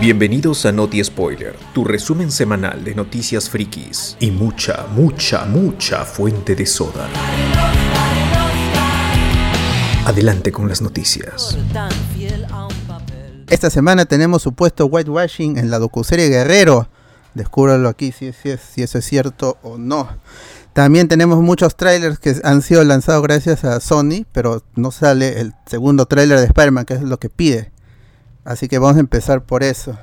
Bienvenidos a Noti Spoiler, tu resumen semanal de noticias frikis y mucha, mucha, mucha fuente de soda. Adelante con las noticias. Esta semana tenemos supuesto whitewashing en la docuserie Guerrero. Descúbralo aquí si, si, si eso es cierto o no. También tenemos muchos trailers que han sido lanzados gracias a Sony, pero no sale el segundo trailer de Spider-Man, que es lo que pide. Así que vamos a empezar por eso.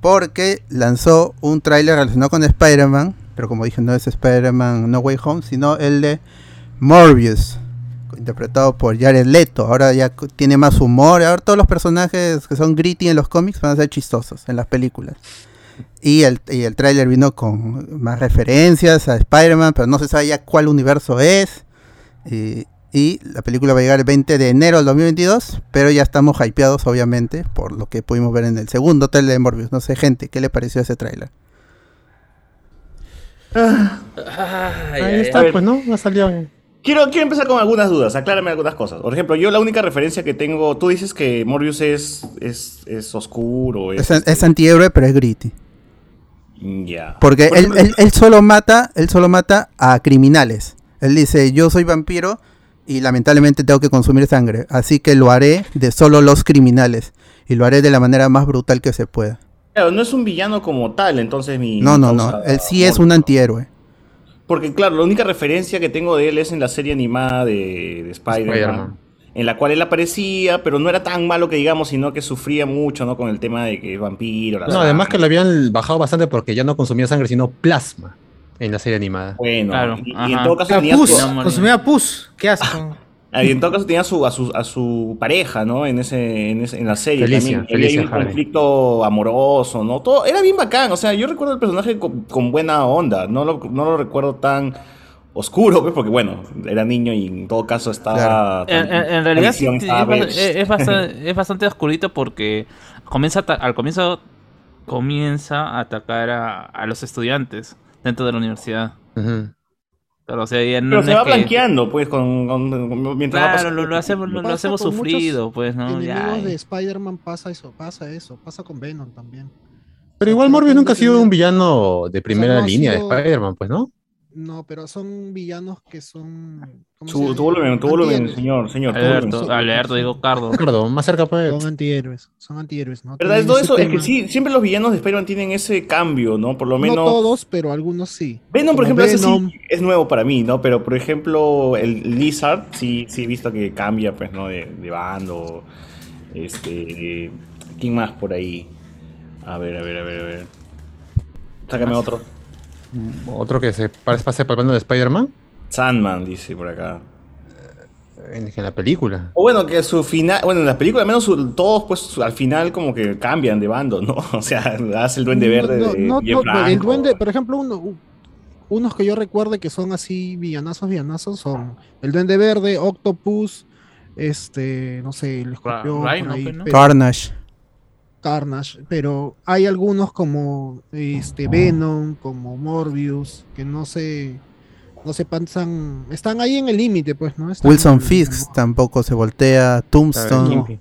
Porque lanzó un trailer relacionado con Spider-Man, pero como dije, no es Spider-Man No Way Home, sino el de Morbius, interpretado por Jared Leto. Ahora ya tiene más humor. Ahora todos los personajes que son gritty en los cómics van a ser chistosos en las películas. Y el, y el tráiler vino con más referencias a Spider-Man, pero no se sabe ya cuál universo es. Y, y, la película va a llegar el 20 de enero del 2022, pero ya estamos hypeados, obviamente, por lo que pudimos ver en el segundo trailer de Morbius. No sé, gente, ¿qué le pareció ese tráiler? Ah, ahí está, pues, ¿no? Ha salido Quiero, quiero empezar con algunas dudas, aclárame algunas cosas. Por ejemplo, yo la única referencia que tengo, tú dices que Morbius es, es, es oscuro. Es, es, es antihéroe, pero es gritty. Ya. Porque él, él, él, solo mata, él solo mata a criminales. Él dice, yo soy vampiro y lamentablemente tengo que consumir sangre. Así que lo haré de solo los criminales. Y lo haré de la manera más brutal que se pueda. Claro, no es un villano como tal, entonces mi... No, no, no. Él sí es un antihéroe. Porque claro, la única referencia que tengo de él es en la serie animada de, de Spider-Man. Spider en la cual él aparecía, pero no era tan malo que digamos, sino que sufría mucho, ¿no? Con el tema de que es vampiro. no, sangre. además que lo habían bajado bastante porque ya no consumía sangre, sino plasma en la serie animada. Bueno, claro, y, y, en todo caso tenía pus, su, consumía pus, qué asco. Y en todo caso tenía a su, a su, a su pareja, ¿no? En ese, en, ese, en la serie Felicia, también. Felicia había un conflicto amoroso, ¿no? Todo era bien bacán. O sea, yo recuerdo el personaje con, con buena onda. No lo, no lo recuerdo tan oscuro, pues, porque bueno, era niño y en todo caso estaba... Claro. En, en, en, realidad sí, es, es, bastante, es, bastante, oscurito porque comienza al comienzo comienza a atacar a, a, los estudiantes dentro de la universidad. Uh -huh. Pero, o sea, no Pero se va que... blanqueando, pues, con, con mientras claro, lo, lo, hacemos, lo, lo hacemos sufrido, pues, ¿no? Ya. de Spider-Man pasa eso, pasa eso, pasa con Venom también. Pero igual Morbius nunca ha sido un villano de primera o sea, no línea sido... de Spider-Man, pues, ¿no? No, pero son villanos que son. Tu, tu volumen, tu volumen, señor, señor. Alerto, alerto, digo Cardo. Cardo, más cerca pues. Son antihéroes, son antihéroes, ¿no? ¿Verdad? Es todo eso, tema. es que sí, siempre los villanos de Spider-Man tienen ese cambio, ¿no? Por lo menos. No todos, pero algunos sí. Venom, por ejemplo, Venom. Ese sí es nuevo para mí, ¿no? Pero por ejemplo, el Lizard, sí, sí he visto que cambia, pues, ¿no? De, de bando. Este. ¿Quién más por ahí? A ver, a ver, a ver, a ver. Sácame otro. Otro que se parece pase bando de Spider-Man. Sandman, dice por acá. En, en, la película. O bueno, que su final. Bueno, en la película, al menos su, todos, pues al final, como que cambian de bando, ¿no? O sea, hace el Duende Verde. No, de no, no el Duende, por ejemplo, uno, unos que yo recuerde que son así villanazos, villanazos son el Duende Verde, Octopus, este, no sé, el escorpión. Rhino, ahí, ¿no? Carnage. Carnage, pero hay algunos como este Venom, como Morbius, que no se no se pasan, están ahí en el límite, pues, ¿no? Están Wilson Fisk no. tampoco se voltea, Tombstone.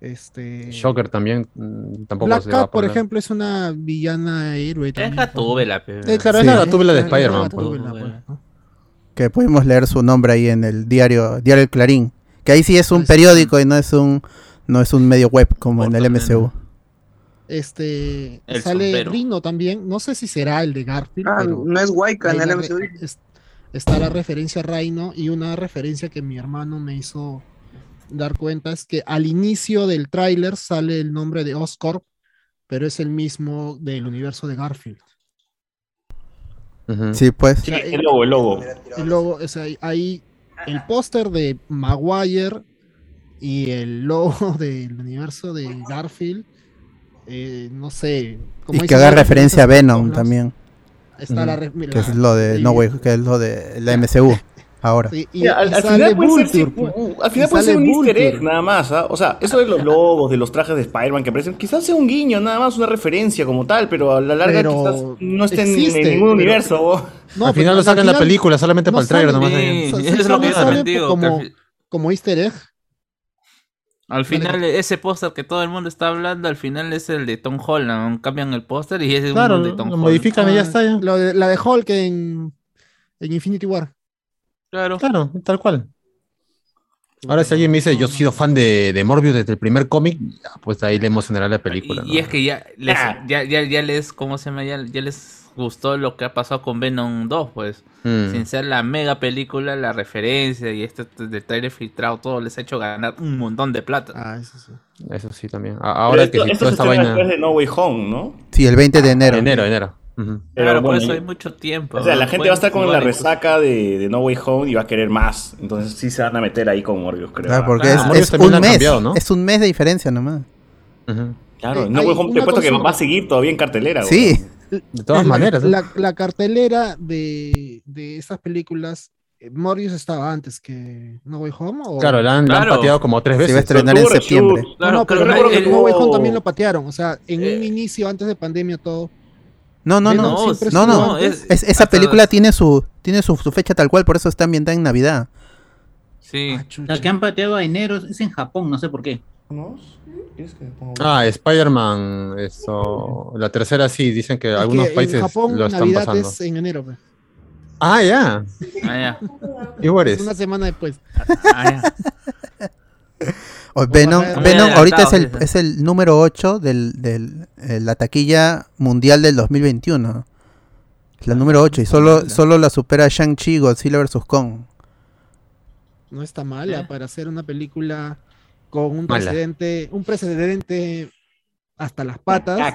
Este Shocker también mm, tampoco Black se Cat, va por ejemplo, es una villana héroe. Es Gatúbela, pero... Eh, claro, sí. es la Gatúbela de Spider-Man. Pues. Pues, Que pudimos leer su nombre ahí en el diario, diario El Clarín. Que ahí sí es un periódico y no es un no es un medio web como en el MCU. Este el sale sombrero. Rino también, no sé si será el de Garfield. Ah, pero no es Waika en el MCU. Es, está la referencia a Rhino y una referencia que mi hermano me hizo dar cuenta es que al inicio del tráiler sale el nombre de Oscorp, pero es el mismo del universo de Garfield. Uh -huh. Sí, pues. Sí, el logo, el logo. El logo, o sea, ahí el póster de Maguire y el logo del universo de Garfield, eh, no sé. y que haga referencia a Venom también. Está mm. la, que es lo de no way, que es lo de la MCU ahora. Sí, y, al, al, final puede ser, pues. al final puede ser un Vulture. easter egg nada más, ¿ah? o sea, eso de los logos, de los trajes de Spider-Man que aparecen, quizás sea un guiño, nada más una referencia como tal, pero a la larga pero quizás no esté existe, en, ningún pero, universo. No, al final lo sacan en la película solamente no para el trailer nomás. Sí, eso es lo que. Como, como easter egg Al final, ese póster que todo el mundo está hablando, al final es el de Tom Holland. Cambian el póster y es claro, de Tom lo modifican y ya ah, está. Ya. Lo de, la de Hulk en, en Infinity War. Claro. Claro, tal cual. Ahora si alguien me dice, yo he sido fan de, de Morbius desde el primer cómic, pues ahí le emocionará la película. Y, es que ya les, ah. ya, ya, ya les, ¿cómo se llama? Ya, ya les gustó lo que ha pasado con Venom 2, pues. Mm. Sin ser la mega película, la referencia y este de trailer filtrado, todo les ha hecho ganar un montón de plata. Ah, eso sí. Eso sí también. Ahora que esto, esta vaina. después de No Way Home, ¿no? Sí, el 20 de enero. enero, enero. Pero por eso hay mucho tiempo. O sea, la gente va a estar con la resaca de, de, No Way Home y va a querer más. Entonces sí se van a meter ahí con Morbius, creo. Claro, porque es, es un mes. Es un mes de diferencia nomás. Claro, No Way Home te he puesto que va a seguir todavía en cartelera. Sí. De todas maneras. La, cartelera de, de estas películas eh, Morbius estaba antes que No Way Home. ¿o? Claro, la han, pateado como tres veces. Se iba a estrenar en septiembre. no, pero, No Way Home también lo patearon. O sea, en un eh. inicio, antes de pandemia, todo. No, no, no. No, no. esa película tiene su tiene su, fecha tal cual, por eso está ambientada en Navidad. Sí. Ah, la que han pateado a enero es en Japón, no sé por qué. Ah, Spider-Man, eso. La tercera sí, dicen que algunos países lo están Navidad pasando. Es en enero, pues. Ah, ya. Ah, ya. Igual es. Una semana después. Ah, ya. Venom, Venom ahorita es el, es el número 8 de del, eh, la taquilla mundial del 2021. Es la número 8 y solo, solo la supera Shang-Chi Godzilla vs. Kong. No está mala para hacer una película con un precedente, un precedente hasta las patas.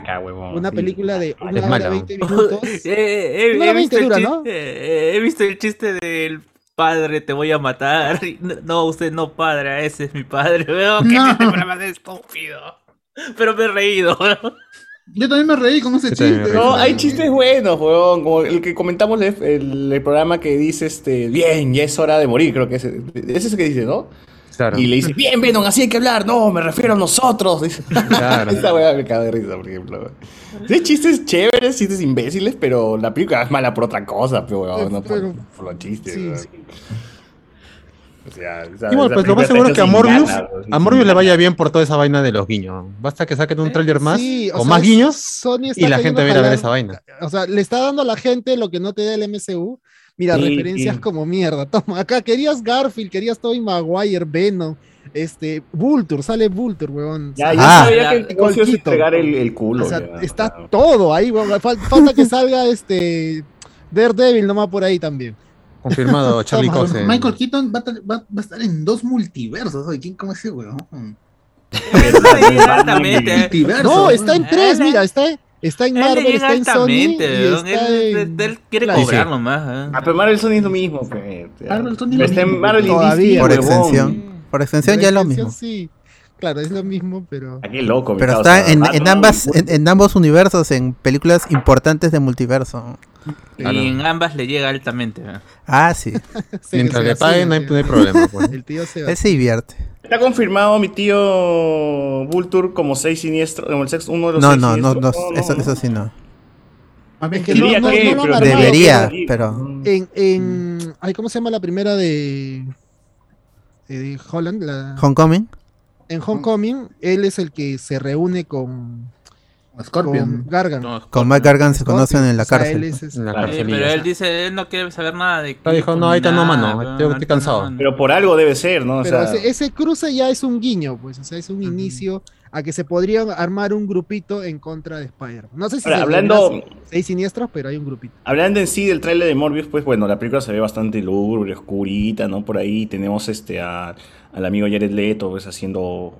una película de una hora 20 minutos. he, visto el chiste del padre, te voy a matar. No, usted no padre, ese es mi padre. Veo que no. estúpido. Pero me he reído. Yo también me reí con ese chiste. No, hay chistes buenos, weón. Como el que comentamos el, el, programa que dice, este, bien, ya es hora de morir, creo que es. Es ese que dice, ¿no? Y le dice, bien, Venom, así hay que hablar. No, me refiero a nosotros. Claro. Esa weá me cae de risa, por ejemplo. Sí, chistes chéveres, chistes imbéciles, pero la película es mala por otra cosa, pero, no por, los chistes. O sea, pues lo más seguro es que a Morbius, a Morbius le vaya bien por toda esa vaina de los guiños. Basta que saquen un trailer más o, más guiños y la gente viene a ver esa vaina. O sea, le está dando a la gente lo que no te da el MCU Mira, referencias como mierda. Toma, acá querías Garfield, querías Tobey Maguire, Venom, este, Vulture, sale Vulture, weón. Ya, ya ah, sabía que el entregar el, el, culo. O sea, está todo ahí, weón. Falta que salga este Daredevil nomás por ahí también. Confirmado, Charlie Coxe. Michael Keaton va a, va, a, estar en dos multiversos. ¿Quién cómo es ese weón? no, está en tres, mira, está en Está en Marvel, está en Sony. Y está él, él, quiere cobrar nomás. ¿eh? Ah, pero Marvel Sony es lo mismo. Pues. Marvel Sony está en Marvel Todavía. Por extensión. Por extensión ya es lo mismo. Sí. Claro, es lo mismo, pero. Aquí loco, Pero está en, en, ambas, en, en, ambos universos, en películas importantes de multiverso. Y en ambas le llega altamente. ¿eh? Ah, sí. Mientras le paguen, no hay, problema. Pues. El tío se Él se divierte. Está confirmado mi tío Vulture como seis siniestros, como el sexto, uno de los no, seis no, no, no, eso, eso sí no. Es que no, no, que, no, debería, pero en, en ay, ¿cómo se llama la primera de, de Holland? La, Homecoming. En Homecoming, él es el que se reúne con Scorpion. Con Gargan. con Mike Gargan se conocen en la cárcel. en la pero él dice, él no quiere saber nada de... No, dijo, no, ahorita no, mano, estoy, cansado. Pero por algo debe ser, ¿no? O pero sea... ese, cruce ya es un guiño, pues, o sea, es un inicio a que se podría armar un grupito en contra de Spider. No sé si Ahora, hablando seis siniestros, pero hay un grupito. Hablando en sí del trailer de Morbius, pues bueno, la película se ve bastante lúgubre, oscurita, ¿no? Por ahí tenemos este a, al amigo Jared Leto, pues haciendo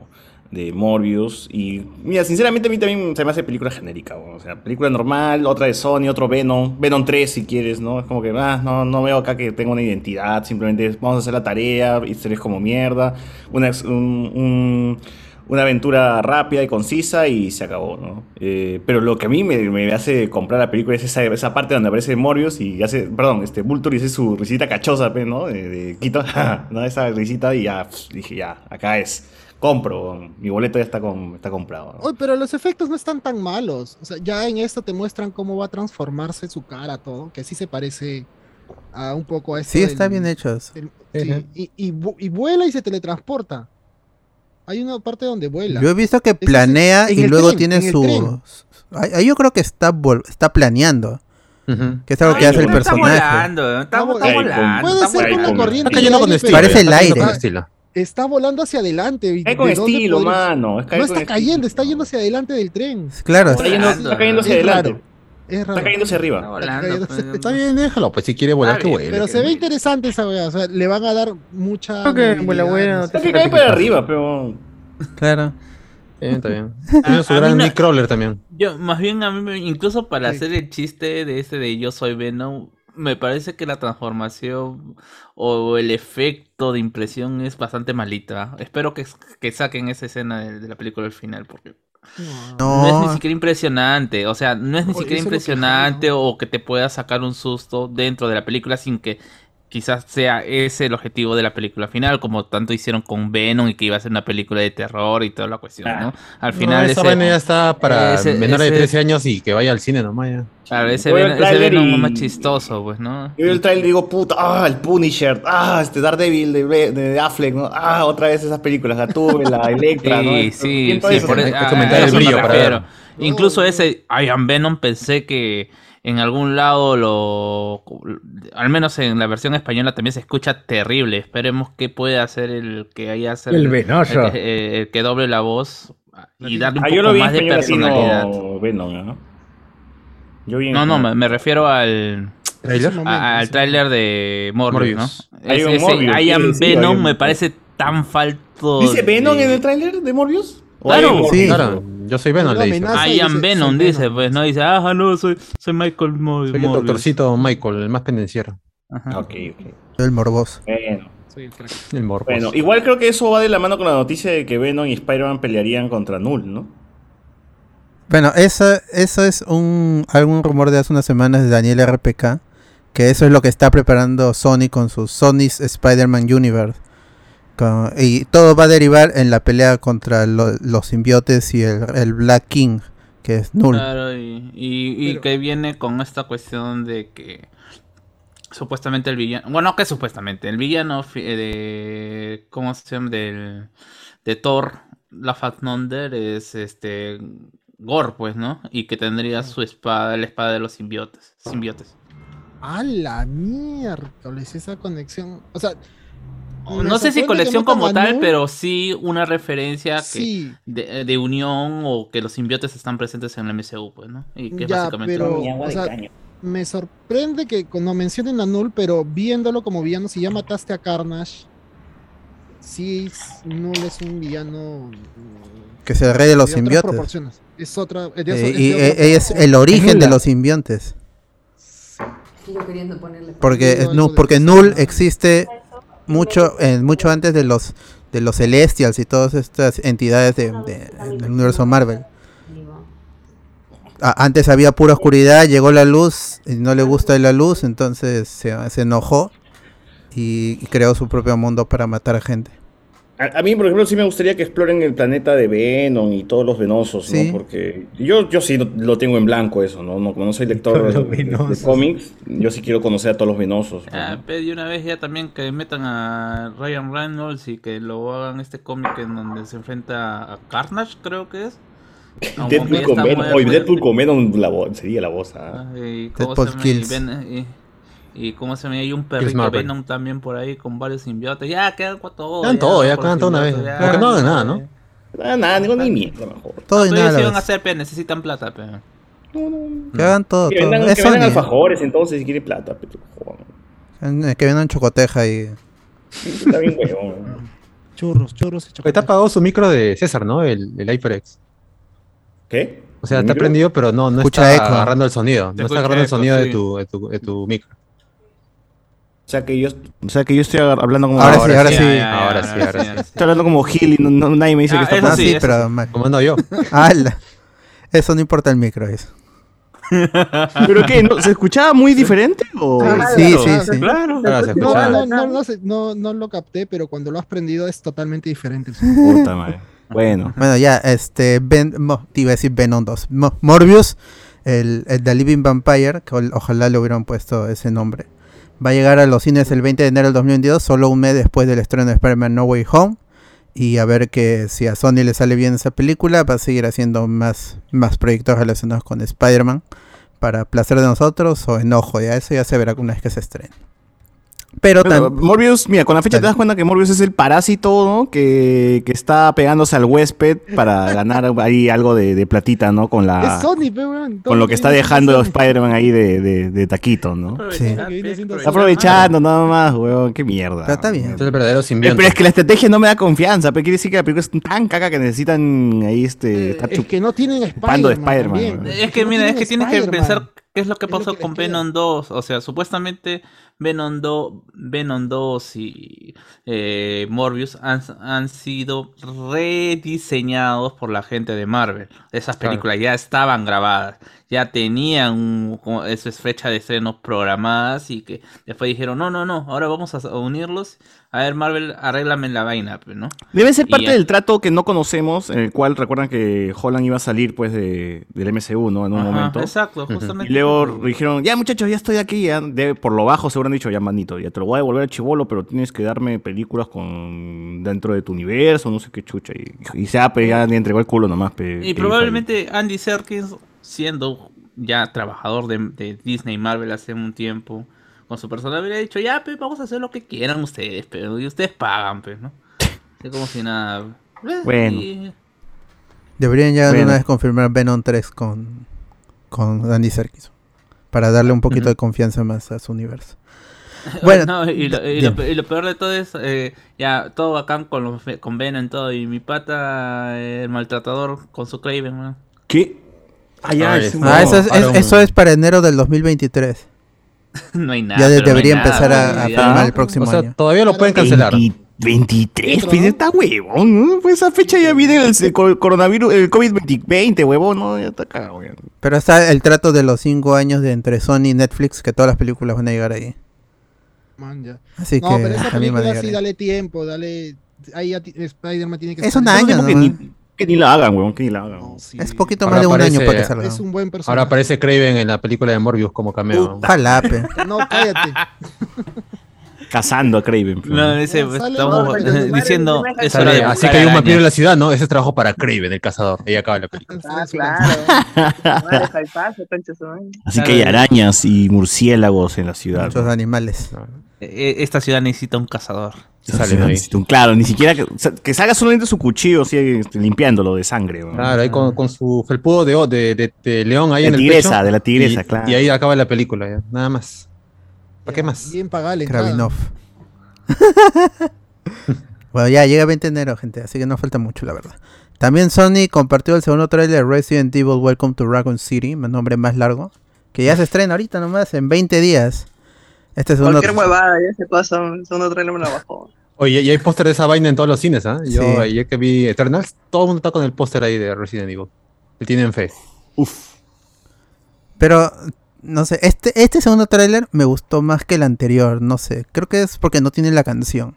de Morbius. Y mira, sinceramente a mí también se me hace película genérica. O sea, película normal, otra de Sony, otro Venom, Venom 3 si quieres, ¿no? Es como que, ah, no, no veo acá que tenga una identidad, simplemente vamos a hacer la tarea, historias como mierda, una, una aventura rápida y concisa y se acabó, ¿no? Eh, pero lo que a mí me, hace comprar la película es esa, esa parte donde aparece Morbius y hace, perdón, este Vulture dice su risita cachosa, ¿no? De, de Quito, ¿no? Esa risita y ya, dije, ya, acá es compro, mi boleto ya está, con, está comprado. pero los efectos no están tan malos. O sea, ya en esto te muestran cómo va a transformarse su cara, todo, que sí se parece a un poco a esto. Sí, está bien hecho. y, vuela y se teletransporta. Hay una parte donde vuela. Yo he visto que planea y luego tiene su... Ahí yo creo que está, está planeando. Que es algo que hace el personaje. Está volando, está, volando. Puede ser con la corriente. Está cayendo con estilo. Parece el aire. Está volando hacia adelante. Es con estilo, mano. no está cayendo, está yendo hacia adelante del tren. Claro. Está, está cayendo hacia adelante. Está cayéndose arriba. Pues, está, bien, déjalo. Pues si quiere volar, que vuele. Pero se ve interesante esa wea. O sea, le van a dar mucha. que vuela, bueno. Está que cae para arriba, pero. Claro. está bien. Tiene su gran Crawler también. Yo, más bien, a mí, incluso para hacer el chiste de ese de Yo soy Venom, me parece que la transformación o el efecto de impresión es bastante malita. Espero que, que saquen esa escena de, de la película al final, porque no. es ni siquiera impresionante, o sea, no es ni siquiera impresionante o que te pueda sacar un susto dentro de la película sin que quizás sea ese el objetivo de la película final, como tanto hicieron con Venom y que iba a ser una película de terror y toda la cuestión, ¿no? Al final esa ese, ya está para menores de 13 años y que vaya al cine nomás ya. Claro, ese, Venom, es más chistoso, pues, ¿no? Yo el trailer digo, puta, ah, el Punisher, ah, este Daredevil de, de, Affleck, ¿no? Ah, otra vez esas películas, la Electra, ¿no? Sí, sí, sí, por eso, el brillo para Incluso ese I Am Venom pensé que en algún lado lo al menos en la versión española también se escucha terrible. Esperemos que puede hacer el que haya hacer el venoso. el, que doble la voz y darle un ah, poco más de personalidad. ¿no? no no me, refiero al al tráiler de Morbius, ¿no? Ese, I Am Venom me parece tan falto dice Venom en el tráiler de Morbius Claro, sí. claro. Yo soy Venom, le dice. I am Venom, dice, pues, no dice, ah, no, soy, soy Michael Morbius. Soy el doctorcito Michael, el más pendenciero. Ajá. Ok, ok. El morbos. Bueno. Soy el crack. El morbos. Bueno, igual creo que eso va de la mano con la noticia de que Venom y Spider-Man pelearían contra Null, ¿no? Bueno, eso, eso es un algún rumor de hace unas semanas de Daniel RPK, que eso es lo que está preparando Sony con su Sony's Spider-Man Universe y todo va a derivar en la pelea contra los simbiotes y el, Black King, que es Null. Claro, y, que viene con esta cuestión de que supuestamente el villano, bueno, que supuestamente, el villano de, ¿cómo se llama? Del, de Thor, la Fatnonder, es este Gore, pues, ¿no? Y que tendría su espada, la espada de los simbiotes. simbiotes. A la mierda, esa conexión. O sea, no sé si colección como tal, pero sí una referencia de, unión o que los simbiotes están presentes en el MCU, pues, ¿no? Y que básicamente pero, me sorprende que cuando mencionen a Null, pero viéndolo como villano, si ya mataste a Carnage, sí, Null es un villano que es el rey de los simbiotes. Es otra. Eh, y es, el origen de los simbiontes. Porque, no, porque Null existe mucho, eh, mucho antes de los de los Celestials y todas estas entidades de, del universo Marvel. antes había pura oscuridad, llegó la luz y no le gusta la luz, entonces se, se enojó y, creó su propio mundo para matar a gente. A, mí, por ejemplo, sí me gustaría que exploren el planeta de Venom y todos los venosos, ¿no? Porque yo, yo sí lo, tengo en blanco eso, ¿no? no como no soy lector de, cómics, yo sí quiero conocer a todos los venosos. Ah, pedí una vez ya también que metan a Ryan Reynolds y que lo hagan este cómic en donde se enfrenta a Carnage, creo que es. Deadpool con Venom, Oye, Deadpool con Venom sería la voz. ¿ah? Ah, Deadpool Kills. Y, y cómo se me hay un perrito Venom también por ahí con varios simbiotes. Ya, quedan todo. Quedan todo, ya quedan todo una vez. Porque no hagan nada, ¿no? Nada, nada, ni mierda mejor. Todo y nada. van a hacer, pero necesitan plata, pero. No, no. Que hagan todo. Que vendan, todo. Que vendan alfajores entonces si quieren plata, pero Que vendan chocoteja y. Está bien, weón. Churros, churros y chocoteja. Está apagado su micro de César, ¿no? El, el HyperX. ¿Qué? O sea, está prendido, pero no, no está agarrando el sonido. No está agarrando el sonido de, tu, de, tu, de tu micro. O sea que yo, o sea que yo estoy hablando como ahora, sí, ahora sí, ahora sí, ahora sí. Estoy hablando como Gil y no, nadie me dice que está pasando. Sí, pero como no yo. eso no importa el micro eso. ¿Pero qué? ¿Se escuchaba muy diferente? O... Sí, sí, sí. Claro. No, no, no, no, lo capté, pero cuando lo has prendido es totalmente diferente. Puta madre. Bueno. Bueno, ya, este, ben, te iba a decir Venom 2. Morbius, el, el The Living Vampire, que ojalá le hubieran puesto ese nombre. Va a llegar a los cines el 20 de enero del 2022, solo un mes después del estreno de Spider-Man No Way Home. Y a ver que si a Sony le sale bien esa película, va a seguir haciendo más, más proyectos relacionados con Spider-Man para placer de nosotros o enojo. Ya eso ya se verá una vez que se estrene. Pero, Morbius, mira, con la fecha te das cuenta que Morbius es el parásito, ¿no? Que, que está pegándose al huésped para ganar ahí algo de, platita, ¿no? Con la. con lo que está dejando Spider-Man ahí de, de, taquito, ¿no? Sí. Está aprovechando nada más, weón. Qué mierda. Pero está bien. Es el verdadero simbionte. Pero es que la estrategia no me da confianza. Pero quiere decir que la película es tan caca que necesitan ahí este. Eh, es que no tienen Spider-Man. es que, mira, es que tienes que pensar qué es lo que pasó con Venom 2. O sea, supuestamente Venom 2, y eh, Morbius han, sido rediseñados por la gente de Marvel. Esas películas ya estaban grabadas, ya tenían esas fechas de estreno programadas y que después dijeron, no, no, no, ahora vamos a unirlos a ver, Marvel, arréglame la vaina, pues, ¿no? Debe ser parte del trato que no conocemos, en el cual recuerdan que Holland iba a salir, pues, de, del MCU, ¿no? En un momento. Exacto, justamente. Y luego dijeron, ya, muchachos, ya estoy aquí, ya. por lo bajo se habrán dicho, ya, manito, ya te lo voy a devolver a Chivolo, pero tienes que darme películas con dentro de tu universo, no sé qué chucha. Y, se ha pues, ya le entregó el culo nomás. y probablemente Andy Serkis, siendo ya trabajador de, de Disney y Marvel hace un tiempo con su persona habría dicho, ya, pues vamos a hacer lo que quieran ustedes, pero y ustedes pagan, pues, ¿no? Es como si nada. Eh, bueno. Deberían ya de una vez confirmar Venom 3 con, con Andy Serkis. Para darle un poquito de confianza más a su universo. Bueno, y, lo, peor de todo es, eh, ya, todo bacán con, los, con Venom y todo. Y mi pata, el maltratador, con su Craven, ¿no? ¿Qué? Ah, ya, ah, ah eso, es, eso es para enero del 2023. no hay nada. Ya debería empezar a, filmar el próximo o sea, año. Todavía lo pueden cancelar. 23, pues está huevón, Pues esa fecha ya viene el, coronavirus, el COVID-20, huevón, ¿no? Ya está acá, huevón. Pero está el trato de los 5 años de entre Sony y Netflix, que todas las películas van a llegar ahí. Man, ya. Así no, que pero esa película sí, dale tiempo, dale... Ahí Spider-Man tiene que... Es un año, ¿no? Que ni la hagan, weón, que ni la hagan. Es poquito más de un año para que salga. Es un buen personaje. Ahora aparece Craven en la película de Morbius como cameo. Ojalá, pe. No, cállate. Cazando a Craven. No, dice, estamos diciendo eso Así que hay un vampiro en la ciudad, ¿no? Ese es trabajo para Craven, el cazador. Ahí acaba la película. Ah, claro. Así que hay arañas y murciélagos en la ciudad. Muchos animales. E, esta ciudad necesita un cazador. Claro, ni siquiera que, salga solamente su cuchillo así, este, limpiándolo de sangre. Claro, ahí con, su felpudo de, de, de, león ahí en el pecho. De la tigresa, claro. Y ahí acaba la película, nada más. ¿Para qué más? Bien pagale. Kravinov. bueno, ya llega 20 de enero, gente, así que no falta mucho, la verdad. También Sony compartió el segundo trailer de Resident Evil Welcome to Raccoon City, nombre más largo, que ya se estrena ahorita nomás, en 20 días. Este segundo Cualquier huevada, ya se pasa, el segundo trailer me lo bajó. Oye, y hay póster de esa vaina en todos los cines, ¿ah? Yo ayer que vi Eternals, todo el mundo está con el póster ahí de Resident Evil. Le tienen fe. Uf. Pero, no sé, este, este segundo tráiler me gustó más que el anterior, no sé. Creo que es porque no tiene la canción.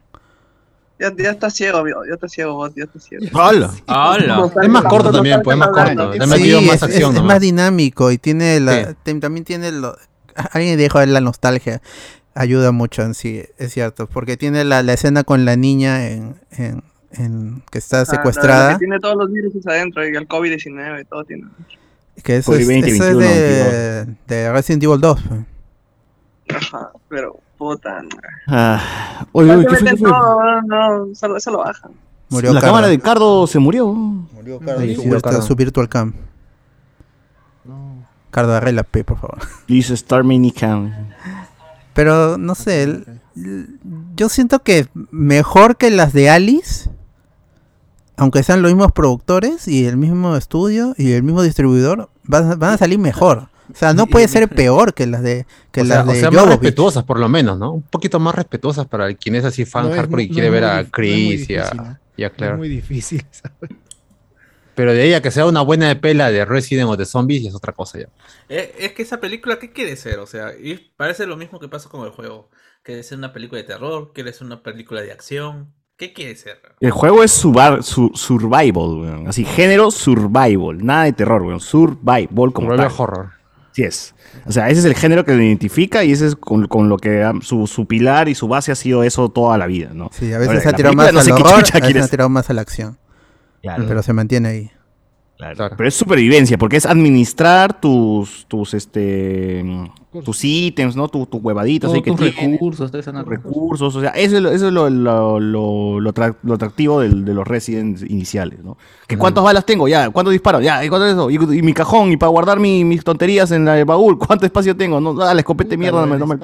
Ya, ya está ciego, ya está ciego, ya está ciego. ¡Hola! ¡Hola! Es más corto también, pues es más corto. Sí, más es, es, más dinámico y tiene la, también tiene lo, alguien dijo la nostalgia ayuda mucho en sí, es cierto, porque tiene la, la escena con la niña en, en, en que está ah, secuestrada. que tiene todos los virus adentro y el COVID-19 y todo tiene. Que eso, es, eso es de, de, Resident Evil 2. Pues. Ajá, pero puta. Ah, oye, oye, ¿qué fue, No, no, solo, lo bajan. Murió la cámara de Cardo se murió. Murió Cardo. su, su Virtual Cam. Ricardo, agarre la P, por favor. Dice Star Minicam. Pero no sé, yo siento que mejor que las de Alice, aunque sean los mismos productores y el mismo estudio y el mismo distribuidor, van, a salir mejor. O sea, no puede ser peor que las de que las de o sea, más respetuosas por lo menos, ¿no? Un poquito más respetuosas para quien es así fan hardcore y quiere ver a Chris y a, y a Claire. Es muy difícil, ¿sabes? Pero de ella que sea una buena de pela de Resident o de zombies es otra cosa ya. Eh, es que esa película, ¿qué quiere ser? O sea, y parece lo mismo que pasa con el juego. Quiere ser una película de terror, quiere ser una película de acción. ¿Qué quiere ser? El juego es survival, weón. Así, género survival. Nada de terror, weón. Survival. Como horror. Sí es. O sea, ese es el género que lo identifica y ese es con, lo que su, su, pilar y su base ha sido eso toda la vida, ¿no? Sí, a veces se ha tirado más al horror, a veces se ha tirado más a la acción. Pero se mantiene ahí. Pero es supervivencia, porque es administrar tus, tus, este, tus ítems, ¿no? Tu, tu huevaditas. que tus recursos, recursos. O sea, eso, es lo, lo, lo, lo, atractivo de los Residents iniciales, ¿no? Que cuántas balas tengo, ya, cuántos disparos, ya, y cuánto eso, y, mi cajón, y para guardar mis tonterías en el baúl, cuánto espacio tengo, no, dale, escopete mierda, no me, no me...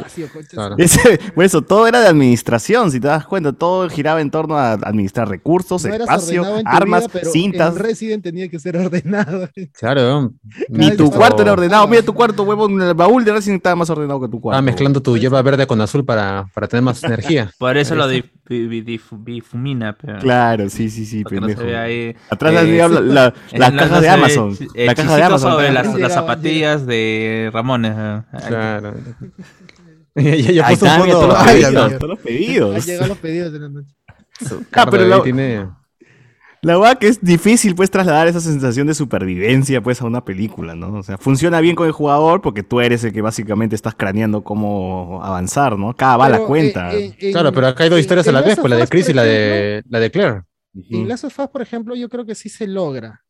por eso, todo era de administración, si te das cuenta, todo giraba en torno a administrar recursos, espacio, armas, cintas. El Resident tenía que ser ordenado. Claro, ni tu cuarto era ordenado, mira tu cuarto, huevo, en el baúl de Resident estaba más ordenado que tu cuarto. Ah, mezclando tu hierba verde con azul para, para tener más energía. Por eso lo difumina. Pero... Claro, sí, sí, sí. Pendejo. Ahí, Atrás eh, la, la, la caja de Amazon. la caja de Amazon. Sobre las, las, zapatillas de Ramones. Claro. ya, ya, ya puso un fondo. Todos los pedidos. Los pedidos de la noche. Ah, pero lo, tiene... La verdad que es difícil pues trasladar esa sensación de supervivencia pues a una película, ¿no? O sea, funciona bien con el jugador porque tú eres el que básicamente estás craneando cómo avanzar, ¿no? Cada bala eh, cuenta. Eh, claro, pero acá hay dos historias a la vez, pues la de Chris y la de, la de Claire. En Last of Us, por ejemplo, yo creo que sí se logra.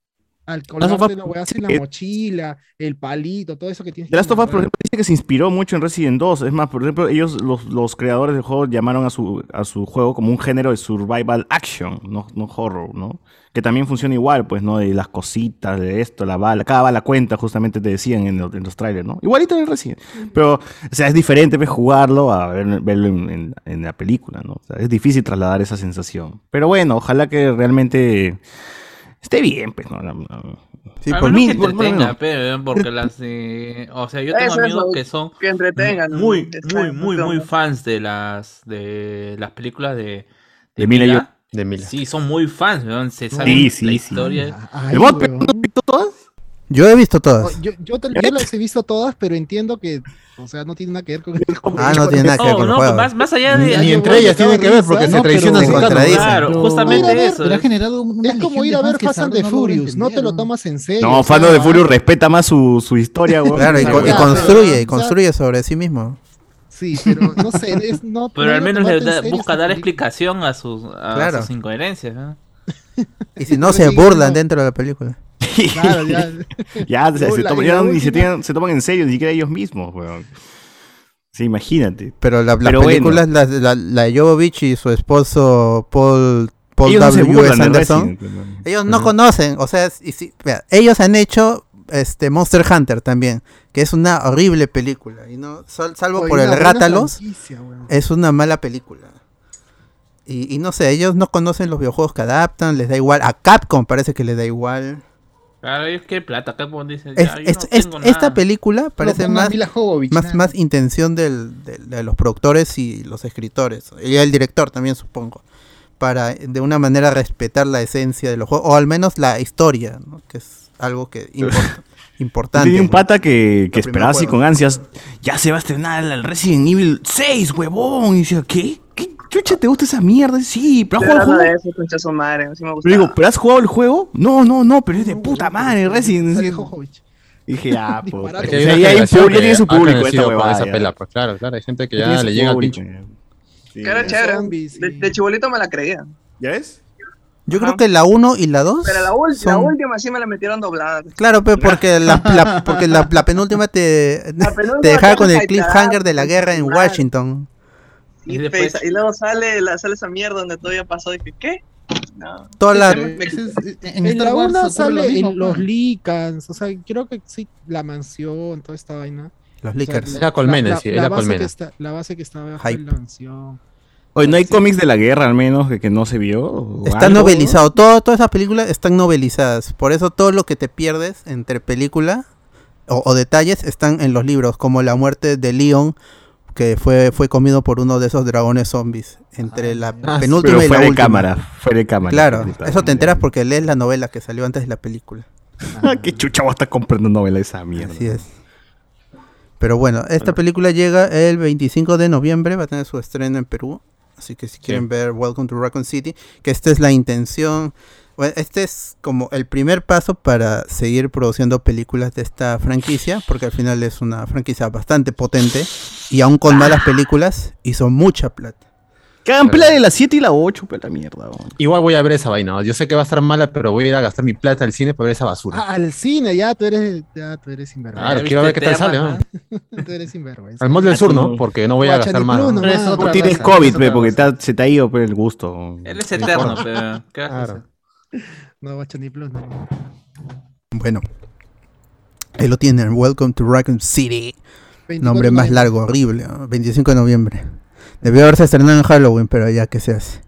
Al colgarte la weá la mochila, el palito, todo eso que tienes. The Last of Us, por ejemplo, dice que se inspiró mucho en Resident 2. Es más, por ejemplo, ellos, los, los creadores del juego, llamaron a su, a su juego como un género de survival action, no, no horror, ¿no? Que también funciona igual, pues, ¿no? De las cositas, de esto, la bala, cada bala cuenta, justamente te decían en, en los trailers, ¿no? Igualito en Resident. Pero, o sea, es diferente pues, jugarlo a verlo en, en, la película, ¿no? O sea, es difícil trasladar esa sensación. Pero bueno, ojalá que realmente esté bien, pues, ¿no? Sí, por mí, que entretenga, pero, porque las de, o sea, yo tengo amigos que son que entretengan, muy, muy, muy, muy fans de las de las películas de de, Mila, de Mila. Sí, son muy fans, ¿no? se sabe sí, sí, la historia. Ay, ¿Hemos visto todas? Yo he visto todas. Yo, yo, yo, las he visto todas, pero entiendo que, o sea, no tiene nada que ver con el juego. Ah, no tiene nada que ver con el juego. Más, más allá de. Ni, entre ellas tiene que ver porque se traicionan su Claro, justamente eso. ha generado es como ir a ver Fast and the Furious, no te lo tomas en serio. No, Fast and the Furious respeta más su, su historia, güey. Claro, y, y construye, y construye sobre sí mismo. Sí, pero no sé, es, no, Pero al menos le busca dar explicación a sus, a claro. sus incoherencias. ¿no? Y si no, se burlan dentro de la película. Claro, ya. ya, se, se, toman, ya ni se, tienen, se, toman en serio, ni siquiera ellos mismos, weón. Sí, imagínate. Pero la, la película bueno. la, la, la, de Jovovich y su esposo Paul, Paul W. S. Anderson. ellos no uh -huh. conocen, o sea, y si, vea, ellos han hecho este Monster Hunter también, que es una horrible película. Y no, salvo Oye, por el Rátalos, es una mala película. Y, y, no sé, ellos no conocen los videojuegos que adaptan, les da igual. A Capcom parece que les da igual. Claro, es que plata, Capcom dice. Es, es, no es, esta película parece no, más, Jovovich, más, más, intención del, de, de, los productores y los escritores. Y el director también, supongo. Para de una manera respetar la esencia de los juegos, o al menos la historia, ¿no? que es algo que importa. importante. Tenía un pata que, que esperaba así con ansias. Ya se va a estrenar el Resident Evil 6, huevón. Y decía, ¿qué? ¿Qué chucha te gusta esa mierda? Sí, pero has jugado el juego. Eso, su madre, sí me pero digo, ¿pero has jugado el juego? No, no, no, pero es de puta madre, Resident Evil. Dije, ah, pues. O sea, hay un público, tiene su público esta huevada. Esa pela, pues claro, claro, hay gente que ya le llega al pincho. Sí. Cara chévere. De, de chibolito me la creía. ¿Ya ves? Yo Ajá. creo que la 1 y la 2. Pero la, son... la, última sí me la metieron doblada. Claro, pero porque la, la porque la, la penúltima te, la penúltima te dejaba con el cliffhanger de la guerra en Washington. Y, después... y luego sale, la, sale esa mierda donde todavía pasó. Dije, ¿qué? No. Toda la... en, en la 1 sale mismo, en los Licans. O sea, creo que sí, la mansión, toda esta vaina. Los Lickers. O sea, era Colmena, sí, era Colmena. La base que estaba en la mansión. Oye, ¿no hay cómics de la guerra al menos que, que no se vio? Está algo? novelizado, todo, todas esas películas están novelizadas, por eso todo lo que te pierdes entre película o, o, detalles están en los libros, como la muerte de Leon, que fue, fue comido por uno de esos dragones zombies, entre ah, la ah, penúltima pero y la fue de última. cámara, fue de cámara. Claro, eso te enteras porque lees la novela que salió antes de la película. Ah, qué chucha vos estás comprando novela esa mierda. Así es. Pero bueno, esta película llega el 25 de noviembre, va a tener su estreno en Perú. Así que si quieren sí. ver Welcome to Raccoon City, que esta es la intención este es como el primer paso para seguir produciendo películas de esta franquicia, porque al final es una franquicia bastante potente y aún con malas películas hizo mucha plata. Que hagan de la 7 y la 8, pero la mierda. Igual voy a ver esa vaina. Yo sé que va a estar mala, pero voy a ir a gastar mi plata al cine para ver esa basura. Ah, al cine, ya tú eres, ya tú eres sinvergüenza. Claro, quiero ver qué tal sale. ¿no? tú eres sinvergüenza. Al mod del sur, ¿no? Porque no voy a gastar más. No tienes COVID, porque se te ha ido el gusto. Él es eterno, pero. Claro. No, Guacha ni Plus, no. Bueno. Ahí lo tienen. Welcome to Raccoon City. Nombre más largo, horrible. 25 de noviembre. Debió haberse estrenado en Halloween, pero ya que se hace.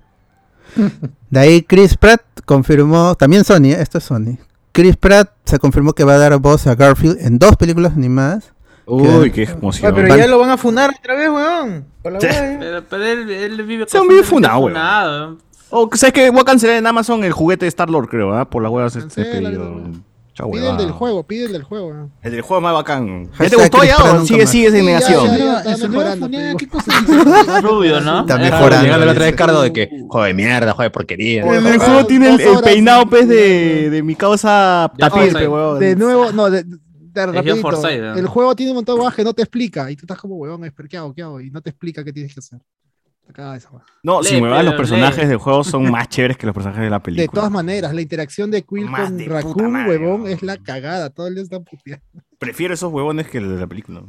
De ahí Chris Pratt confirmó, también Sony, ¿eh? esto es Sony. Chris Pratt se confirmó que va a dar voz a Garfield en dos películas animadas. Uy, qué emoción. pero ya lo van a funar otra vez, weón. Pero, él, él, vive Se han vive funado, weón. O sabes que voy a cancelar en Amazon el juguete de Star Lord, creo, ¿ah? Por las huevas este pedido. Chau, pide el del juego, pide el del juego. ¿no? El del juego es más bacán. ¿Ya te gustó ya o sigue, sigue esa negación? Está mejorando. ¿Qué cosa? Rubio, ¿no? Está mejorando. Llegando la otra vez Cardo de que, joder, mierda, joder, porquería. El, el juego tiene el, el peinado, pues, de, de mi causa tapir, weón. De nuevo, no, de, rapidito, el juego tiene un montón de que no te explica y tú estás como, weón, ¿qué hago? ¿Qué hago? Y no te explica qué tienes que hacer. No, si me van los personajes del juego son más chéveres que los personajes de la película. De todas maneras, la interacción de Quill con Raccoon, huevón, es la cagada. Todo el día está puteando. Prefiero esos huevones que los de la película.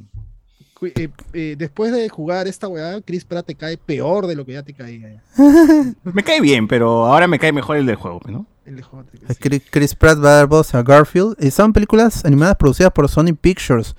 Eh, eh, después de jugar esta weá, Chris Pratt te cae peor de lo que ya te caía. me cae bien, pero ahora me cae mejor el del juego, ¿no? El juego Chris Pratt va a dar voz a Garfield. Y son películas animadas producidas por Sony Pictures.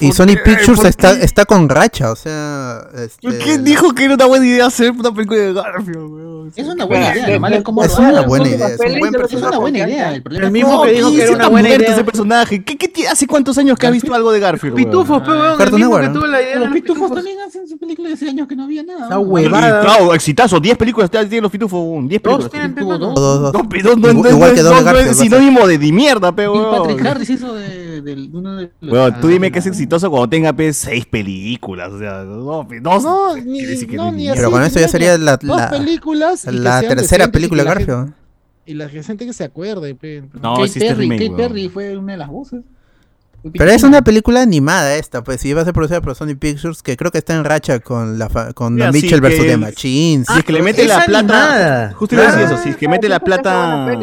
Y Sony Pictures está, está con racha, o sea. Este... ¿Quién dijo que era una buena idea hacer una película de Garfield, Es una buena idea, además es como. Es una buena idea, es un buen personaje. Es una buena idea. El, problema el mismo que dijo que era una buena idea. ese personaje. ¿Qué, qué, ¿Hace cuántos años que ha visto algo de Garfield? Pitufos, pero el mismo que tuvo la idea. Los Pitufos también hacen su película de hace años que no había nada. Esa huevada. Claro, exitazo. 10 películas tienen los Pitufos. 10 películas. Dos, dos, dos. Igual que dos Garfield. Sinónimo de mierda, pero. Patrick Harris hizo de uno de Bueno, tú dime que es exitoso cuando tenga seis películas. O sea, no, no, no ni, no, ni Pero con eso ya sería la, la, películas la tercera película de Garfield. Y la gente que se acuerde. No, Kate Perry, Kate Perry fue una de las voces. Pero es una película animada esta, pues si va a ser producida por Sony Pictures, que creo que está en racha con la con Mitchell vs. The Machines. Si es que le mete la plata, justo iba a decir eso, si es que mete la plata,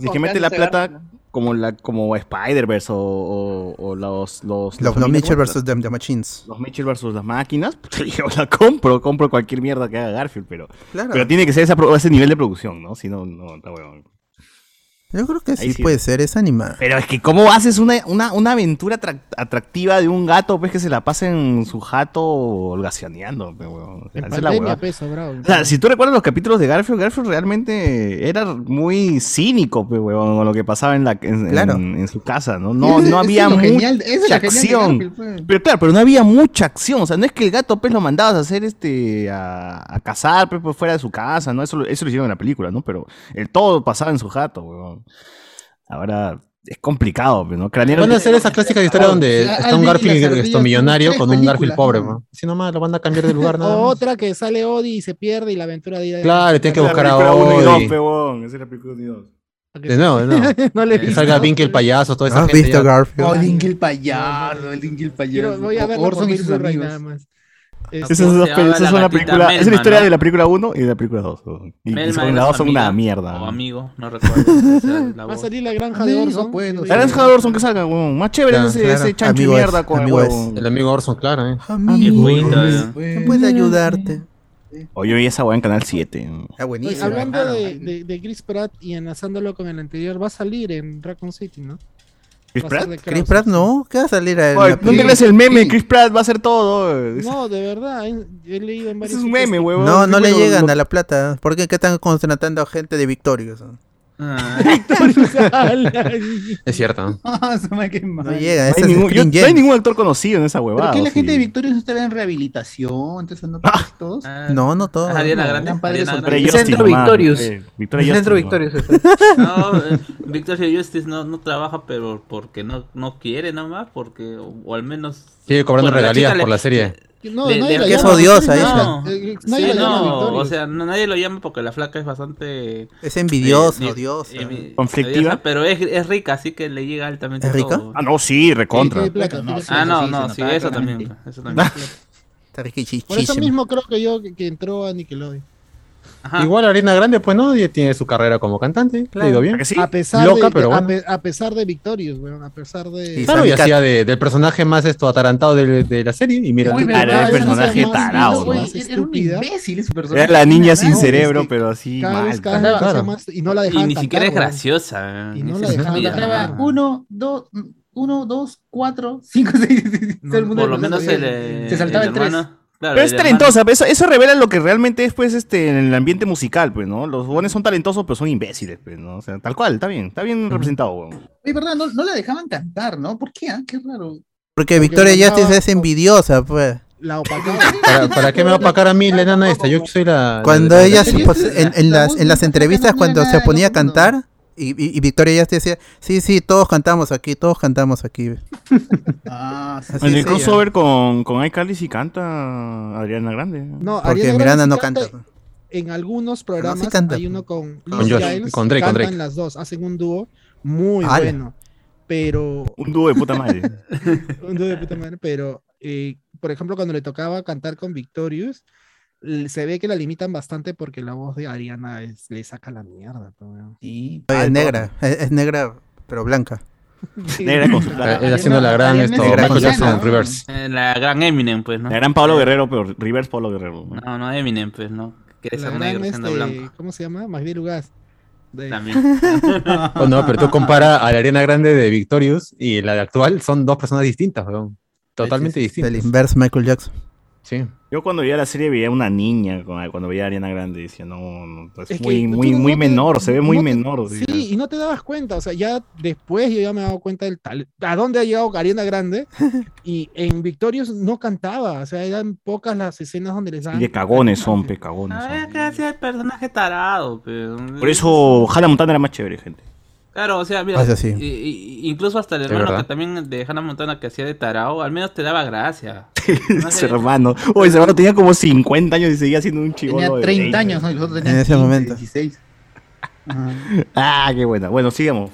si es que mete la plata como la como Spider-Verse o, o, los los, los, los Mitchell vs. The, Machines. Los Mitchell vs. las máquinas, pues, yo la compro, compro cualquier mierda que haga Garfield, pero pero tiene que ser esa, ese nivel de producción, ¿no? Si no no está bueno. Yo creo que sí, puede ser, es animada. Pero es que, ¿cómo haces una, una, una aventura atractiva de un gato, pues que se la pasa en su jato holgacioneando? o sea, si tú recuerdas los capítulos de Garfield, Garfield realmente era muy cínico, pues, con lo que pasaba en, la, en, su casa, ¿no? No, no había mucha acción. Pues. Pero claro, pero no había mucha acción. O sea, no es que el gato, pues, lo mandabas a hacer este, a, a cazar, pues, fuera de su casa, ¿no? Eso, eso lo hicieron en la película, ¿no? Pero el todo pasaba en su jato, weón. Ahora es complicado, ¿no? Van a hacer esa clásica historia donde está un Garfield esto, millonario con un Garfield pobre, ¿no? Si nomás lo van a cambiar de lugar, nada. Otra que sale Odi y se pierde y la aventura de ir Claro, tiene que buscar a Odi. Esa es la película nuevo. no le que salga Vinky el payaso, toda esa ¿Has gente. visto Garfield? Oh, Vinky el payaso, el Vinky el payaso. voy a ver Orson y sus amigos. Nada más. Esa es, una película, es la historia de la película 1 y de la película 2. Y, la 2 son una mierda. O amigo, no recuerdo. Va a salir la granja de Orson. la granja de Orson que salga, Más chévere ese, ese chancho mierda con el amigo Orson, claro, eh. Amigo, ¿Qué puede ayudarte? Hoy vi esa weá en Canal 7. Está buenísimo. Hablando de, de, Chris Pratt y enlazándolo con el anterior, va a salir en Raccoon City, ¿no? ¿Chris Pratt? Chris Pratt no, ¿qué va a salir a él? ¿Dónde ves el meme? Chris Pratt va a hacer todo. No, de verdad, he leído en varios. Es un meme, huevón. No, no le llegan a la plata. ¿Por qué? ¿Qué están contratando a gente de Victoria? Ah. es cierto. Ah, no llega, no hay, ningún, yo, no hay ningún actor conocido en esa huevada. ¿Por qué la gente de Victoria no está en rehabilitación? Entonces, ¿no ah. todos? no, no todos. Ariana Grande. El centro Victorious. El centro Victorious. No, eh, Victoria Justice no, no trabaja, pero porque no, no quiere nomás, porque, o, al menos... Sigue cobrando regalías por la serie No, nadie es odiosa ella. Nadie no, o sea, nadie lo llama porque la flaca es bastante... Es envidiosa, eh, odiosa. Conflictiva. Pero es, es, rica, así que le llega altamente ¿Es rica? Ah, no, sí, recontra. ah, no, no, sí, eso también. Eso también. Por eso mismo creo que yo que entró a Nickelodeon. Igual Arena Grande, pues no, y tiene su carrera como cantante, le ha ido bien. A pesar Loca, de, pero bueno. a, pesar de Victorious, weón, a pesar de. claro, y hacía de, del personaje más esto atarantado de, de la serie. Y mira, era el personaje tarado, ¿no? Era un imbécil ese personaje. Era la niña sin cerebro, pero así. Cada vez, cada vez más, y no la dejaban. Y ni siquiera es graciosa. Y no la dejaban. Uno, dos. 1, 2, 4, 5, 6. Por lo menos se saltaba el 3 pero es talentosa, eso, eso, revela lo que realmente es pues este en el ambiente musical, pues, ¿no? Los jóvenes son talentosos, pero son imbéciles, pues, ¿no? O sea, tal cual, está bien, está bien representado, weón. Es verdad, no, no, la dejaban cantar, ¿no? ¿Por qué? Ah? Qué raro. Porque, Victoria Justice es envidiosa, pues. La opacaba. ¿Para, ¿Para, qué me va a opacar a mí la enana esta? Yo soy la. Cuando ella, en, en, las, en las entrevistas, cuando se ponía a cantar, y, Victoria ya te decía, sí, sí, todos cantamos aquí, todos cantamos aquí. ah, en el crossover con, con iCarly sí canta Adriana Grande. No, porque Miranda no canta. En algunos programas hay uno con Liz con, Giles, con Drake, cantan las dos, hacen un dúo muy bueno. Pero. Un dúo de puta madre. un dúo de puta madre, pero eh, por ejemplo, cuando le tocaba cantar con Victorious, se ve que la limitan bastante porque la voz de Ariana le saca la mierda. Sí. Es negra, es, negra, pero blanca. Negra con su Es haciendo la gran esto, Michael Jackson Reverse. Eh, la gran Eminem, pues, ¿no? La gran Pablo Guerrero, pero Reverse Pablo Guerrero. No, no, Eminem, pues, ¿no? Quiere ser negro siendo este, blanco. ¿Cómo se llama? Más bien Ugas. También. oh, no, pero tú compara a la Ariana Grande de Victorious y la de actual, son dos personas distintas, weón. Totalmente distintas. El inverse Michael Jackson. Sí. Yo cuando veía la serie veía una niña, cuando veía a Ariana Grande, decía, no, es, muy, muy, muy menor, se ve muy menor. Sí, y no te dabas cuenta, o sea, ya después yo ya me he dado cuenta del tal, a dónde ha llegado Ariana Grande, y en Victorious no cantaba, o sea, eran pocas las escenas donde les daban. Y de cagones son, pe, cagones. A ver, qué hacía el personaje tarado, Por eso Hannah Montana era más chévere, gente. Claro, o sea, mira, incluso hasta el hermano que también de Hannah Montana que hacía de tarao, al menos te daba gracia. ese hermano. O ese hermano tenía como 50 años y seguía siendo un chivo. Tenía 30 años, ¿no? en ese momento. 16. ah, qué buena. Bueno, sigamos.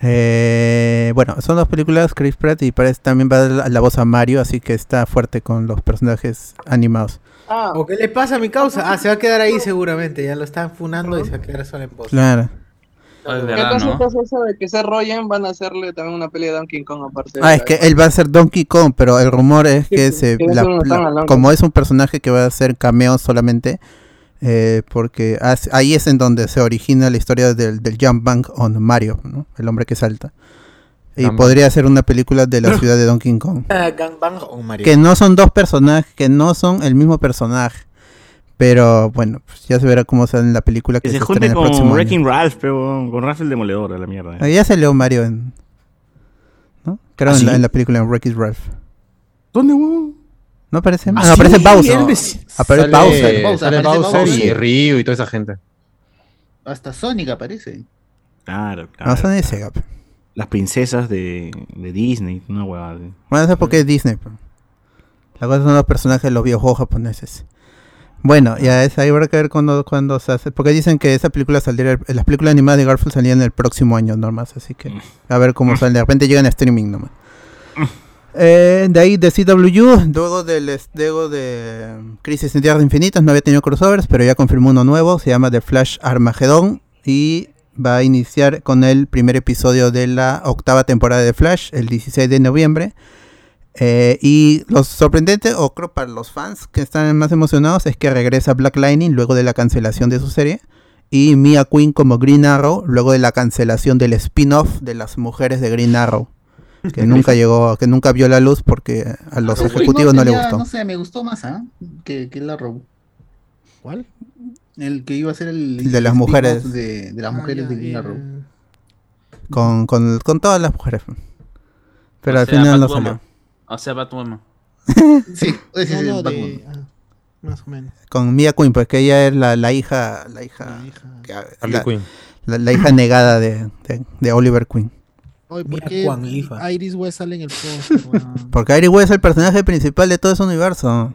Eh, bueno, son dos películas, Chris Pratt y parece también va a dar la voz a Mario, así que está fuerte con los personajes animados. Ah, ¿o qué le pasa a mi causa? Ah, se va a quedar ahí seguramente, ya lo están funando y se va a quedar solo en voz. Claro. ¿Qué tal pasa eso de que se rollen van a hacerle también una pelea de Donkey Kong aparte? Ah, es que él va a ser Donkey Kong, pero el rumor es que se, como es un personaje que va a hacer cameo solamente, eh, porque ahí es en donde se origina la historia del, del Jump Bank on Mario, ¿no? el hombre que salta. Y podría ser una película de la ciudad de Donkey Kong. Que no son dos personajes, que no son el mismo personaje. Pero bueno, pues ya se verá cómo sale en la película que, se, se junte con Wrecking Ralph, pero con Ralph el Demoledor, a la mierda. Eh. Ya salió Mario en. ¿No? Creo ¿Ah, en, la, en, la, película en Wrecking Ralph. ¿Dónde, huevón? ¿No aparece? ¿Ah, no, aparece Bowser. No. Aparece Bowser. Bowser, sale Bowser y Ryu y toda esa gente. Hasta Sonic aparece. Claro, claro. No, Sonic Sega. Las princesas de, de Disney, una huevada. Bueno, eso es porque es Disney. Pero. La cosa son los personajes de los videojuegos japoneses. Bueno, ya es ahí habrá que ver cuando, cuando se hace. Porque dicen que esa película saldría. Las películas animadas de Garfield salían el próximo año nomás. Así que mm. a ver cómo mm. sale. De repente llegan a streaming nomás. Mm. Eh, de ahí de CW, luego del luego de Crisis en Tierras Infinitas, no había tenido crossovers, pero ya confirmó uno nuevo, se llama The Flash Armageddon y va a iniciar con el primer episodio de la octava temporada de Flash el 16 de noviembre. Eh, y lo sorprendente, o creo para los fans que están más emocionados, es que regresa Black Lightning luego de la cancelación de su serie. Y Mia Queen como Green Arrow luego de la cancelación del spin-off de las mujeres de Green Arrow. Que nunca llegó, que nunca vio la luz porque a los ejecutivos no, le gustó. No sé, me gustó más ¿ah? que, que el Arrow. ¿Cuál? El que iba a ser el, de las mujeres de, de las ah, mujeres de Green Arrow. Con, con, con, todas las mujeres. Pero al final no salió. O sea, Batwoman. sí, ese no, de, ah, más o menos. Con Mia Queen, pues que ella es la, la hija, la hija, la hija, la, la, hija negada de, de, de, Oliver Queen. Oye, ¿por qué Iris West sale en el post? Porque Iris West es el personaje principal de todo ese universo.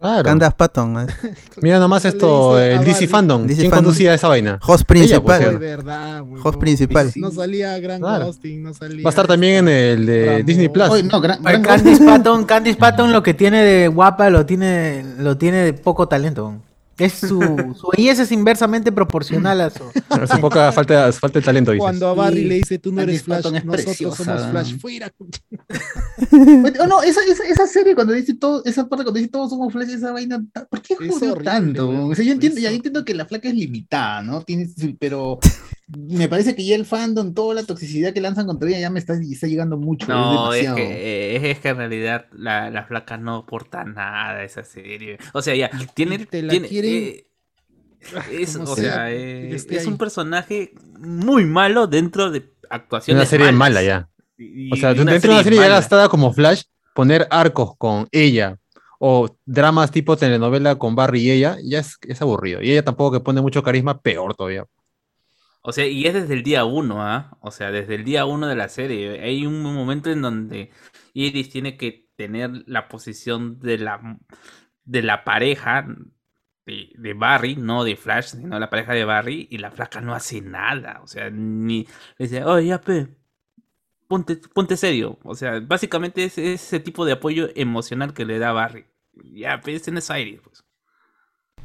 Claro. Candace Patton. ¿eh? Mira nomás esto, el DC Fandom. DC ¿Quién Fandom? conducía esa vaina? Host principal. Ella, verdad, Host principal. No salía Grand claro. Ghosting, no salía. Va a estar también en el de Disney Plus. Oye, no, Gran, Candice Patton, Candice Patton lo que tiene de guapa lo tiene, lo tiene de poco talento. Es su, su belleza es inversamente proporcional a su. Es un poco falta, falta de talento. Cuando a Barry le dice tú no eres Flash, nosotros somos Flash, fuera. no, esa, esa, esa, serie cuando dice todo, esa parte cuando dice todos somos Flash, esa vaina, ¿por qué jodió tanto? O sea, yo entiendo, ya entiendo que la flaca es limitada, ¿no? Tiene, pero me parece que ya el fandom, toda la toxicidad que lanzan contra ella ya me está, está llegando mucho. No, es, que, eh, es, que en realidad la, la flaca no aporta nada a esa serie. O sea, ya, tiene. tiene eh, es, o sea, eh, es un personaje muy malo dentro de actuaciones. Una serie mala ya. o sea, dentro de una serie ya gastada como Flash, poner arcos con ella o dramas tipo telenovela con Barry y ella, ya es, es aburrido. Y ella tampoco que pone mucho carisma, peor todavía. O sea, y es desde el día uno, ¿ah? O sea, desde el día uno de la serie. Hay un momento en donde Iris tiene que tener la posición de la, de la pareja de, Barry, no de Flash, sino la pareja de Barry, y la flaca no hace nada. O sea, ni le dice, oye, ya, pe, ponte, ponte serio. O sea, básicamente es, ese tipo de apoyo emocional que le da Barry. Ya, pe, es en Iris, pues.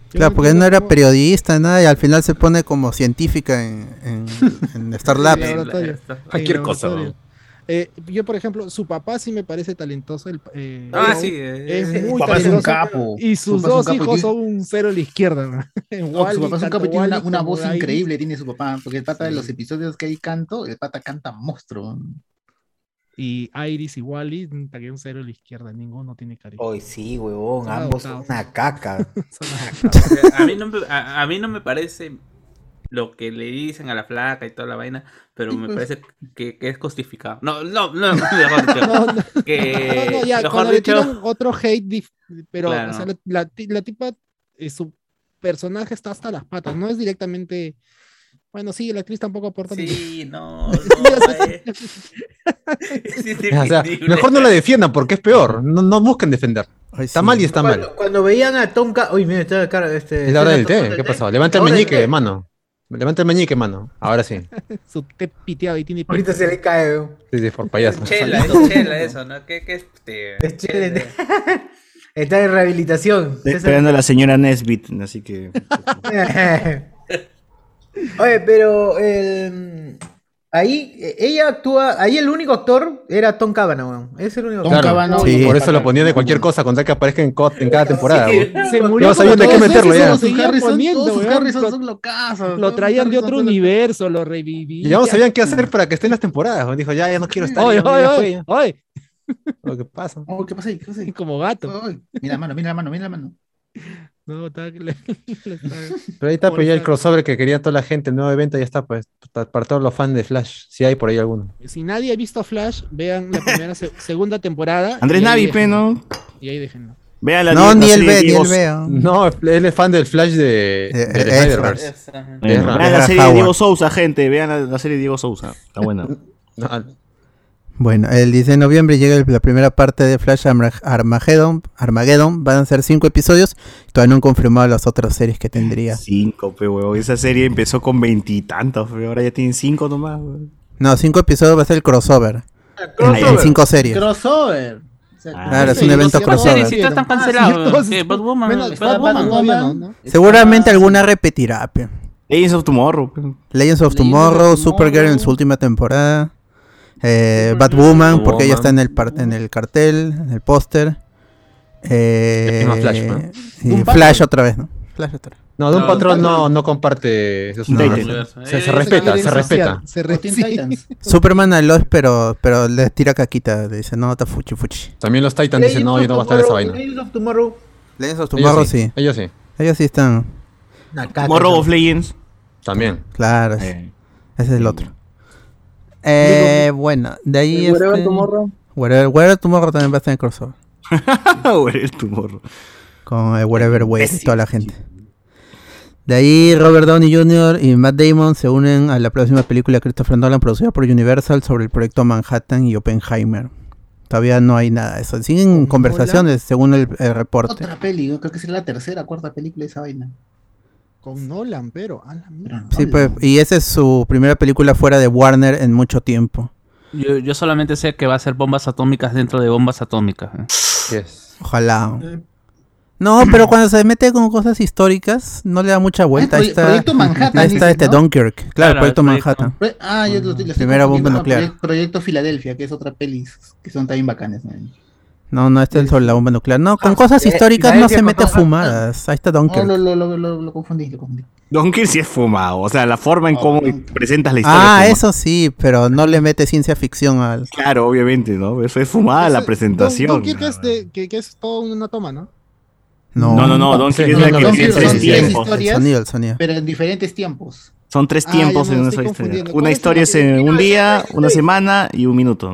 Claro, porque no era periodista, nada, y al final se pone como científica en, en, Star Labs. Cualquier cosa. Eh, yo, por ejemplo, su papá sí me parece talentoso. El, eh, ah, sí, es, muy talentoso. Es un capo. Y sus dos hijos son un cero a la izquierda. su papá es un capo y tiene una, voz increíble, tiene su papá. Porque el pata de los episodios que hay canto, el pata canta monstruo. Y Iris y Wally, un cero a la izquierda, ninguno tiene carisma. Hoy sí, huevón, ambos son una caca. a, mí no me, a, mí no me parece lo que le dicen a la flaca y toda la vaina, pero me pues. parece que, que, es justificado. No, no, no, mejor dicho. no, no, que, no, ya, mejor dicho, otro hate, pero o sea, la, la, la, tipa, eh, su personaje está hasta las patas, no es directamente bueno, sí, la actriz tampoco aporta. Sí, no. mejor no la defiendan porque es peor. No, no busquen defender. está mal y está mal. Cuando veían a Tonka. Uy, mira, está cara. Este, es la hora del té. ¿Qué pasó? Levanta el meñique, mano. Levanta el meñique, mano. Ahora sí. Su té piteado y tiene. Ahorita se le cae, Sí, sí, por payaso. Chela, es chela eso, ¿no? ¿Qué, qué es? Es chela. Está en rehabilitación. Estoy esperando a la señora Nesbit, así que. Oye, pero el, ahí ella actúa, ahí el único actor era Tom Cavanaugh, es el único Tom Cavanaugh. Sí, por eso lo ponía de cualquier cosa con tal que aparezca en, en cada temporada. Sí, se murió. Ya sabían de qué meterlo ya. Lo traían de otro universo, lo revivían. Y ya no sabían qué hacer para que estén las temporadas. Dijo, ya, ya no quiero estar. Oye, oye, oye. ¿Qué pasa? Oh, ¿Qué pasa ahí? ¿Qué pasa ahí? Como gato. Mira la mano, mira la mano, mira la mano. No, está, Pero ahí está pues ya el crossover que quería toda la gente, el nuevo evento ya está, pues, para todos los fans de Flash, si hay por ahí alguno. Si nadie ha visto Flash, vean la primera, segunda temporada. Andrés Navi, ¿no? Y ahí déjenlo. Vean la no, ni él ve, ni él ve. No, él es fan del Flash de, de, de Spider-Verse. Vean la serie de Diego Sousa, gente. Vean la, serie de Diego Sousa. Está buena. no, bueno, el 10 de noviembre llega la primera parte de Flash Armageddon. Armageddon van a ser cinco episodios. Todavía no han confirmado las otras series que tendría. Cinco, pe Esa serie empezó con veintitantos, Ahora ya tienen cinco nomás, No, cinco episodios va a ser el crossover. crossover. En, cinco series. Crossover. claro, es un evento crossover. Si están cancelados. Seguramente alguna repetirá. Legends of Tomorrow. Legends of Tomorrow, Supergirl en su última temporada. Eh, Batwoman, porque ella está en el, en el cartel, en el póster. Eh, Flash, y Flash otra vez, ¿no? Flash otra vez. No, de un patrón no, no comparte. se, respeta, se respeta. Superman a los, pero, pero le tira caquita. Dice, no, está fuchi fuchi. También los Titans dicen, no, yo no voy a estar esa vaina. Legends of Tomorrow. Legends of Tomorrow, sí. Ellos sí. Ellos sí están. Tomorrow of Legends. También. Claro. Ese es el otro. Eh, bueno, de ahí. es. Wherever este, Tomorrow. Wherever, Tomorrow también va a estar en crossover. Wherever Tomorrow. Con el Wherever Way, toda la gente. De ahí Robert Downey Jr. y Matt Damon se unen a la próxima película de Christopher Nolan producida por Universal sobre el proyecto Manhattan y Oppenheimer. Todavía no hay nada de eso. Siguen conversaciones según el, reporte. Otra peli, creo que es la tercera, cuarta película de esa vaina. Con Nolan, pero Sí, pues, y esa es su primera película fuera de Warner en mucho tiempo. Yo, solamente sé que va a ser bombas atómicas dentro de bombas atómicas. ¿eh? Ojalá. Eh, no, pero cuando se mete con cosas históricas, no le da mucha vuelta. Ahí está, proyecto Manhattan. Ahí está este Dunkirk. Claro, el Proyecto Manhattan. Ah, yo lo, estoy Primera bomba nuclear. Proyecto Filadelfia, que es otra peli que son también bacanas. No, no, este es sobre la bomba nuclear. No, con ah, cosas eh, históricas no se mete fumadas. Ahí está Dunkirk. No, lo, lo, lo, lo, confundí, lo confundí. Dunkirk sí es fumado. O sea, la forma en cómo presentas la historia. Ah, eso sí, pero no le mete ciencia ficción al. Claro, obviamente, ¿no? Eso es fumada la presentación. Dunkirk es, de, que, que es todo una toma, ¿no? No, no, no, Don Quijote es la que tres tiempos. Pero en diferentes tiempos. Son tres ah, tiempos en una sola historia. Una historia es en un día, una semana y un minuto.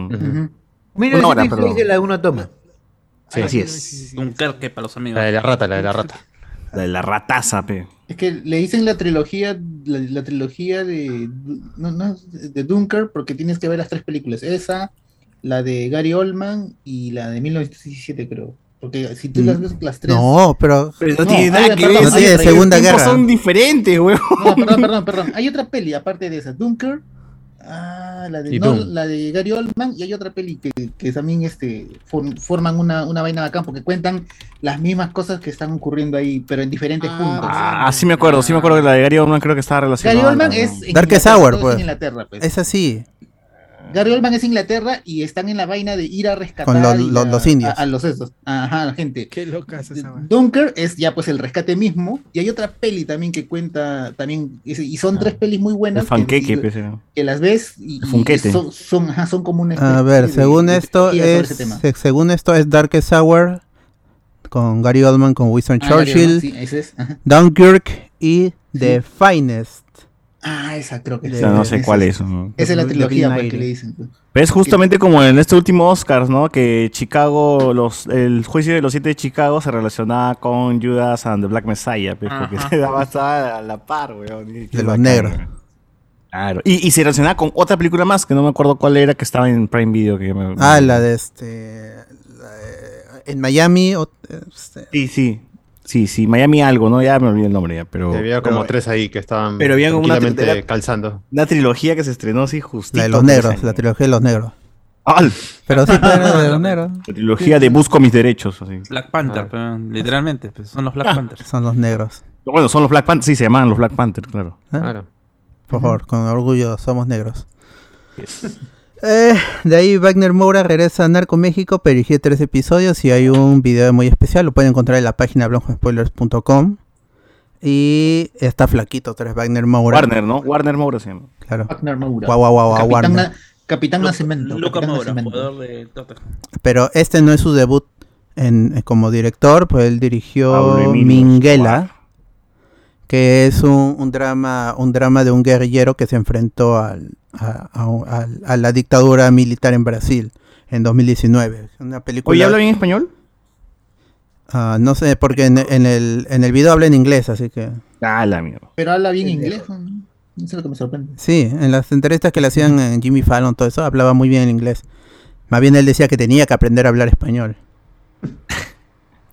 Mira, una hora, perdón. la una toma. Sí, así es. Un carque para los amigos. La de la rata, la de la rata. La de la rataza, pe. Es que le dicen la trilogía, la, trilogía de, no, no, de Dunker porque tienes que ver las tres películas. Esa, la de Gary Oldman y la de 1917, creo. Porque si tú las ves las tres. No, pero. Pero no, tiene nada que ver. No tiene Segunda Guerra. Son diferentes, weón. No, perdón, perdón, perdón. Hay otra peli aparte de esa. Dunker. Ah, la de, no, la de Gary Oldman. Y hay otra peli que, que también este, forman una, una vaina bacán porque cuentan las mismas cosas que están ocurriendo ahí, pero en diferentes ah, puntos. Ah, sí me acuerdo. Sí me acuerdo que la de Gary Oldman creo que estaba relacionada. Gary Oldman es. Dark Sour, pues. pues. Es así. Gary Oldman es Inglaterra y están en la vaina de ir a rescatar Con los indios. A, los esos. Ajá, la gente. Qué loca es esa Dunker es ya pues el rescate mismo. Y hay otra peli también que cuenta también. Y son tres pelis muy buenas. que, pues, que, las ves y, son, son, son, como A ver, según esto es. Según esto es Darkest Hour con Gary Oldman, con Winston ah, Churchill, Dunkirk y The Finest. Ah, esa creo que es. no sé cuál es. Esa es la trilogía pues, que le dicen. Pues. Es justamente como en este último Oscars, ¿no? Que Chicago, los, el juicio de los siete de Chicago se relacionaba con Judas and the Black Messiah, pues, porque se daba a la par, weón. De los negros. Claro. Y, y, se relacionaba con otra película más, que no me acuerdo cuál era, que estaba en Prime Video. Que ah, la de este... en Miami. Este... Sí, sí. Sí, sí, Miami algo, ¿no? Ya me olvidé el nombre ya, pero... Había como tres ahí que estaban pero había una calzando. Una trilogía que se estrenó, sí, justo. La de los negros, la trilogía de los negros. ¡Al! Pero sí, pero de los negros. La trilogía de Busco mis derechos. Así. Black Panther, ah. literalmente, pues, son los Black ah. Panthers. Son los negros. Bueno, son los Black Panthers, sí, se llaman los Black Panthers, claro. ¿Eh? Claro. Por favor, con orgullo, somos negros. Eh, de ahí Wagner Moura regresa a Narco México, pero dirige tres episodios y hay un video muy especial, lo pueden encontrar en la página blancospoilers.com. Y está flaquito, tres Wagner Moura. Warner, ¿no? Warner Moura se llama. Claro. Wagner Moura. Guau, guau, guau, Capitán, Warner. Capitán Nacimiento. Luca Moura, jugador de Pero este no es su debut en, como director, pues él dirigió Minguela que es un, drama un drama de un guerrillero que se enfrentó al, a, la dictadura militar en Brasil en 2019. Una película. ¿Oye, habla bien español? Ah, no sé, porque en, el, en el video habla en inglés, así que. Ah, la mierda. Pero habla bien inglés. No sé lo que me sorprende. Sí, en las entrevistas que le hacían en Jimmy Fallon, todo eso, hablaba muy bien en inglés. Más bien él decía que tenía que aprender a hablar español.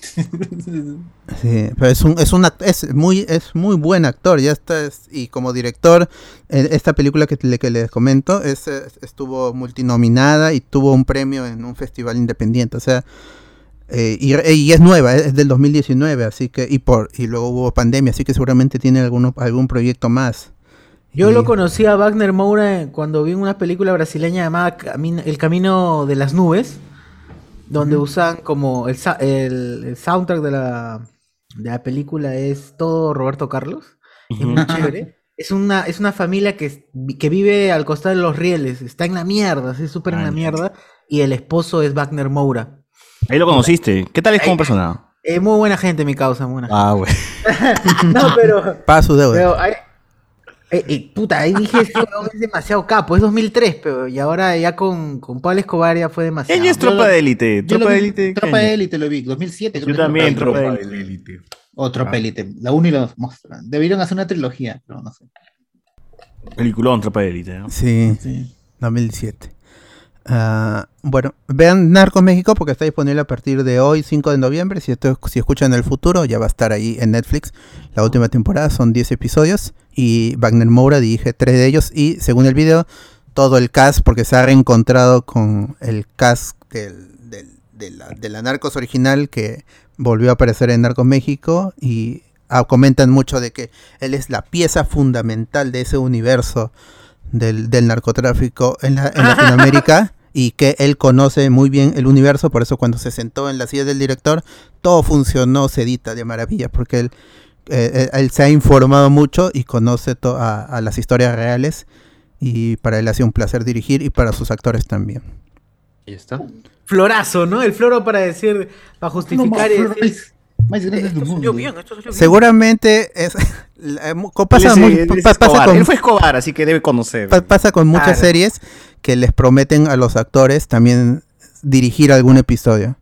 Sí, pero es un, es una, es muy, es muy buen actor, ya está, y como director, esta película que, le, que les comento, es, estuvo multinominada y tuvo un premio en un festival independiente, o sea, eh, y, es nueva, es del 2019, así que, y por, y luego hubo pandemia, así que seguramente tiene alguno, algún proyecto más. Yo lo conocí a Wagner Moura cuando vi una película brasileña llamada El Camino de las Nubes donde usan como el, el, soundtrack de la, de la, película es todo Roberto Carlos. Es muy chévere. Es una, es una familia que, que, vive al costado de los rieles, está en la mierda, es súper en la mierda, y el esposo es Wagner Moura. Ahí lo conociste. ¿Qué tal es como persona? Es muy buena gente, mi causa, muy buena Ah, güey. no, pero. Paga su deuda. Pero eh, eh, puta, ahí dije, es demasiado capo, es 2003, pero y ahora ya con, con Pablo Escobar ya fue demasiado. Ella es tropa de élite. Tropa de élite. Tropa de élite lo vi, 2007. Yo también, tropa de élite. Otro ah. La 1 y la 2 muestran. Debieron hacer una trilogía, pero no sé. Peliculón, Tropa de Élite. ¿no? Sí, sí, 2017. Ah, bueno, vean Narcos México porque está disponible a partir de hoy, 5 de noviembre. Si, esto, si escuchan el futuro, ya va a estar ahí en Netflix. La última temporada son 10 episodios y Wagner Moura dirige 3 de ellos. Y según el video, todo el cast, porque se ha reencontrado con el cast de, la, de, la, Narcos original que volvió a aparecer en Narcos México. Y ah, comentan mucho de que él es la pieza fundamental de ese universo del, narcotráfico en, Latinoamérica y que él conoce muy bien el universo, por eso cuando se sentó en la silla del director, todo funcionó, se edita de maravilla, porque él, eh, eh, él se ha informado mucho y conoce a, a, las historias reales y para él ha sido un placer dirigir y para sus actores también. Ahí está. Florazo, ¿no? El floro para decir, para justificar... Seguramente es, pasa, con, Él fue Escobar, así que debe conocer. pasa con muchas series que les prometen a los actores también dirigir algún episodio.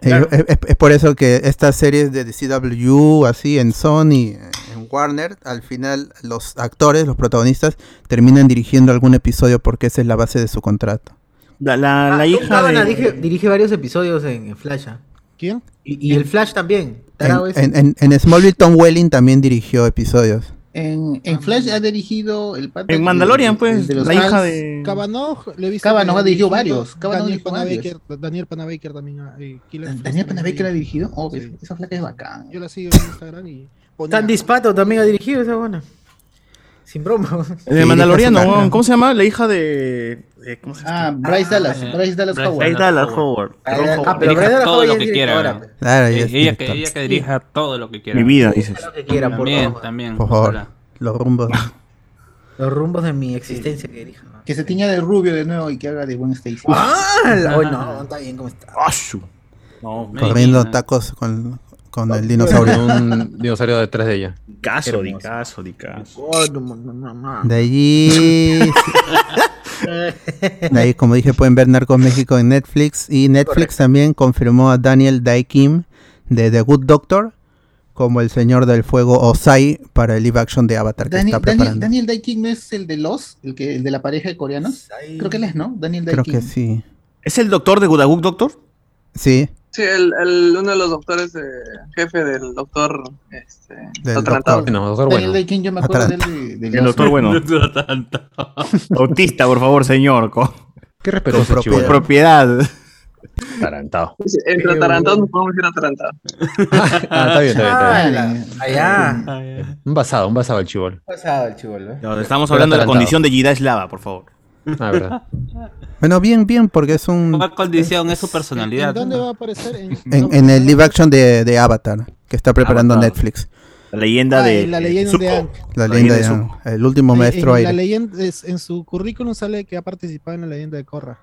Eh, es, por eso que estas series de CW, así en Sony, en Warner, al final los actores, los protagonistas, terminan dirigiendo algún episodio porque esa es la base de su contrato. La, la, ah, hija de... dirige, varios episodios en, Flash. ¿ah? ¿Quién? Y, el Flash también. En, en, Smallville, Tom Welling también dirigió episodios. En, en Flash ha dirigido el En Mandalorian, pues, la hija de. Cabanoj, le he visto. Cabanoj ha dirigido varios. Daniel Panabaker, Daniel Panabaker también. Eh, Daniel Panabaker ha dirigido. Oh, esa flaca es bacán. Yo la sigo en Instagram y. Tan Dispato también ha dirigido esa buena. Sin broma. De Mandaloriano, ¿cómo se llama? La hija de. ¿Cómo se llama? Ah, Bryce Dallas. Bryce Dallas Howard. Bryce Dallas Howard. Ah, pero Bryce Dallas todo lo que quiera. Claro, ella, que, ella que dirija todo lo que quiera. Mi vida, dices. Lo que quiera, por también, también. Por favor. Los rumbos. Los rumbos de mi existencia que dirija. Que se tiña de rubio de nuevo y que haga de buen Stacy. ¡Ah! Hoy no, está bien, ¿cómo está? No, Corriendo tacos con, con el dinosaurio. Un dinosaurio detrás de ella. Caso, di caso, di caso. De allí. ahí, como dije, pueden ver Narcos México en Netflix. Y Netflix también confirmó a Daniel Dae Kim de The Good Doctor como el Señor del Fuego Osai para el live action de Avatar que está preparando. Daniel, Dae Kim no es el de los, el que el de la pareja de coreanos. Creo que él es, ¿no? Daniel Dae Creo que sí. ¿Es el doctor de Good Doctor? Sí. Sí, el, el, uno de los doctores de, jefe del doctor este, del doctor, no, doctor bueno. Daniel King, yo me acuerdo del, del, el doctor bueno. Autista, por favor, señor. Qué respeto. Propiedad. propiedad. Atarantado. Entre atarantados nos podemos decir atarantado. ah, está bien, está bien. Está bien. Allá. Un basado, un basado al chivol. Un basado al chivol, ¿eh? No, estamos hablando de la condición de Jida Slava, por favor. Ah, verdad. Bueno, bien, bien, porque es un. ¿Cuál condición es su personalidad? ¿En dónde va a aparecer? En, en, el live action de, de, Avatar, que está preparando Netflix. La leyenda de. La leyenda de Ang. La leyenda de Ang. El último maestro. La leyenda es, en su currículum sale que ha participado en la leyenda de Korra.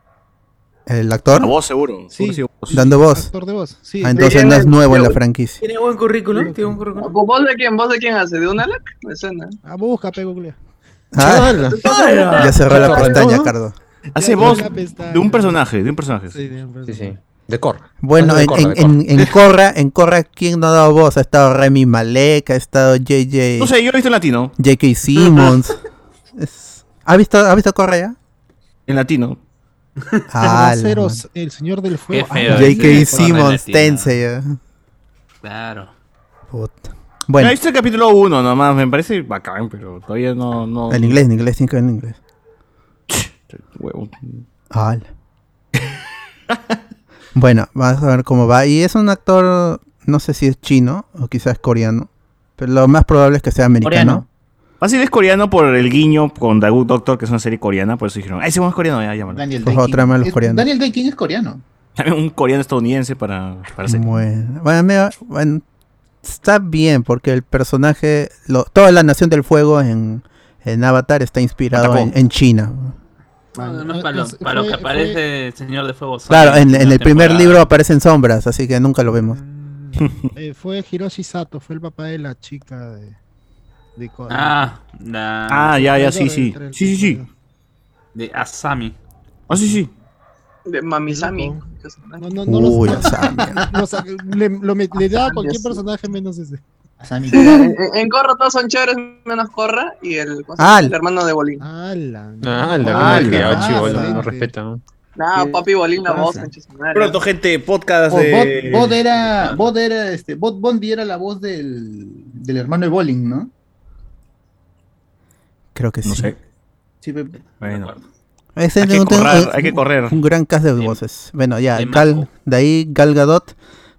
¿El actor? La voz, seguro. Sí. Dando voz. Actor de voz. Sí. Ah, entonces no es nuevo en la franquicia. Tiene buen currículum. ¿Tiene buen currículum? ¿Vos de quién? ¿Vos de quién hace? ¿De un Alec? Me suena. Ah, busca, Google. Ah, ya cerró la pestaña, Cardo. Hace voz de un personaje, de un personaje. Sí, sí. sí. De Corra. Bueno, en, Corra, en, en, Corra, en Corra, ¿quién no ha dado voz? Ha estado Remy Malek, ha estado JJ. No sé, yo lo he visto en latino. J.K. Simmons. ¿Ha visto, ¿Ha visto Corra ya? En latino. Ah, el señor del fuego. J.K. Simmons, tense. Claro. Puta. Bueno. he visto el capítulo 1 nomás, me parece bacán, pero todavía no. no... En inglés, en inglés, en inglés. Huevo. bueno, vamos a ver cómo va. Y es un actor, no sé si es chino o quizás coreano. Pero lo más probable es que sea americano. Fácil es coreano por el guiño con The Good Doctor, que es una serie coreana, por eso dijeron, ¡ay, ese es coreano! Ya, llámalo. Daniel Day Daniel Day King es coreano. un coreano estadounidense para, para Bueno, bueno, está bien, porque el personaje, toda la Nación del Fuego en, en Avatar está inspirado en, China. No, para, lo, para lo, que aparece el Señor de Fuego. Claro, en, el primer libro aparecen sombras, así que nunca lo vemos. Eh, fue Hiroshi Sato, fue el papá de la chica de, de Ah, ah, ya, ya, sí, sí. Sí, sí, sí. De Asami. Ah, sí, sí. De Mamisami. No, no, no. Uy, le, lo, le da a cualquier personaje menos ese. En, en Corra todos son chéveres menos Corra y el, el hermano de Bolín. Ah, la, ah, la, ah, no respeta, ¿no? No, papi Bolín la voz, Pronto, gente, podcast de... Bot, era, Bot era, este, Bot Bondi era la voz del, del hermano de Bolín, ¿no? Creo que sí. No sé. Sí, bueno. Hay, que correr, hay que correr. Un gran cast de voces. Bueno, ya, Gal, de ahí Gal Gadot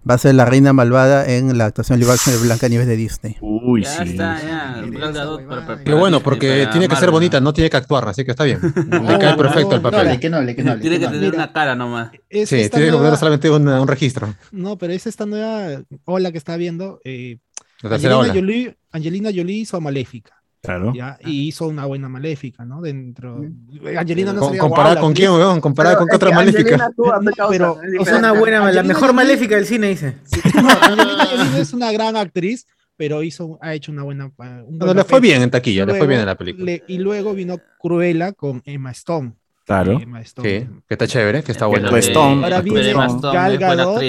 va a ser la reina malvada en la actuación live action de Blanca Nieves de Disney. Uy, ya sí. Está, ya. Qué bueno, porque tiene que ser bonita, no tiene que actuar, así que está bien. Le cae perfecto el papel. No, que no, que no. Tiene que tener una cara nomás. Sí, tiene que tener solamente un registro. No, pero es esta nueva ola que está viendo. Eh, Angelina, Jolie, Angelina Jolie hizo Maléfica. Claro. Y hizo una buena maléfica, ¿no? Dentro. Angelina no ¿Comparada con quién, weón? ¿Comparada con qué otra maléfica? pero es una buena, la mejor maléfica del cine, dice. Angelina es una gran actriz, pero hizo, ha hecho una buena. no, le fue bien en taquilla, le fue bien en la película. y luego vino Cruella con Emma Stone. Claro. Emma Stone. Sí, que está chévere, que está buena. Stone. Ahora viene Gal Gadot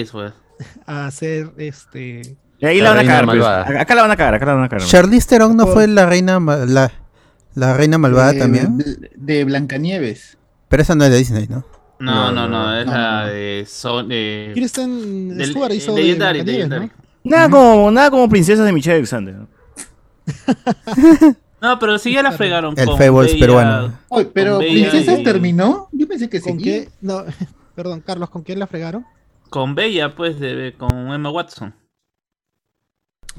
a hacer este y ahí la, van a cagar, pues. Acá la van a cagar, acá la van a cagar. Charlize Theron no fue la reina la, la reina malvada también. De Blancanieves. Pero esa no es de Disney, ¿no? No, no, no, es la de Son de Kristen Stewart hizo de Nada como nada como princesas de Michelle Alexander. ¿no? pero sí ya la fregaron El Fables peruano. Oye, pero Princesas terminó? Yo pensé que ¿Con qué? No, perdón, Carlos, ¿con quién la fregaron? Con Bella, pues, de, con Emma Watson.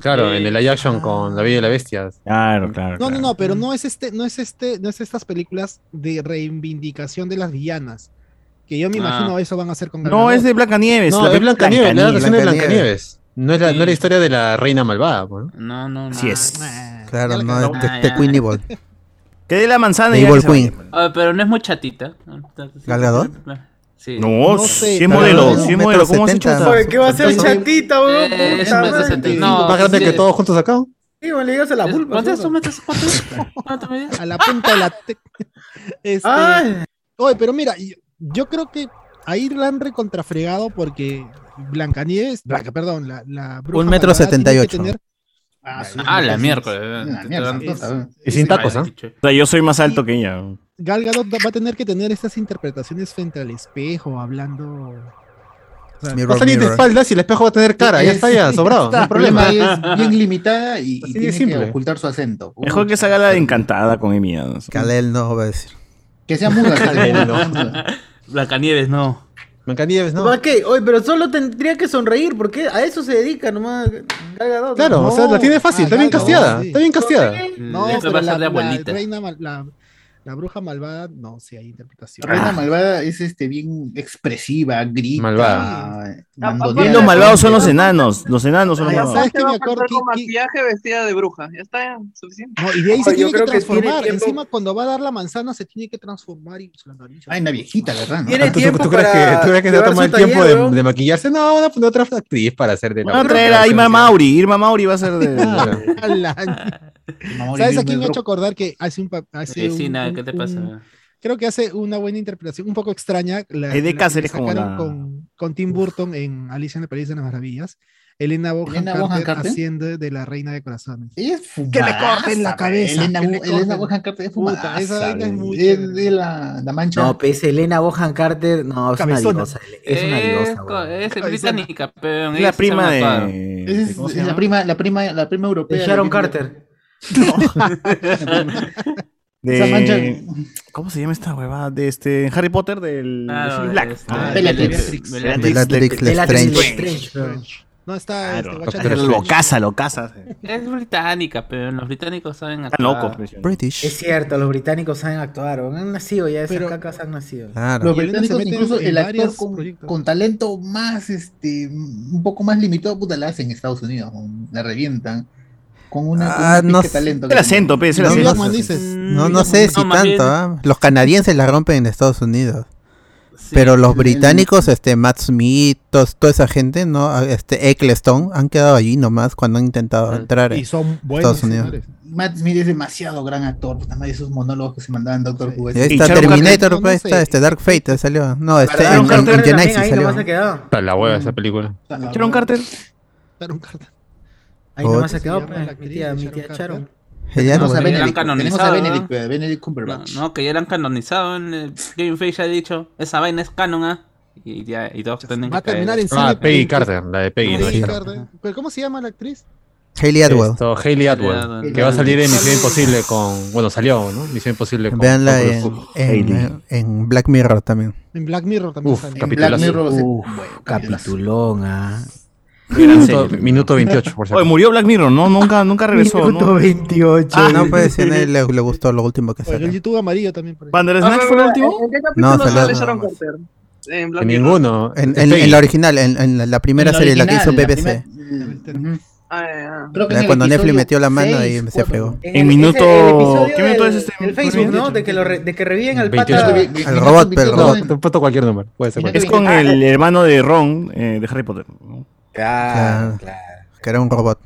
Claro, en el live action con La Bella y la Bestia. Claro, claro. No, no, no, pero no es este, no es este, no es estas películas de reivindicación de las villanas. Que yo me ah. imagino eso van a hacer con No, es de Blancanieves. No, es Blancanieves, la versión de Blancanieves. No es, la, no es la historia de la reina malvada, ¿no? No, no, no. Sí es. Claro, no, es de, Queen Evil. Que de la manzana y Evil Queen. pero no es muy chatita. ¿Galgador? Sí. No, no sé, 100 modelo, 100 modelo, ¿cómo se hecho ¿Qué va a ser chatita, weón? Eh, es no, más grande que todos juntos acá. Sí, le digas a la vulva. ¿Cuánto es metros? ¿Cuánto A la punta de la este... Oye, pero mira, yo creo que ahí la han recontrafregado porque Blancanieves, Blanca, perdón, la, la bruja Un metro setenta y ocho. Ah, la miércoles. Y sin tacos, ¿ah? O sea, yo soy más alto que ella. Gal Gadot va a tener que tener estas interpretaciones frente al espejo, hablando. O sea, va a salir de espaldas y el espejo va a tener cara, ya está ya, sobrado. El problema es bien limitada y, y tiene simple. que ocultar su acento. Mejor que salga la de encantada con Emi Kalel no va a decir. Que sea muda. Kalel no. Blancanieves no. Blancanieves no. ¿Para qué? Oye, pero solo tendría que sonreír, porque a eso se dedica nomás Gal Claro, o sea, la tiene fácil, está bien casteada, está bien casteada. No, pero va a ser de abuelita. La reina, la, la bruja malvada, no, sí hay interpretación. La reina malvada es este bien expresiva, grita. Malvada. Y los malvados son los enanos. Los enanos son los malvados. ¿Sabes qué me acuerdo? Con maquillaje vestida de bruja. Ya está, suficiente. No, y de ahí se tiene que transformar. Encima, cuando va a dar la manzana, se tiene que transformar y se la Ay, una viejita, ¿verdad? ¿Tiene ¿Tú, tiempo ¿tú, crees que, ¿Tú crees que se va a tomar el tiempo de, de, maquillarse? No, van a poner otra actriz para hacer de la. Van a traer a Irma Mauri. Irma Mauri va a ser de. ¿Sabes a quién me ha hecho acordar que hace un. Hace nada, ¿qué te pasa? creo que hace una buena interpretación, un poco extraña. La, de Cáceres como con, con, Tim Burton en Alicia en el País de las Maravillas. Elena Bonham, Carter, haciendo de la reina de corazones. es que le corten la cabeza. Elena, Elena Bonham Carter es fumada. Esa es muy es de la, la, mancha. No, pues Elena Bonham Carter, no, es una diosa. Es una diosa. Es, es británica, pero es la prima de. Es, es la prima, la prima, la prima europea. De Sharon Carter. De... ¿Cómo se llama esta huevada? De este Harry Potter del claro, de Black. Este, ah, Bellatrix. Bellatrix Lestrange. No está claro, este, lo casa, lo casa. Es británica, pero los británicos saben actuar. Están locos, British. Es cierto, los británicos saben actuar. Han nacido ya, esas pero, cacas han nacido. Claro. Los británicos, incluso el actor con, con, talento más, este, un poco más limitado, puta, la hacen en Estados Unidos. La revientan con una, ah, no talento. El acento, pues, el no, acento. No, no, no, sé si tanto, ¿eh? Los canadienses la rompen en Estados Unidos. Pero los británicos, este, Matt Smith, toda esa gente, ¿no? Este, Eccleston, han quedado allí nomás cuando han intentado entrar y son buenos Estados Unidos. Matt Smith es demasiado gran actor, nada más esos monólogos que se mandaban Doctor Who. Está Terminator, pues, está este Dark Fate salió. No, este en, en, en Genesis salió. Está la hueva esa película. Sharon Carter. Sharon Carter. Ahí nomás se quedó, pues, mi tía, mi tía Sharon. Ya no, Benedict, canonizado. Benedict, Benedict Cumberbatch. No, que ya eran canonizados en el Game Face ya ha dicho, esa vaina es canon, ¿ah? Y, ya, y todos tienen Va a terminar en Ah, Peggy Carter, la de Peggy. Peggy Carter. ¿Pero cómo se llama la actriz? Hayley Atwell. Esto, Hayley Atwell, que va a salir en Misión Imposible con. Bueno, salió, ¿no? Misión Imposible con. Veanla en, en, en, Black Mirror también. En Black Mirror también. Uf, sale. Black Mirror, Uf, capitulón, ah. Minuto, minuto 28, por cierto. Oye, murió Black Mirror, ¿no? Nunca, nunca regresó. Minuto ¿no? 28. Ah, no, pues sí, le, le, gustó lo último que salió. El YouTube amarillo también. ¿Bandersnatch fue el último? No, salió. En, en ninguno. En, en, en, la original, en, en la primera serie, la, original, la que hizo BBC. Primer... Ah, ah. Creo que cuando Netflix metió la mano y se fregó. En, minuto. ¿Qué minuto es este? El Facebook, ¿no? De que, lo re... de que reviven al pata. El robot, pero el robot. No, puesto cualquier número. Puede ser cualquier. Es con el hermano de Ron eh, de Harry Potter. Claro, claro. Que era un robot.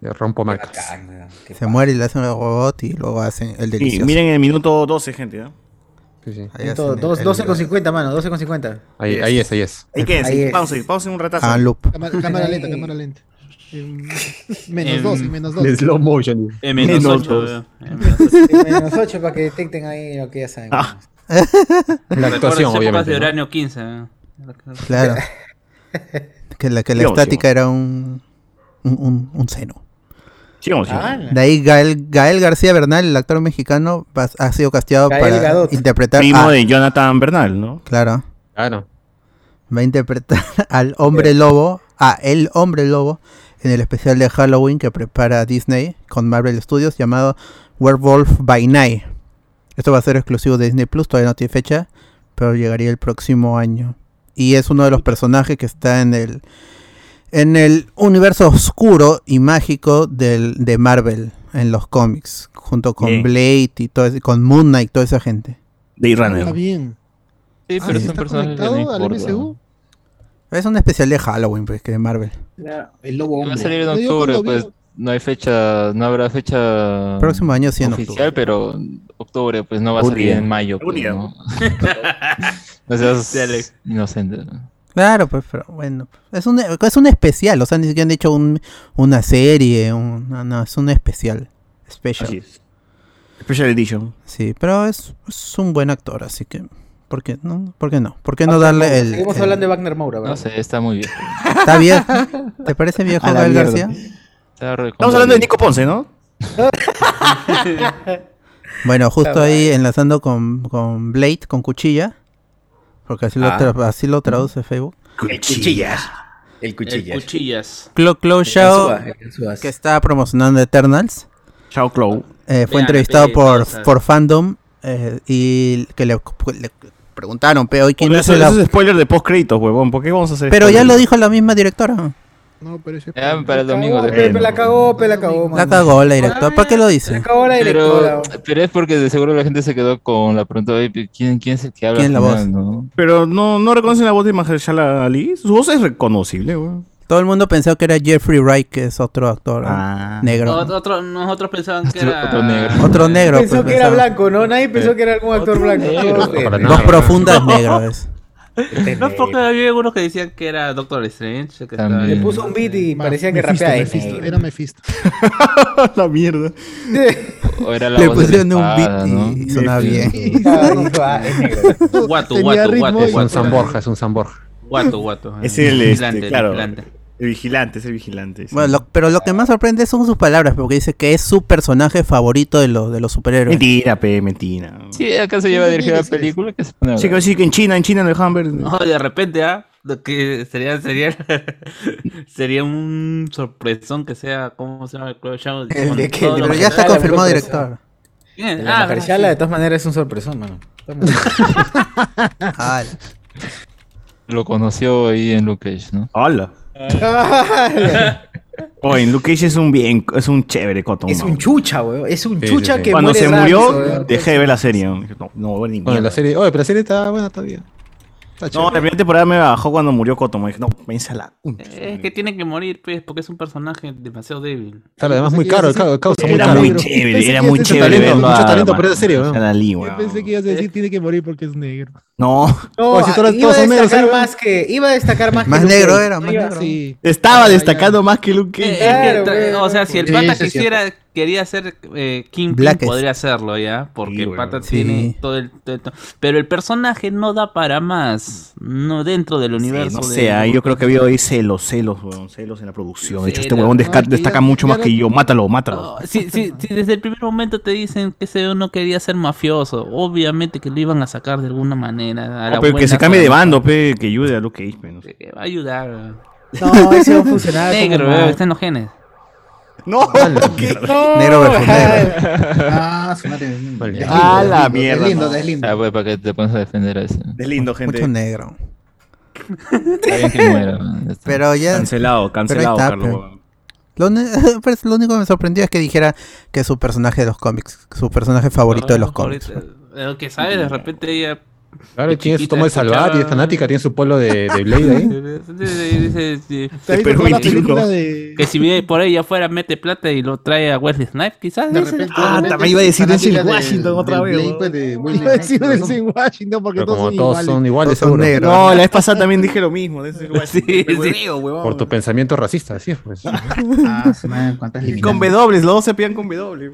De rompo marcas. Se muere y le hacen el robot y luego hacen el delicioso. Sí, miren el minuto 12, gente. ¿no? Sí, sí. Ahí 12 con 50, mano, 12 con 50. Ahí, ahí es, ahí es. Ahí qué es, pausa, pausa un ratazo. Ah, loop. Cámara, cámara lenta, cámara lenta. menos 2 y menos 2. slow motion. En menos 8. menos 8 para que detecten ahí lo que ya saben. Ah. La actuación, obviamente. de uranio 15. Claro. Que la, que la estática era un, un, un, seno. Sí, ah, de ahí Gael, Gael, García Bernal, el actor mexicano, ha sido casteado para interpretar Primo de Jonathan Bernal, ¿no? Claro. Claro. Va a interpretar al hombre lobo, a el hombre lobo, en el especial de Halloween que prepara Disney con Marvel Studios llamado Werewolf by Night. Esto va a ser exclusivo de Disney Plus, todavía no tiene fecha, pero llegaría el próximo año y es uno de los personajes que está en el en el universo oscuro y mágico del, de Marvel en los cómics, junto con Blade y todo con Moon Knight, toda esa gente. De Runner. Está bien. Sí, pero ah, es un personaje al MCU. Es un especial de Halloween, pues, que de Marvel. el lobo hombre. Va a salir en octubre, pues no hay fecha, no habrá fecha próximo año sí en oficial, pero octubre pues no va a salir en mayo. Pues, ¿no? no seas inocente. Claro, pues, pero bueno, es un, es un especial, o sea, ni siquiera han dicho un, una serie, un, no, es un especial, special. Special Edition. Sí, pero es, es, un buen actor, así que, ¿por qué no? ¿Por qué no? ¿Por qué no darle el... Seguimos hablando de Wagner Moura, ¿verdad? No sé, está muy bien. ¿Está bien? ¿Te parece viejo Gael García? Estamos hablando de Nico Ponce, ¿no? bueno, justo ahí enlazando con, con Blade, con cuchilla. Porque así, lo, ah. así lo traduce Facebook. Cuchillas. El cuchillas. El cuchillas. Clo, Clo Shao, que está promocionando Eternals. Shao Clow. Eh, fue entrevistado por, por Fandom eh, y que le, le preguntaron, pero ¿quién es el...? Eso es spoiler de post créditos, huevón. ¿Por qué vamos a hacer Pero ya lo dijo la misma directora. No, pero ese ya, para el domingo. Pero la cagó, pero la cagó. La cagó la directora. ¿Para qué lo dice? La cagó la directora. Pero, pero, es porque de seguro la gente se quedó con la pregunta de quién, quién es el que habla. ¿Quién es la voz? ¿no? Pero no, no reconocen la voz de Mahershala Ali. Su voz es reconocible, güey. Todo el mundo pensó que era Jeffrey Wright, que es otro actor ah. negro. Otro, nosotros pensaban que era otro negro. Otro negro. Pensó pues, que era blanco, ¿no? Nadie pensó que era algún actor blanco. Voz profunda es negro. Es. No es porque había algunos que decían que era Doctor Strange. Que Le puso un beat y parecía que rapeaba. Era Mephisto. la mierda. O era la Le pusieron un beat y sonaba bien. Guato, guato, guato. Es un San Borja, es un San Borja. Guato, guato. Es el, este, claro. El vigilante, es el vigilante. Bueno, pero lo que más sorprende son sus palabras, porque dice que es su personaje favorito de, los de los superhéroes. Mentira, pe, mentira. Sí, acá se lleva a dirigir la película. Que se pone sí, que decir que en China, en China no dejan ver. No, de repente, ¿ah? Que sería, sería, sería un sorpresón que sea, ¿cómo se llama? El de que, pero ya está confirmado director. Ah, la de todas maneras es un sorpresón, mano. Lo conoció ahí en Luke Cage, ¿no? Hola. Oye, Luke Cage es un bien, es un chévere cotón. Es un chucha, weón. Es un chucha que Cuando se murió, dejé de ver la serie. No, no Bueno, la serie, oye, pero la serie está buena todavía. No, la primera temporada me bajó cuando murió Kotomo. Dije, no, vence a la. Es que tiene que morir, pues, porque es un personaje demasiado débil. Claro, además muy caro, causa muy Era caro. muy chévere, era muy Mucho chévere. talento, verlo mucho a- talento, pero es serio, ¿no? a la Lee, Yo weón. pensé que ibas a decir tiene que morir porque es negro. No. No, Oye, si todos- iba todos a negros, destacar más que. Iba a destacar más, Más que negro era, más Iba- negro. Sí. Estaba destacando más que Luke Cage. Claro, pues, o sea, si el sí, pata quisiera, quería ser eh, Kingpin, Blackest. podría hacerlo ya, porque Sí, el bueno. pata Sí. tiene todo el, todo el- Pero el personaje no da para más, no dentro del Sí, universo. no de- ahí yo creo que había ahí celos, celos, weón, celos en la producción. De hecho, este huevón No, destaca mucho más que yo. Mátalo, mátalo. Si, si- si desde el primer momento te dicen que ese no quería ser mafioso, obviamente que lo iban a sacar de alguna manera. A la No, pero que se cambie de bando, pe, que ayude a Luke Cage, pe, no sé. que va a ayudar. No, ese va a funcionar. Negro, como eh, está en los genes. No, ¿qué? Negro versus negro. Ah. Vale. Ah, la mierda, Es lindo, no. es lindo. Ah, pues, ¿para qué te pones a defender a eso? Es lindo, gente. Mucho negro. Está bien que muera. Pero ya. Cancelado, cancelado, está, Carlos. pero-. Lo, pues, lo único que me sorprendió es que dijera que es su personaje de los cómics, su personaje favorito de los cómics. Lo que sabes, de repente ella. Claro, tiene su tomo de salvar y es fanática, tiene su polo de, de Blade ahí. Dice, dice, ¿Te has visto Perú toda la 21. película de... que si viene por ella afuera mete plata y lo trae a Wesley Snipes, quizás. De repente, Ah, de también iba a decir Denzel de- Washington otra vez, pues, de Iba a decir Denzel Washington porque todos como son todos iguales. son iguales, Todos son negros. No, la vez pasada también dije lo mismo. de ese Sí, guay. sí. huevón. Por tu pensamiento racista, así es, pues. Ah, con. W, los dos se pillan con W.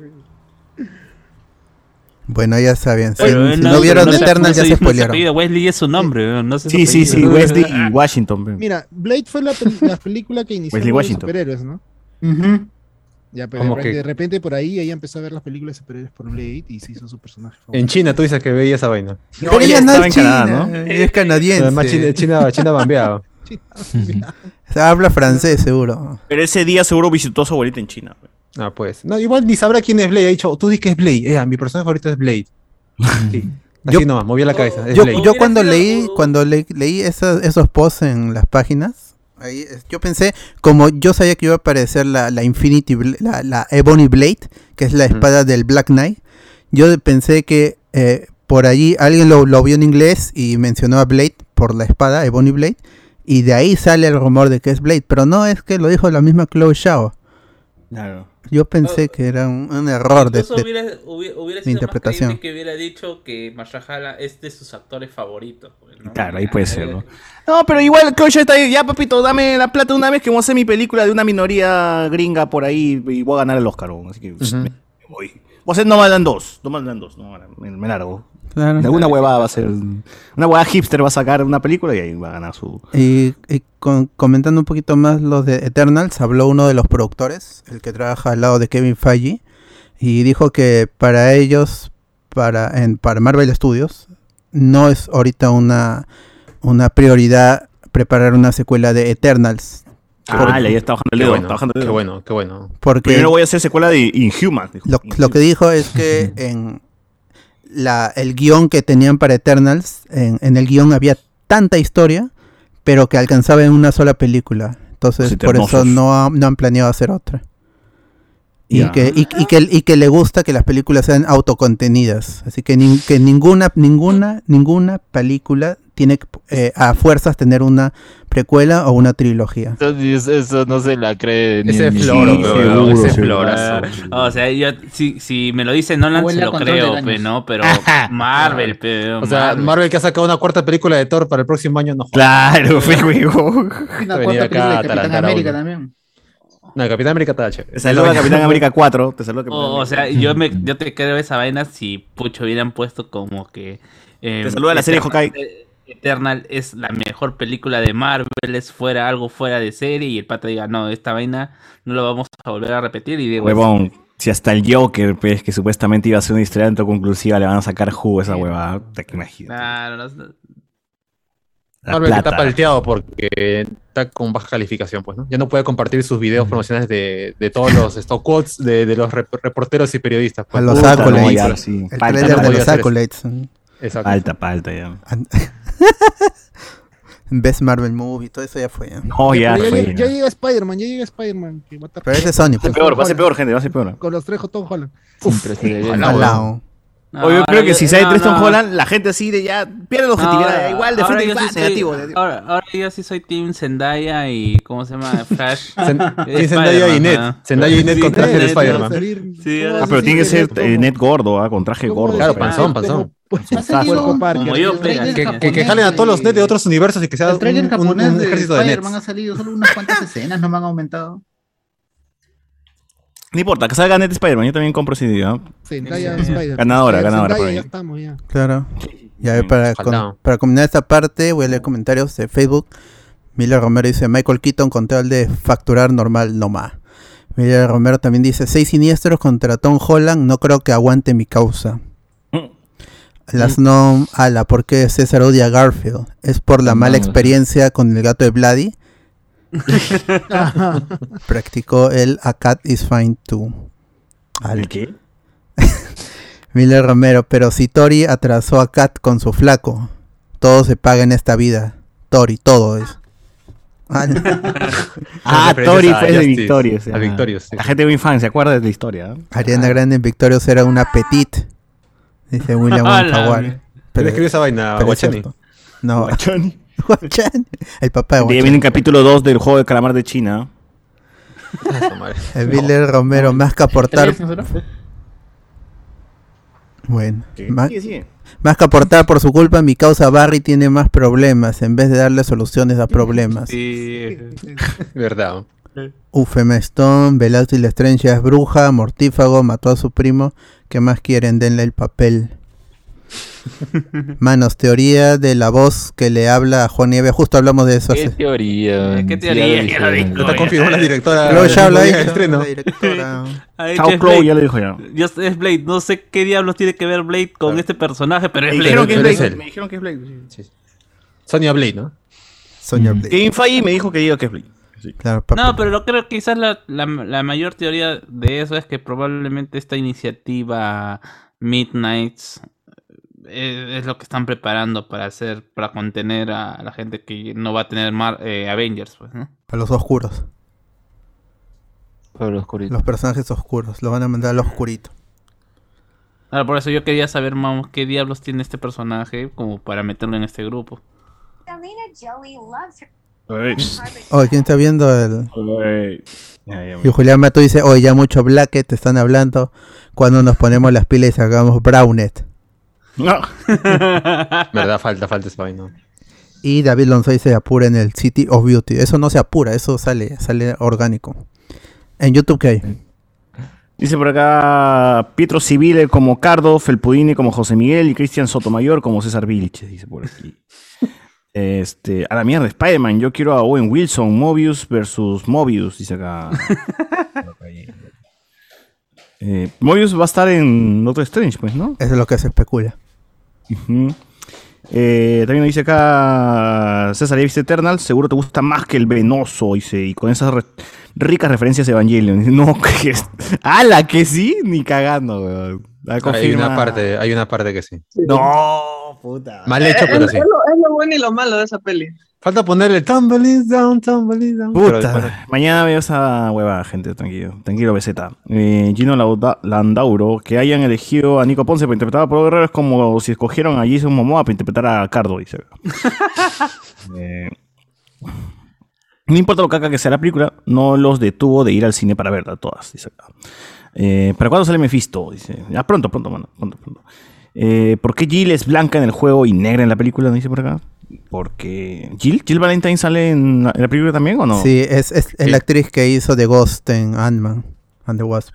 Bueno, ya sabían. Si, si no, vieron no Eternal, se- ya no se spoilearon. apellida Wesley es su nombre, no sé su Sí, sí, sí. Wesley y Washington. Mira, Blade fue la, pel- la película que inició los superhéroes, ¿no? Ujú. Ya, pero de, que- de repente por ahí ella empezó a ver las películas de superhéroes por Blade y se hizo su personaje En favorito. China tú dices que veía esa vaina. Pero ella no es en china, Canadá, ¿no? ella es canadiense. Además, China, China, China bambeado. O sea, habla francés, seguro. Pero ese día seguro visitó a su abuelita en China. pe. Ah, pues. No, igual ni sabrá quién es Blade. Ha dicho, tú di que es Blade. Eh, mi personaje favorito es Blade. Sí. Así Yo- nomás, movía la cabeza. Es Yo, Blade. yo cuando leí, cuando le- leí esas- esos posts en las páginas, ahí, yo pensé, como yo sabía que iba a aparecer la, la Infinity, la, la Ebony Blade, que es la espada del Black Knight, yo pensé que eh, por allí alguien lo, lo vio en inglés y mencionó a Blade por la espada, Ebony Blade, y de ahí sale el rumor de que es Blade, pero no es que lo dijo la misma Chloe Shao. Claro. Yo pensé que era un, un error de, hubiera, hubiera, hubiera de sido interpretación. más que hubiera dicho que Marshala es de sus actores favoritos. pues, ¿no? Claro, ahí puede ser, ¿no? No, pero igual ya está ahí. Ya, papito, dame la plata una vez que voy a hacer mi película de una minoría gringa por ahí y voy a ganar el Oscar. Así que Ujú. me voy. Voy a hacer No Mandan dos. No Mandan dos. No, me, me largo. Claro. Alguna huevada va a ser. Una huevada hipster va a sacar una película y ahí va a ganar su. Y, y con- comentando un poquito más lo de Eternals, habló uno de los productores, el que trabaja al lado de Kevin Feige, y dijo que para ellos, para, en, para Marvel Studios, no es ahorita una, una prioridad preparar una secuela de Eternals. Ah, ya está bajando el Qué dedo. bueno, está bajando el qué bueno, qué bueno. Porque Primero voy a hacer secuela de Inhuman. dijo. lo, lo que dijo es que en la, el guion que tenían para Eternals, en, en el guion había tanta historia, pero que alcanzaba en una sola película. Entonces, por eso no, no han planeado hacer otra. Y que, y, y que, y que le gusta que las películas sean autocontenidas. Así que, nin- que ninguna, ninguna, ninguna película tiene que, eh, a fuerzas tener una precuela o una trilogía. Eso no se la cree ni Ese ni- floro, pero, seguro, ese seguro. florazo. O sea, yo, si, si me lo dice Nolan, se a lo creo, pe. ¿no? Pero Marvel, pe, O sea, Marvel que ha sacado una cuarta película de Thor para el próximo año, no. Claro, fe, Una cuarta acá película a de Capitán a América uno. también. No, Capitán América está chévere. Saluda Capitán América 4. Te saluda Capitán O, o sea, yo, me, yo te creo esa vaina si Pucho hubieran puesto como que. eh, Te saluda la serie Eternal- Hawkeye. Eternal es la mejor película de Marvel, es fuera algo fuera de serie y el pata diga, no, esta vaina no lo vamos a volver a repetir y digo, Huevón, si hasta el Joker, pues, que supuestamente iba a ser una historia conclusiva, le van a sacar jugo a esa huevada. Te. Claro, no. La Marvel que está palteado porque está con baja calificación, pues, ¿no? Ya no puede compartir sus videos promocionales de, de todos los stock quotes de, de los rep- reporteros y periodistas. A pues. los no, accolades. sí. El trailer no de los accolades. Exacto. Falta, falta ya. Best Marvel Movie, todo eso ya fue. ya. No, ya, ya, fue, ya ya. llega Spider-Man, ya llega Spider-Man. Pero es de Sony, Va a ser pues. peor, va a ser peor, gente, va a ser peor. Con los tres Tom Holland. Siempre se le viene. Ojalá, o- o yo creo que si sale Tristan Holland, la gente así de ya pierde la objetividad. igual de frente sí negativo, Ahora, ahora, yo sí soy Team Zendaya y. ¿Cómo se llama? Flash. sí, Zendaya y Ned. Zendaya y Ned con traje de Spider-Man. ah, pero tiene que ser eh, Ned gordo, ¿ah? con traje gordo. Claro, panzón, panzón. Yo, que, que, jalen a todos los Ned de otros universos y que sea un, un, un ejército de Ned. ha salido solo unas cuantas escenas, no me han aumentado. No importa, que salga Net Spider-Man, yo también compro ese video. Sí, Spider Ganadora, ganadora. Por ahí. Ya estamos, ya. Claro. Y a ver, para, para combinar esta parte, voy a leer comentarios de Facebook. Miller Romero dice, Michael Keaton contra el de facturar normal no más. Miller Romero también dice, seis siniestros contra Tom Holland, no creo que aguante mi causa. Mm. Las no, ala, ¿por qué César odia a Garfield? ¿Es por la mala experiencia con el gato de Bloody? Practicó el A Cat is Fine Too. ¿El qué? Miller Romero, pero si Tori atrasó a Cat con su flaco, todo se paga en esta vida. Tori, todo es. ah, Tori fue de Victorious. A Victorious La gente de Winfan se acuerda de la historia. Ariana Grande en Victorious era una petit. Dice William Wonka ¿Quién escribió esa vaina? Guachani. No. Guachani. El papá de viene el capítulo 2 del juego de calamar de China. el Miller Romero, más que aportar. Bueno, más, más, que aportar por su culpa, mi causa Barry tiene más problemas en vez de darle soluciones a problemas. Sí, verdad. Uf, Stone, Velázquez y es bruja, mortífago, mató a su primo. ¿Qué más quieren? Denle el papel. Manos, teoría de la voz que le habla a Juan Nieves. Justo hablamos de eso. ¿Qué teoría? ¿Qué teoría? Ya está confirmada la directora. Pero ya habla de estreno. La directora. Chao Chloe ya lo dijo ya. es Blade. No sé qué diablos tiene que ver Blade con este personaje, pero es Blade. Me dijeron que es Blade. Me dijeron que es Blade. Sonia Blade, ¿no? Sonia Blade. Game Fai me dijo que diga que es Blade. Claro, no, pero lo creo que quizás la, la, la mayor teoría de eso es que probablemente esta iniciativa Midnights es, lo que están preparando para hacer, para contener a la gente que no va a tener eh, Avengers, pues, ¿no? A los oscuros. los, los personajes oscuros, los van a mandar a los oscuritos. Ahora, por eso yo quería saber, vamos, qué diablos tiene este personaje como para meterlo en este grupo. Oh, ¿quién está viendo el...? Y Julián Mato dice, oye, ya mucho Blacket te están hablando cuando nos ponemos las pilas y sacamos Brownet. No. Verdad, falta, falta ese vaina. Y David Lonsoy se apura en el City of Beauty. Eso no se apura, eso sale, sale orgánico. En YouTube, ¿qué hay? Dice por acá Pietro Civile como Cardo, Felpudini como José Miguel y Cristian Sotomayor como César Vilches, dice por aquí. Este, a la mierda, Spider-Man, yo quiero a Owen Wilson, Mobius versus Mobius, dice acá. eh, Mobius va a estar en Doctor Strange, pues, ¿no? Eso es lo que se especula. Eh, también dice acá César, ¿ya viste Eternal? Seguro te gusta más que el venoso, dice, y con esas ricas referencias a Evangelion. No, que ¡Hala! Que sí, ni cagando, Hay una parte, hay una parte que sí. No, puta. Mal hecho, pero sí. Es lo, bueno y lo malo de esa peli. Falta ponerle tumbling down, tumbling down. Puta. Mañana veo esa hueva, gente, tranquilo. Tranquilo, beseta. Eh, Gino Landauro, que hayan elegido a Nico Ponce para interpretar a Pro Guerrero es como si escogieron a Jason Momoa para interpretar a Cardo, dice. eh, no importa lo caca que sea la película, no los detuvo de ir al cine para verla todas, dice acá. Eh, ¿Para cuándo sale Mephisto? Dice. Ya pronto, pronto, mano. Pronto, pronto. Eh, ¿Por qué Jill es blanca en el juego y negra en la película? Dice por acá. Porque. ¿Jill? ¿Jill Valentine sale en la, película también o no? Sí, es, es, la actriz que hizo The Ghost en Ant-Man and the Wasp.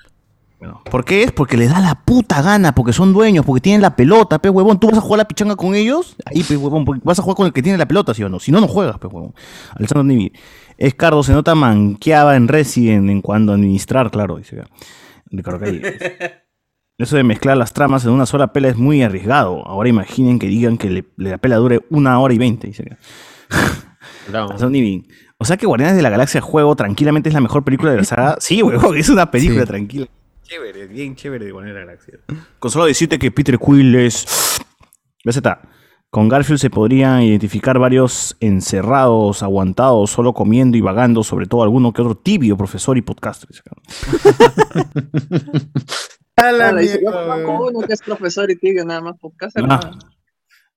¿Por qué es? Porque le da la puta gana, porque son dueños, porque tienen la pelota, pe huevón. ¿Tú vas a jugar la pichanga con ellos? Ahí, pe huevón, porque vas a jugar con el que tiene la pelota, ¿sí o no? Si no, no juegas, pe huevón. Alessandro Nivi. Escardo se nota manqueaba en Resident en cuando administrar, claro, dice. Ricardo Eso de mezclar las tramas en una sola pela es muy arriesgado. Ahora imaginen que digan que la pela dure una hora y veinte. O sea que Guardianes de la Galaxia Juego tranquilamente es la mejor película de la saga. Sí, huevón, es una película tranquila. Chévere, bien chévere de Guardianes de la Galaxia. Con solo decirte que Peter Quill es... está. Con Garfield se podrían identificar varios encerrados, aguantados, solo comiendo y vagando, sobre todo alguno que otro tibio profesor y podcaster. la dice, yo conozco uno que es profesor y tiene nada más por casa.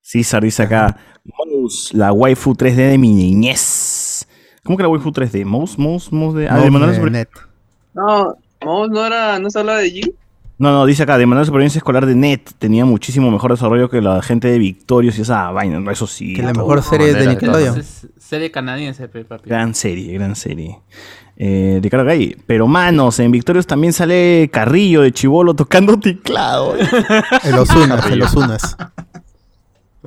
César dice acá, Mouse, la waifu 3D de mi niñez. ¿Cómo que la waifu 3D? Mouse, Mouse, Mouse de... Ah, de Manuel Super... No, Mouse no era, no se hablaba de G. No, no, dice acá, de manera de supervivencia escolar de NET tenía muchísimo mejor desarrollo que la gente de Victorious y esa vaina, eso sí. Que la mejor serie de Nickelodeon. Serie canadiense, papi. Gran serie, gran serie. Eh, de Carlos Gay. Pero manos, en Victorious también sale Carrillo de Chivolo tocando teclado. en los unas, en los unas.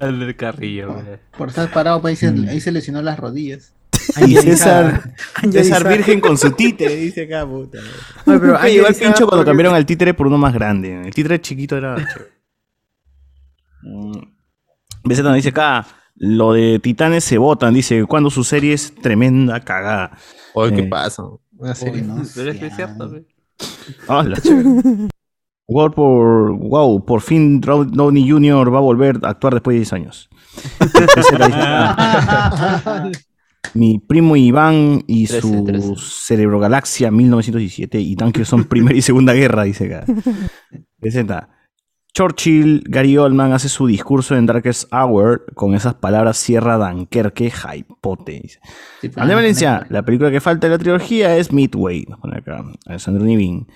El Carrillo, Por estar parado, pues, ahí, se, ahí se lesionó las rodillas. Y César, César Virgen con su títere, dice acá, puta. Pero ahí llegó el pincho cuando cambiaron al títere por uno más grande. El títere chiquito era. BZ nos dice acá, lo de Titanes se votan, dice, cuando su serie es tremenda cagada. Oye, ¿qué eh, pasa? Una serie, ¿no? Pero es que es cierto, Ah, la World por, wow, por fin Downey Jr. va a volver a actuar después de 10 años. Mi primo Iván y su Cerebro Galaxia 1917 y tanques son Primera y Segunda Guerra, dice acá. Presenta. Churchill, Gary Oldman hace su discurso en Darkest Hour con esas palabras Sierra Dunkerque, hypote. Sí, Valencia, la película que falta de la trilogía es Midway, nos pone acá, Alessandro Nivin.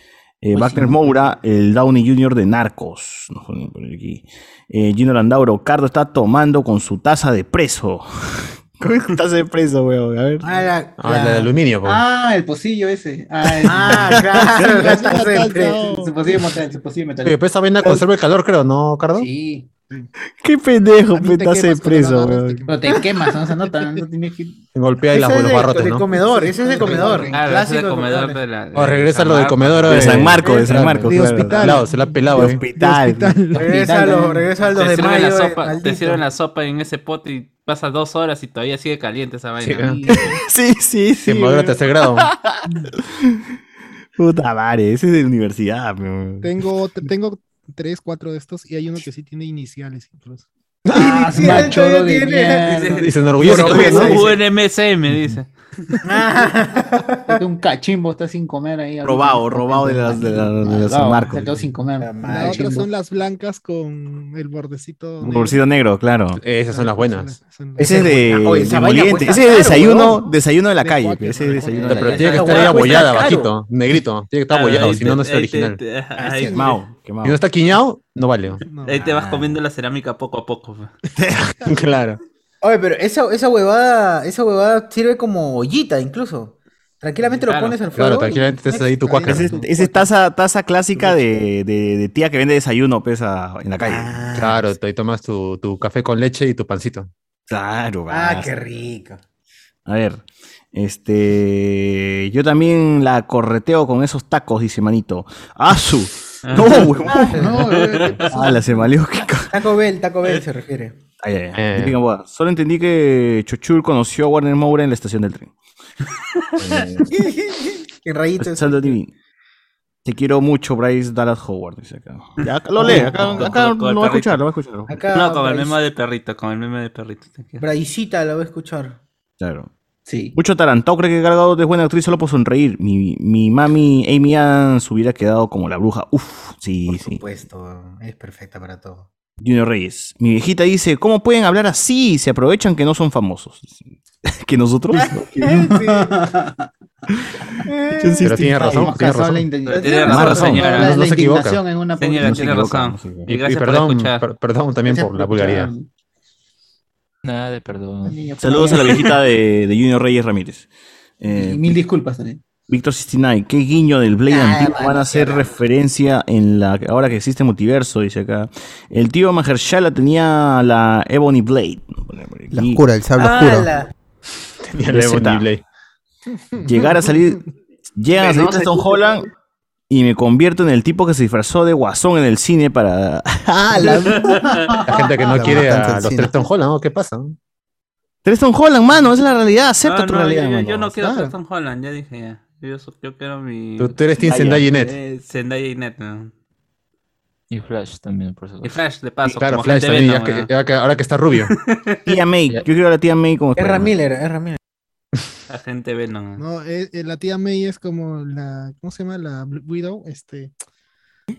Eh, Wagner Moura, el Downey Jr. de Narcos. Nos pone por aquí. Eh, Gino Landauro, Cardo está tomando con su taza de preso. ¿Cómo es taza de preso, weón? A ver. Ah, la, ah, la de aluminio, weón. Ah, el pocillo ese. Ah, ah claro, la taza de preso. Su pocillo metal, su pocillo metal. Después esa vaina conserva el calor, creo, ¿no, Cardo? Sí. Qué pendejo, taza de preso, weón. Pero te quemas, no se nota, no tienes que. Golpea los barrotes, ¿no? comedor, ese es de comedor. Claro, ese es de comedor de la. O regresa lo de comedor de San Marco, de San Marco. De hospital. Se la ha pelado, De hospital. Regresa al 2 de mayo. Te sirven la sopa en ese pote y pasa dos horas y todavía sigue caliente esa vaina. Sí, sí, sí. En madura tercer grado. Puta madre, ese es de universidad. Tengo, tengo tres, cuatro de estos y hay uno que sí tiene iniciales incluso. Ah, sí, de mierda. Dice, orgulloso. UNMSM, dice. un cachimbo está sin comer ahí. Robado, robado de las de, la, de las Marco. Se quedó sin comer. La otra son las blancas con el bordecito. Un bordecito negro, claro. Esas son las buenas. Ese es de, de Ese es desayuno, desayuno de la calle. Ese es desayuno de la Pero tiene que estar ahí abollada, bajito, negrito. Tiene que estar abollado, si no, no es original. Quemado. Si no está quiñado, no vale. Ahí te vas comiendo la cerámica poco a poco. claro. Oye, pero esa, esa huevada, esa huevada sirve como ollita incluso. Tranquilamente lo pones al fuego. Claro, tranquilamente te ahí tu cuaca. Esa es taza, taza clásica de, de, de, tía que vende desayuno, pesa en la calle. Ah, claro, ahí tomas tu, tu, café con leche y tu pancito. Claro, Ah, qué rico. A ver, este. Yo también la correteo con esos tacos, dice Manito. ¡Asu! No, huevón. No, Ah, la se malió. Taco Bell, Taco Bell se refiere. Ay, ay, ay. Eh. Solo entendí que Chochur conoció a Warner Moura en la estación del tren. Qué rayito. Saldo Divino. Te quiero mucho, Bryce Dallas Howard, dice acá. Ya, acá lo lee, acá, acá lo va a escuchar, lo va a escuchar. Acá, no, con el meme de perrito, con el meme de perrito. Brycita lo va a escuchar. Claro. Sí. Mucho tarantado cree que Cargado es buena actriz solo por sonreír. Mi, mi mami Amy Adams hubiera quedado como la bruja. Uf, sí, por sí. Por supuesto, es perfecta para todo. Junior Reyes. Mi viejita dice, ¿cómo pueden hablar así? Se aprovechan que no son famosos. ¿Que nosotros? Pero tiene razón, tiene razón. Tiene razón, señora. No, se equivoca. Señora, tiene razón. Y, gracias perdón, perdón también por la vulgaridad. Nada de perdón. Saludos a la viejita de, de Junior Reyes Ramírez. Eh, mil disculpas también. Víctor 69, qué guiño del Blade ah, antiguo van a hacer referencia en la ahora que existe multiverso, dice acá. El tío Mahershala tenía la Ebony Blade. La oscura, el sable oscuro. Tenía la Ebony Blade. Llegar a salir, llegan a salir Tom Holland y me convierto en el tipo que se disfrazó de guasón en el cine para. la... gente que no quiere a los Treston Holland, ¿no? ¿Qué pasa? Treston Holland, mano, esa es la realidad, acepta tu realidad. Yo, yo, no quiero a Treston Holland, ya dije ya. Yo, yo quiero mi. Tú, eres Team Zendaya y Net. Eh, Zendaya y Net, ¿no? Y Flash también, por supuesto. Y Flash, de paso. claro, Flash también, ya que, ya que, ahora que está rubio. tía May, yo quiero a la tía May como. Erra Miller, Erra Miller. La gente Venom. No, eh, eh, la tía May es como la. ¿Cómo se llama? La Widow. Este.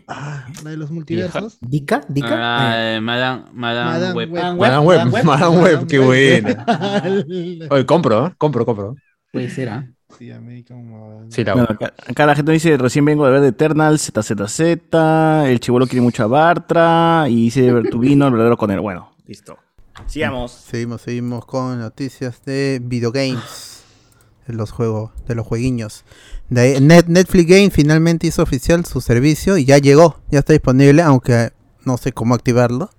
Ah, la de los multiversos. ¿Dica? ¿Dica? Ah, eh, Madame, Madame, Web. Madame Web, Madame Web, qué buena. Oye, compro, ¿eh? compro, compro. Puede ser, ¿ah? Sí, American Sí, la Bueno, acá, acá la gente dice, recién vengo de ver de Eternal, ZZZ, el chivolo quiere mucho a Bartra, y dice Bertubino, el verdadero con él. Bueno, listo. Sigamos. Seguimos, seguimos con noticias de videogames. De los juegos, de los jueguiños. De Net- Netflix Game finalmente hizo oficial su servicio y ya llegó, ya está disponible, aunque no sé cómo activarlo.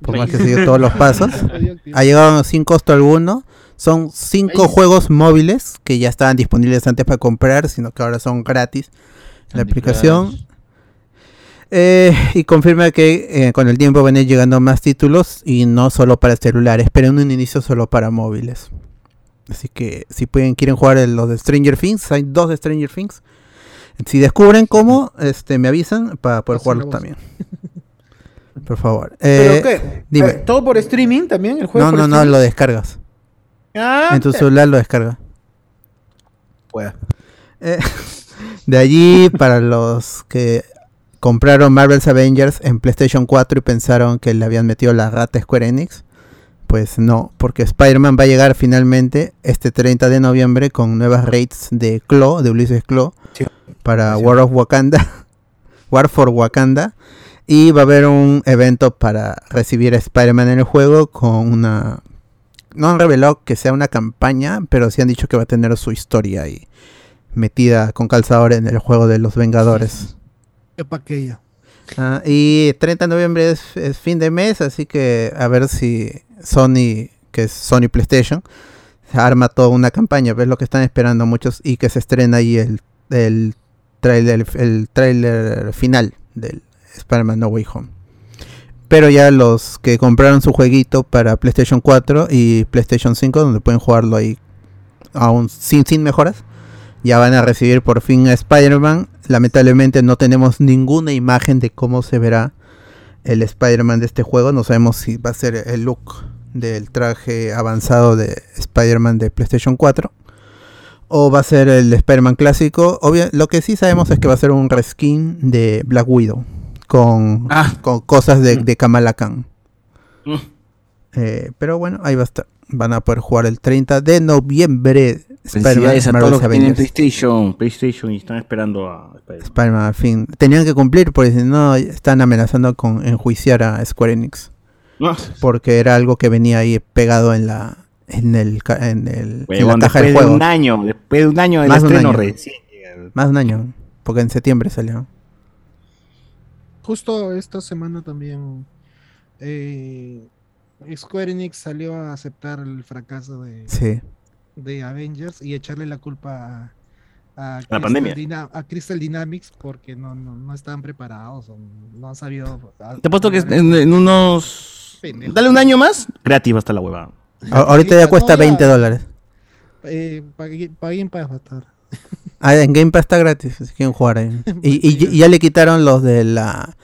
Por más que siga todos los pasos. Ha llegado sin costo alguno. Son cinco juegos móviles que ya estaban disponibles antes para comprar, sino que ahora son gratis. La aplicación. Eh, y confirma que eh, con el tiempo van a ir llegando más títulos y no solo para celulares, pero en un inicio solo para móviles. Así que si pueden quieren jugar los de Stranger Things, hay dos de Stranger Things. Si descubren cómo, este, me avisan para poder Pasen la jugarlo voz. también. Por favor. ¿Pero Eh, qué? Dime. ¿Todo por streaming también? ¿El juego No, no, no, lo descargas. Ah, En tu celular lo descarga. Pueda. Eh, de allí, para los que compraron Marvel's Avengers en PlayStation 4 y pensaron que le habían metido la rata Square Enix, pues no, porque Spider-Man va a llegar finalmente este 30 de noviembre con nuevas raids de Claw, de Ulises Claw, para War of Wakanda, War for Wakanda, y va a haber un evento para recibir a Spider-Man en el juego con una... No han revelado que sea una campaña, pero sí han dicho que va a tener su historia ahí metida con calzador en el juego de los Vengadores. ¿Qué pa' aquella? Ah, y 30 de noviembre es, fin de mes, así que a ver si Sony, que es Sony PlayStation, arma toda una campaña, ves lo que están esperando muchos y que se estrena ahí el, el trailer, el trailer final del Spider-Man No Way Home. Pero ya los que compraron su jueguito para PlayStation 4 y PlayStation 5, donde pueden jugarlo ahí aún sin, sin mejoras, ya van a recibir por fin a Spider-Man. Lamentablemente no tenemos ninguna imagen de cómo se verá el Spider-Man de este juego. No sabemos si va a ser el look del traje avanzado de Spider-Man de PlayStation 4 o va a ser el Spider-Man clásico. Obvia- lo que sí sabemos es que va a ser un reskin de Black Widow con, con cosas de, de Kamala Khan. Mm. Eh, pero bueno, ahí va a estar. Van a poder jugar el 30 de noviembre. Felicidades a Marvel's todos los que tienen Avengers. PlayStation, PlayStation y están esperando a Spider-Man. Spider-Man, al fin. Tenían que cumplir porque si no están amenazando con enjuiciar a Square Enix. No. Porque era algo que venía ahí pegado en la en el en, el, en la Huevón, caja del después de juego. un año, después de un año del Más de un estreno año. recién. Más de un año, porque en septiembre salió. Justo esta semana también eh, Square Enix salió a aceptar el fracaso de, Sí. De Avengers y echarle la culpa a, a, La pandemia. A Crystal Dynamics porque no, no, no estaban preparados o no han sabido. Te he puesto que en, en unos. Pendejo. Dale un año más, gratis va a estar la hueva. A- ahorita ya No, cuesta ya- 20 dólares. Eh, pagué, pagué para estar. Ah, en Game Pass está gratis, si quieren jugar ahí. Y, y- y ya le quitaron los de la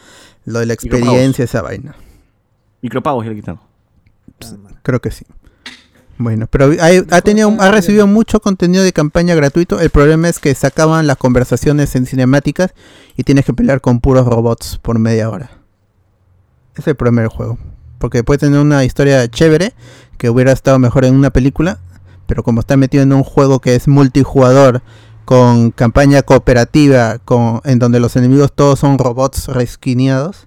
lo de la Micropagos. experiencia, esa vaina. Micropagos ya le quitaron. Creo que sí. Bueno, pero hay- ha tenido, ha recibido mucho contenido de campaña gratuito. El problema es que sacaban las conversaciones en cinemáticas y tienes que pelear con puros robots por media hora. Es el problema del juego. Porque puede tener una historia chévere que hubiera estado mejor en una película, pero como está metido en un juego que es multijugador con campaña cooperativa, con, en donde los enemigos todos son robots reskineados,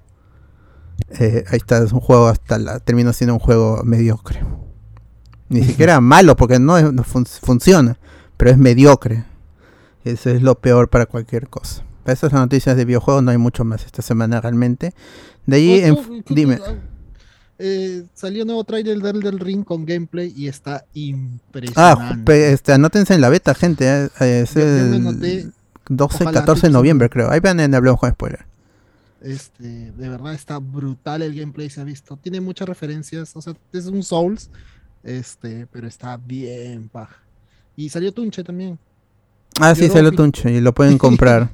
eh, ahí está, es un juego hasta la, termina siendo un juego mediocre. Ni siquiera malo, porque no, es- no fun- funciona, pero es mediocre. Eso es lo peor para cualquier cosa. Para esas noticias de videojuegos no hay mucho más esta semana realmente. De allí, dime. eh, salió nuevo trailer del del Ring con gameplay y está Ah, impresionante. pe- este, anótense en la beta, gente. eh, eh, Es Yo- yo me el noté, 12, ojalá 14 de noviembre, creo. Ahí van en Hablamos con Spoiler. Este, de verdad está brutal el gameplay, se ha visto. Tiene muchas referencias, o sea, es un Souls, este, pero está bien paja. Y salió Tunche también. Ah, sí, salió Tunche y lo pueden comprar.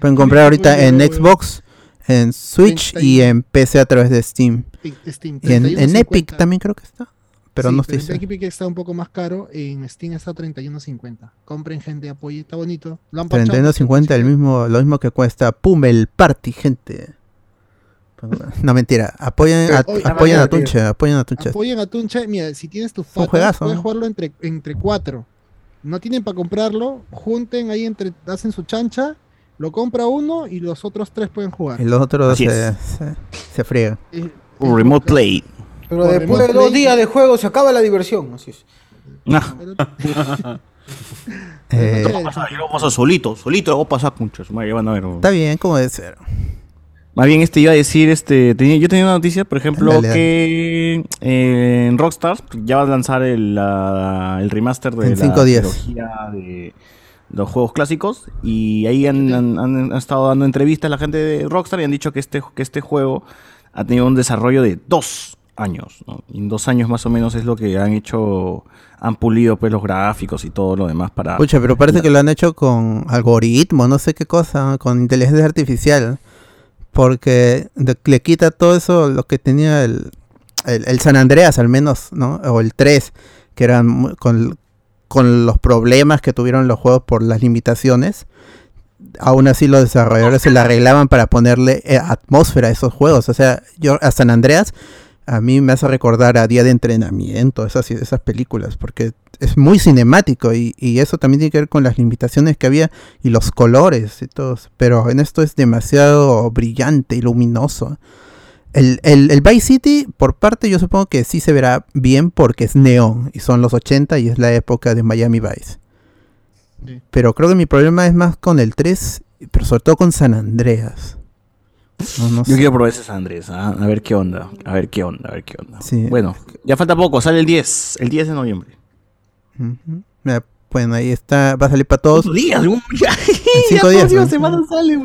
pueden comprar ahorita en Xbox, en Switch y en PC a través de Steam. Steam, Y en, en 31.50. Epic también creo que está. pero no estoy En Epic está un poco más caro, en Steam está 31.50. Compren gente, apoyen, está bonito. 31.50 el mismo, lo mismo que cuesta Pumel Party, gente. No, mentira. Apoyen, a, apoyen a Tunche. Apoyen a Tunche. Apoyen a Tunche. Mira, si tienes tu puedes jugarlo entre, entre cuatro. No tienen para comprarlo. Junten ahí entre. Hacen su chancha. Lo compra uno y los otros tres pueden jugar. Y los otros se, se, se, friegan. Un remote play. Pero después de dos días de juego se acaba la diversión. Así es. No. eh, yo voy a pasar solito, solito voy a pasar punchos. Está bien, como debe ser. Más bien, este iba a decir, este, tenía, yo tenía una noticia, por ejemplo, que eh, en Rockstar ya va a lanzar el, el remaster de la trilogía de los juegos clásicos y ahí han, han, estado dando entrevistas a la gente de Rockstar y han dicho que este, que este juego ha tenido un desarrollo de dos años. Y en dos años más o menos es lo que han hecho, han pulido pues los gráficos y todo lo demás para... Pucha, pero parece que lo han hecho con algoritmo, no sé qué cosa, con inteligencia artificial. Porque le quita todo eso, lo que tenía el, el, San Andreas al menos, ¿no? O el 3, que eran con, con los problemas que tuvieron los juegos por las limitaciones aún así los desarrolladores se la arreglaban para ponerle eh, atmósfera a esos juegos. O sea, yo a San Andreas a mí me hace recordar a Día de Entrenamiento, esas, esas películas, porque es muy cinemático y, eso también tiene que ver con las limitaciones que había y los colores y todo. Pero en esto es demasiado brillante y luminoso. El, el, el, Vice City, por parte, yo supongo que sí se verá bien porque es neón y son los 80 y es la época de Miami Vice. Pero creo que mi problema es más con el 3, pero sobre todo con San Andreas. Yo quiero probar ese San Andreas, ¿ah? a ver qué onda, a ver qué onda, a ver qué onda. Bueno, ya falta poco, sale el 10, el 10 de noviembre. Bueno, ahí está, va a salir para todos. días, un... cinco días. sale,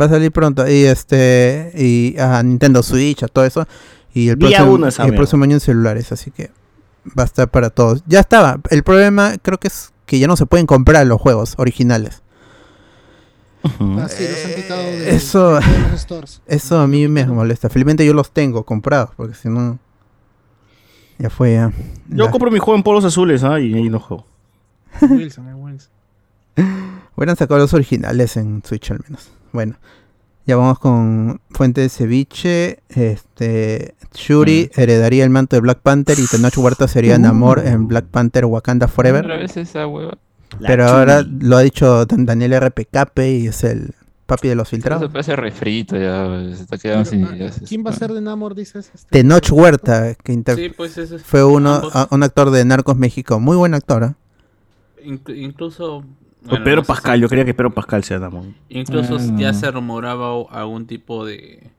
va a salir pronto. Y este, y a Nintendo Switch, a todo eso. Y el, próximo, el próximo año en celulares, así que va a estar para todos. Ya estaba. El problema creo que es que ya no se pueden comprar los juegos originales. Ah, eso, eso a mí me molesta. Felizmente yo los tengo comprados, porque si no, ya fue ya. Yo compro mi juego en polos azules, ¿ah? y ahí no juego. Wilson, Wilson. Hubieran sacado los originales en Switch al menos. Bueno, ya vamos con Fuente de Ceviche. Este, Shuri mm. heredaría el manto de Black Panther y Tenoch Huerta sería Namor uh. en Black Panther Wakanda Forever. Pero ahora lo ha dicho Daniel RPKP y es el papi de los filtrados. Eso parece refrito ya, se está quedando sin ¿Quién va a ser de Namor, dices? Este? Tenoch Huerta, que pues fue uno, un actor de Narcos México, muy buen actor. ¿eh? incluso Pedro Pascal, yo quería que Pedro Pascal sea Namor. Incluso ah. ya se rumoraba algún tipo de,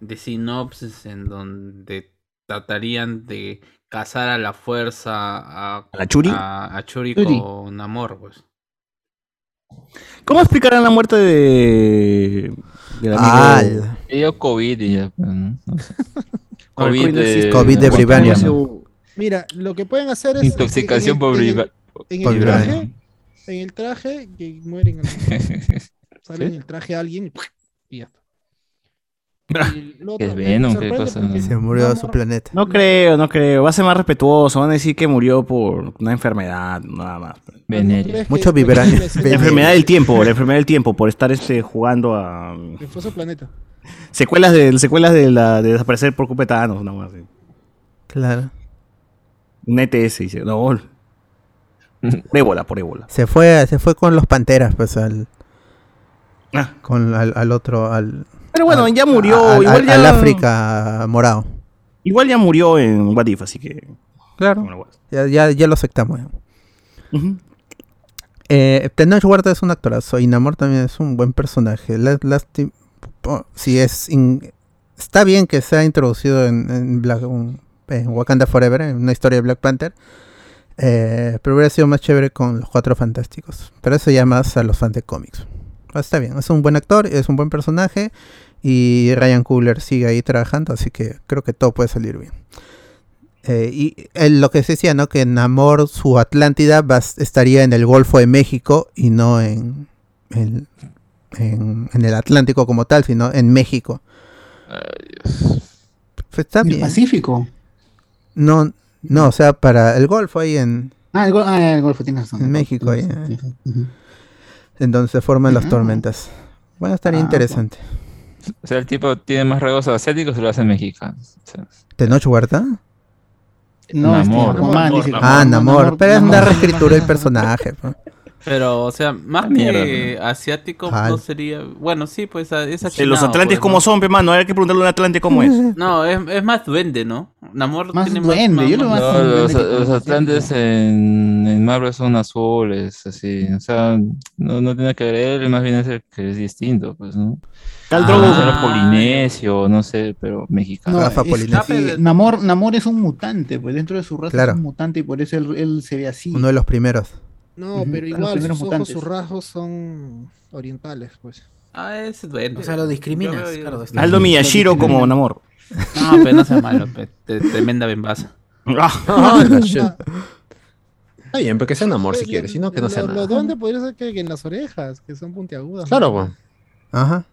de sinopsis en donde tratarían de cazar a la fuerza a, ¿A Churi, a, Churi, con Namor, pues. ¿Cómo explicarán la muerte de, del amigo? Ah, COVID y ya. COVID, de, COVID de Mira, lo que pueden hacer es. Intoxicación por En el traje, en el traje, que mueren. Sale en el traje a alguien y ya está. es Venom, qué cosa. Se murió a su planeta. No creo, no creo. Va a ser más respetuoso. Van a decir que murió por una enfermedad, nada más. Venerio. Mucho vibranium. La enfermedad del tiempo, la enfermedad del tiempo, por estar este jugando a. fue su planeta. Secuelas de, secuelas de, la, de desaparecer por cupetanos, nada más. Claro. Un ETS, dice. No. Por ébola, por ébola. Se fue, se fue con los panteras, pues al. Ah. Con al, al otro, al pero bueno, ya murió. igual ya, al África morado. Igual ya murió en What If, así que. Claro. Ya, ya, ya lo aceptamos. Uh eh, Huerta es un actorazo y Namor también es un buen personaje. si es está bien que sea introducido en, en, Wakanda Forever, en una historia de Black Panther. Eh, pero hubiera sido más chévere con los cuatro fantásticos. Pero eso ya más a los fans de cómics. Está bien, es un buen actor, es un buen personaje y Ryan Coogler sigue ahí trabajando, así que creo que todo puede salir bien. Eh, y lo que se decía, ¿no? Que Namor, su Atlántida, estaría en el Golfo de México y no en, en, el Atlántico como tal, sino en México. Pues está bien. ¿El Pacífico? No, No, o sea, para el Golfo ahí en. Ah, el, ah, el Golfo, tienes razón. En México, ahí. En donde se forman las tormentas. Bueno, estaría Ah, interesante. O sea, el tipo tiene más rasgos asiáticos y lo hace mexicanos. O sea, ¿Tenoch Huerta? No, este, Namor. Dice. Ah, Namor. Pero es una reescritura del personaje. pues. Pero, o sea, más Mierda, que asiático Jal. no sería... Bueno, sí, pues esa Eh, los Atlantes como son, pe, mano. Hay que preguntarle a un Atlante cómo es. No, es, es más duende, ¿no? Namor Más tiene duende, yo lo más- no, los, atlantes en, en Marvel son azules, así. O sea, no, no tiene que ver él, más bien es el que es distinto, pues, ¿no? Tal Ah, Drogo. será polinesio, no sé, pero mexicano. No, Rafa es- Polinesio. sí, Namor, Namor es un mutante, pues dentro de su raza Claro. es un mutante y por eso él, él se ve así. Uno de los primeros. No, pero igual sus ojos, sus rasgos son orientales, pues. Ah, es duende. O sea, lo discriminas, Yo veo- claro. Aldo. Miyashiro como Namor. No, pero no sea malo, pe, te- tremenda bembaza. Ah. Está bien, pero que sea un amor si quieres, si no, que no sea Lo, lo nada. duende podría ser que, que en las orejas, que son puntiagudas. Claro, pues. Ajá.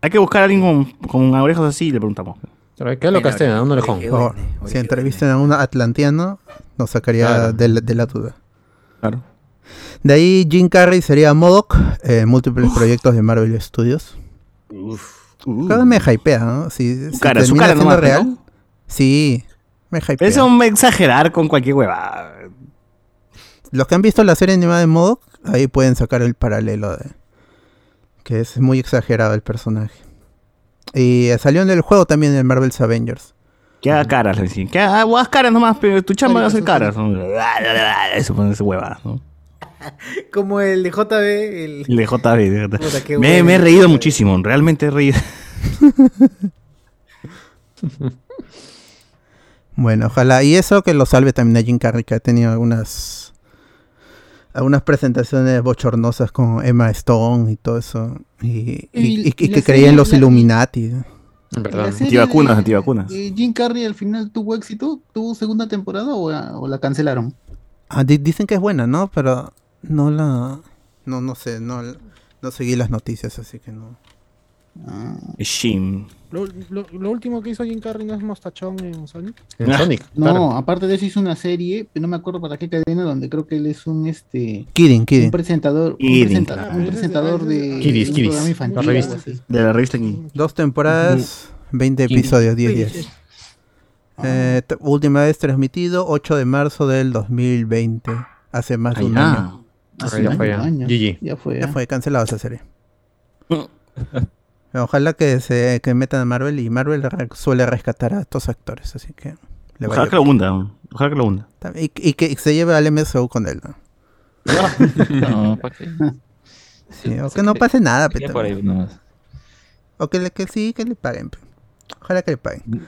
Hay que buscar a alguien con, con orejas así y le preguntamos. Pero que lo castea, un orejón. Por favor. Si qué entrevistan a un atlanteano, nos sacaría Claro. de, la- de la duda. Claro. De ahí Jim Carrey sería Modoc en múltiples proyectos de Marvel Studios. Cada me hypea, ¿no? Si, si cara, termina siendo nomás, real, ¿no? sí, me hypea. Eso me exagerar con cualquier hueva. Los que han visto la serie animada de Modoc, ahí pueden sacar el paralelo de que es muy exagerado el personaje. Y eh, salió en el juego también en Marvel's Avengers. Que haga caras, le decían. Que haga haz caras nomás, pero tu chamba va a hacer caras. Eso pone ese hueva, ¿no? Como el de JB, el... El de JB. de- Puta, qué Me, he reído muchísimo, realmente he reído. Bueno, ojalá. Y eso que lo salve también a Jim Carrey, que ha tenido algunas algunas presentaciones bochornosas con Emma Stone y todo eso. Y, y- Y- y- y y que creía en los la- Illuminati. Verdad. Antivacunas, de- antivacunas. de Jim Carrey al final tuvo éxito, tuvo segunda temporada o, o la cancelaron. Ah, di- dicen que es buena, ¿no? Pero no la... No, no sé, no, no seguí las noticias, así que no. Ah, Shin. Lo, lo- lo último que hizo Jim Carrey no es mostachón en Sonic. En Sonic. no, claro. aparte de eso hizo una serie, pero no me acuerdo para qué cadena, donde creo que él es un este Kidding, un Kidding. presentador, un, Kidding, presenta- claro. un presentador de, Kiddies, de un Kiddies, programa la infantil, revista. De la revista aquí. Dos temporadas, 20 Kidding. episodios, 10 días. Eh, t- última vez transmitido 8 de marzo del 2020. Hace más de un año. Hace ya un fue, año, ya. año. GG. Ya fue. Ya ah. fue cancelado esa serie. Ojalá que se que metan a Marvel y Marvel re- suele rescatar a estos actores, así que le Ojalá que lo hunda. Ojalá que lo hunda. y, y que se lleve al MSU con él, ¿no? No, ¿para qué? Sí, o que no pase nada, pero- o que, le- que sí, que le paguen. pe. Ojalá que le paguen.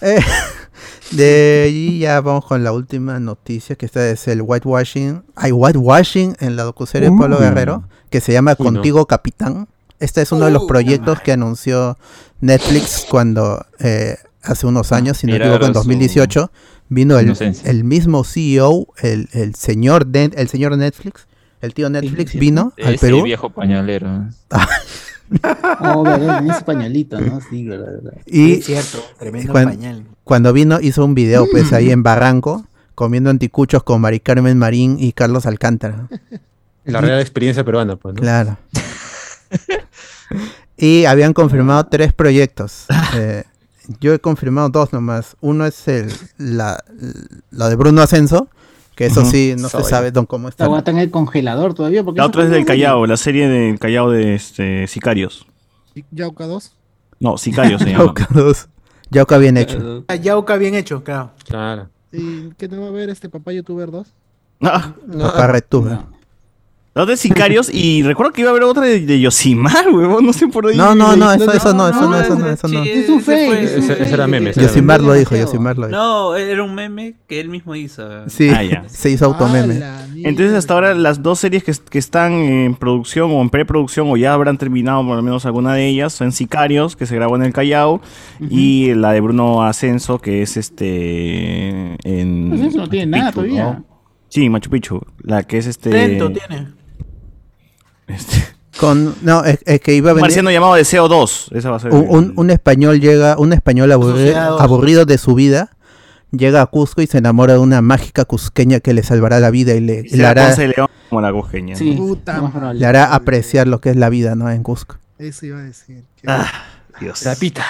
Eh, de allí ya vamos con la última noticia, que esta es el whitewashing. Hay whitewashing en la docuserie de Pablo. Guerrero, que se llama. Contigo Capitán. Este es uno de los proyectos que anunció Netflix cuando eh, hace unos años, si no me equivoco, en su 2018, vino el, mismo CEO, el, el señor de, el señor Netflix, el tío Netflix, vino al Ese Perú. viejo pañalero. Oh, verdad, ese pañalito, ¿no? Sí, verdad, verdad. Y Es cierto, tremendo cuan- pañal. cuando vino hizo un video pues ahí en Barranco comiendo anticuchos con Mari Carmen Marín y Carlos Alcántara. La real experiencia peruana, pues, ¿no? Claro. y habían confirmado tres proyectos. Eh, yo he confirmado dos nomás. Uno es el la, la de Bruno Ascenso, que eso sí no se sabe don cómo está. Está en el congelador todavía. Porque La otra es del Callao, la serie del Callao de este, Sicarios. Yauca 2. No, Sicarios se llama. Yauca dos. Yauca bien hecho. Ah, Yauca bien hecho, claro. Claro. ¿Y qué no va a ver este papá youtuber 2? Ah, Papá Retuber. Otra es Sicarios y recuerdo que iba a haber otra de, de Yosimar, huevón, no sé por ahí. No, no, no, eso, ¿Dónde- eso no, eso no, eso no, eso no. Es un ese fake, Ese- ese era meme, Yosimar lo dijo. Yosimar lo dijo. No, era un meme que él mismo hizo. Sí, Ah, ya. se hizo automeme. ¡A la Entonces hasta ahora las dos series que, que están en producción o en preproducción o ya habrán terminado por lo menos alguna de ellas son Sicarios, que se grabó en el Callao, y la de Bruno Ascenso, que es este en eso no tiene nada todavía. ¿no? Sí, Machu Picchu, la que es este, Lento tiene. Este Con, no, es, es que iba a un venir marciano llamado Deseo 2, esa va a ser un, un- un español llega, un español aburrido, aburrido de su vida, llega a Cusco y se enamora de una mágica cusqueña que le salvará la vida y le, le hará, como la cusqueña. le hará apreciar lo que es la vida, ¿no? En Cusco. Eso iba a decir. Ah, Dios. La pita.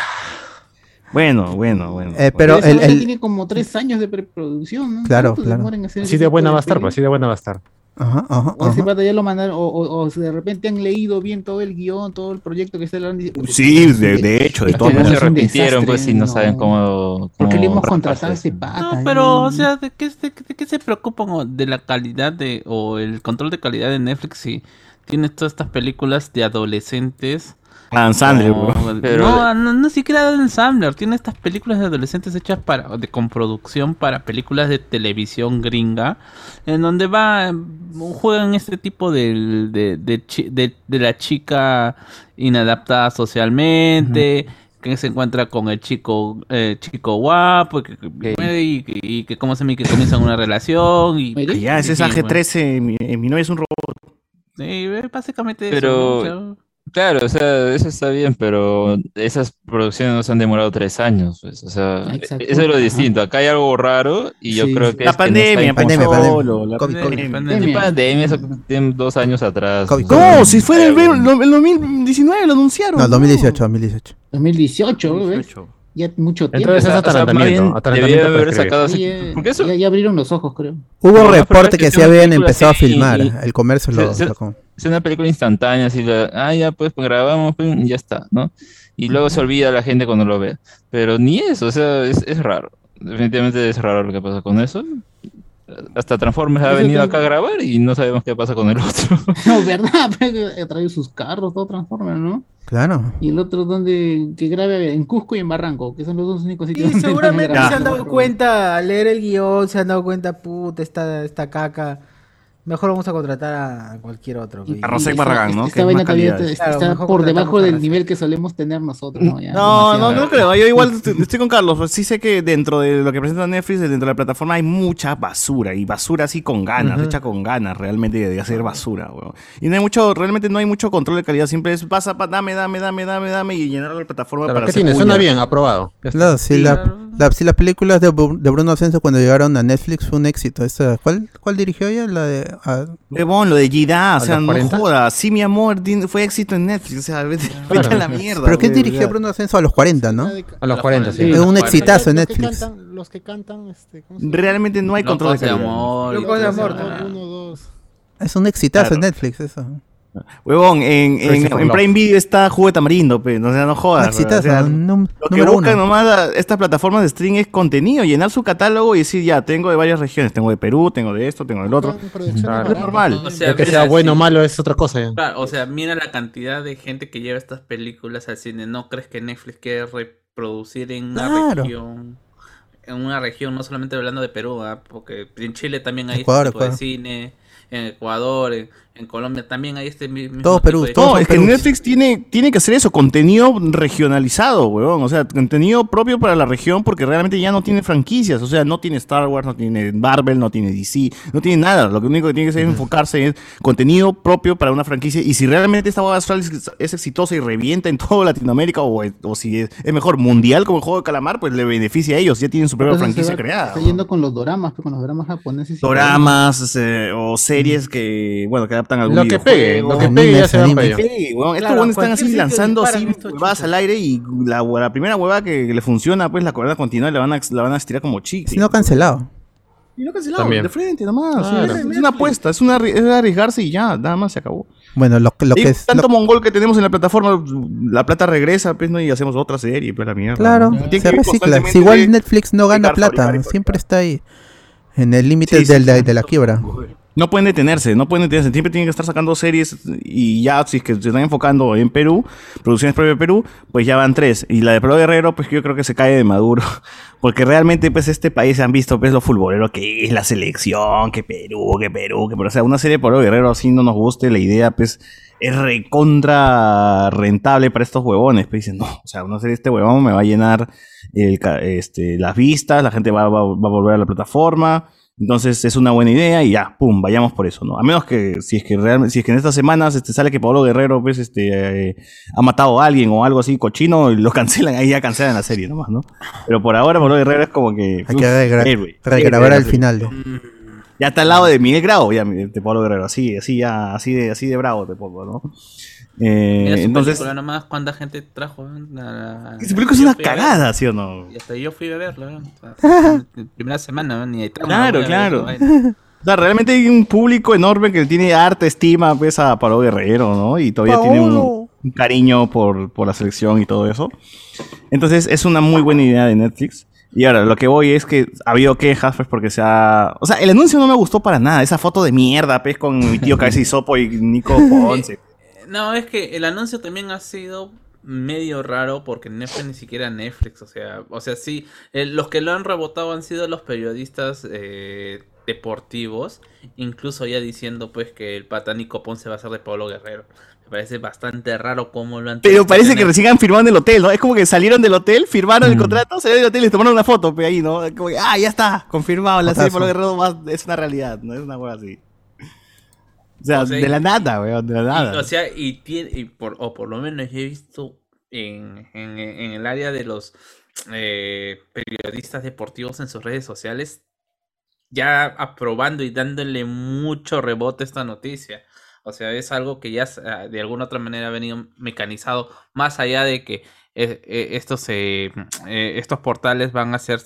Bueno, bueno, bueno. Eh, pero el, el- tiene como tres años de preproducción, ¿no? Claro, ¿Cuánto claro. hacer Así de buena va a estar, pues, así de buena va a estar. Ajá, ajá, O ese ajá. pata ya lo mandaron, o, o, o si de repente han leído bien todo el guion, todo el proyecto que está hablando. Sí, de, de hecho, de todas Se maneras. un repitieron, pues, y no no. saben cómo. ¿Por qué le cómo hemos contratado a ese pata? No, pero, o sea, ¿de qué, de, de qué se preocupan o de la calidad de, o el control de calidad de Netflix si tienes todas estas películas de adolescentes? Adam Sandler, No, bro. Pero- no, no, no siquiera Adam Sandler. Tiene estas películas de adolescentes hechas para, de, con producción para películas de televisión gringa, en donde va, juegan este tipo de, de, de- de la chica inadaptada socialmente. Que se encuentra con el chico eh, chico guapo que, que- y, que- y que como se me que comienzan una relación y ya, ese es y, bueno, AG-13, mi, eh, mi novia es un robot. sí, básicamente Pero- Claro, o sea, eso está bien, pero esas producciones no se han demorado tres años, pues, o sea, Exacto. eso es lo distinto. Acá hay algo raro y yo Sí, creo que La es que no pandemia, pandemia, solo, la COVID, pandemia. Pandemia. Pandemia, eso tiene dos años atrás. COVID, o sea, No, si fue algo. ver- el 2019 lo anunciaron. No, 2018, 2018. 2018, ¿ves? 2018. Ya mucho tiempo. Entonces es O sea, atarantamiento. atarantamiento debía haber sacado Sí, así. ya, Porque eso, ya- ya abrieron los ojos, creo. Hubo No, reporte que una habían empezado a filmar. El comercio lo Sí, sí. sacó. Es una película instantánea, así, la- ah, ya pues, pues, grabamos, pues, y ya está, ¿no? Y luego se olvida la gente cuando lo ve. Pero ni eso, o sea, es, es raro. Definitivamente es raro lo que pasa con eso. Hasta Transformers ha venido acá a grabar y no sabemos qué pasa con el otro. No, ¿verdad? Ha traído sus carros, todo transforma, ¿no? Claro. Y el otro donde que grabe en Cusco y en Barranco, que son los dos únicos sitios Y seguramente se han dado cuenta al leer el guion, se han dado cuenta, puta, esta, esta caca. Mejor vamos a contratar a cualquier otro. Y- A Rosek y Barragán, ¿no? Esta vaina todavía está, Claro, está mejor por debajo del nivel que solemos tenernos nosotros, ¿no? Ya, No, no, no creo. Yo igual estoy estoy con Carlos. Sí sé que dentro de lo que presenta Netflix, dentro de la plataforma hay mucha basura. Y basura así con ganas, hecha con ganas realmente de hacer basura, weón. Y no hay mucho, realmente no hay mucho control de calidad. Siempre es pasa, pa- dame, dame, dame, dame, dame y llenar la plataforma Claro, para ¿Qué hacer tiene? Suena bien, aprobado. Claro, si, Sí, la- claro. la- si las películas de, Bru- de Bruno Ascenso cuando llegaron a Netflix fue un éxito. Esa, ¿cuál, ¿Cuál dirigió ella? La de. Huevón, lo de Gida, o ¿A sea, no 40? jodas. Sí, mi amor, fue éxito en Netflix. O sea, vete, vete a la mierda. ¿Pero quién güey, dirigió. Bruno Ascenso a los 40, no? A los 40, sí. Es un exitazo en Los que Netflix. cantan- Los que cantan, este, ¿cómo se llama? Realmente no hay control de amor. Locos de amor. Es un exitazo en. Netflix, eso. Huevón, en, en. Prime Video está Jugo de Tamarindo, pe, o sea, no jodas. exitazo, o sea, num- Lo que buscan uno. nomás la- estas plataformas de streaming es contenido, llenar su catálogo y decir, ya, tengo de varias regiones, tengo de Perú, tengo de esto, tengo del otro. Claro. baratas Normal. O sea, que mira, sea bueno o sí. malo es otra cosa ya. Claro, o sea, mira la cantidad de gente que lleva estas películas al cine. ¿No crees que Netflix quiere reproducir en una Claro. región? En una región, no solamente hablando de Perú, ¿ah? porque en Chile también hay Ecuador, este tipo de Ecuador. cine, en Ecuador, en, en Colombia también hay este mi- mismo Todo tipo Perú, de todo No, es que Perú. Netflix tiene, tiene que hacer eso, contenido regionalizado, weón. O sea, contenido propio para la región porque realmente ya no tiene franquicias. O sea, no tiene Star Wars, no tiene Marvel, no tiene DC, no tiene nada. Lo único que tiene que hacer es enfocarse en contenido propio para una franquicia. Y si realmente esta boda es, es exitosa y revienta en toda Latinoamérica o, o si es, es mejor mundial como el juego de calamar, pues le beneficia a ellos. Ya tienen su propia Entonces franquicia va- creada. Está yendo con los doramas, pues, con los dramas japoneses. y Doramas eh, o series que, bueno, que adaptan algún Lo que pegue, lo que pegue ya se va Animes, para allá. Estos weones están así lanzando así huevadas al aire y la, la primera hueva que le funciona, pues la cuerda continua la van a, la van a estirar como chicle. Si no, cancelado. Y no cancelado, También. de frente nomás. Claro. Es, es una apuesta, es, una, es arriesgarse y ya, nada más se acabó. Bueno, lo, lo Y que es. tanto lo- mongol que tenemos en la plataforma, la plata regresa, pues, ¿no? Y hacemos otra serie, pues la mierda. claro, ¿no? Se recicla. Si igual Netflix no gana plata, siempre está ahí. En el límite Sí, sí, del- de, sí. de la quiebra. No pueden detenerse, no pueden detenerse. Siempre tienen que estar sacando series y ya, si es que se están enfocando en Perú, producciones propias de Perú, pues ya van tres. Y la de Pro Guerrero, pues yo creo que se cae de maduro. Porque realmente, pues este país han visto, pues lo futbolero que es la selección, que Perú, que Perú, que pero o sea, una serie de Pro Guerrero así no nos guste, la idea, pues es recontra rentable para estos huevones. Pues dicen, no, o sea, una serie de este huevón me va a llenar el este, las vistas, la gente va, va- va a volver a la plataforma. Entonces es una buena idea y ya, pum, vayamos por eso, ¿no? A menos que si es que realmente, si es que en estas semanas este, sale que Pablo Guerrero pues, este, eh, ha matado a alguien o algo así cochino, y lo cancelan, ahí ya cancelan la serie nomás, ¿no? Pero por ahora Pablo Guerrero es como que... Hay que regrabar al final. Ya está al lado de Miguel Grau, ya, de Pablo Guerrero, así, así, ya, así de, así de bravo te pongo, ¿no? Eh, entonces, nomás cuánta gente trajo. La, Ese película es una cagada, ¿sí o no? Y hasta yo fui a verlo. primera semana, ni de Claro, claro. O sea, realmente hay un público enorme que tiene arte, estima pues, a Pablo Guerrero, ¿no? Y todavía tiene un, cariño por, por, la selección y todo eso. Entonces, es una muy buena idea de Netflix. Y ahora, lo que voy es que ha habido quejas, pues, porque se ha... O sea, el anuncio no me gustó para nada. Esa foto de mierda, pues, con mi tío Cabeza y Sopo y Nico Ponce. No, es que el anuncio también ha sido medio raro porque Netflix ni siquiera Netflix, o sea, o sea, sí, los que lo han rebotado han sido los periodistas eh, deportivos, incluso ya diciendo pues que el patánico Ponce va a ser de Pablo Guerrero. Me parece bastante raro cómo lo han Pero parece que recién han firmado en el hotel, ¿no? Es como que salieron del hotel, firmaron el mm. contrato, salieron del hotel y tomaron una foto, pues ahí, ¿no? Como que, ah, ya está, confirmado, la serie de Pablo Guerrero es una realidad, no es una cosa así. O sea, de la nada, weón, de la nada. o sea, y, tiene, por, o por lo menos he visto en, en, el área de los eh, periodistas deportivos en sus redes sociales ya aprobando y dándole mucho rebote a esta noticia. O sea, es algo que ya ah, de alguna otra manera ha venido mecanizado, más allá de que eh, eh, estos, estos portales van a ser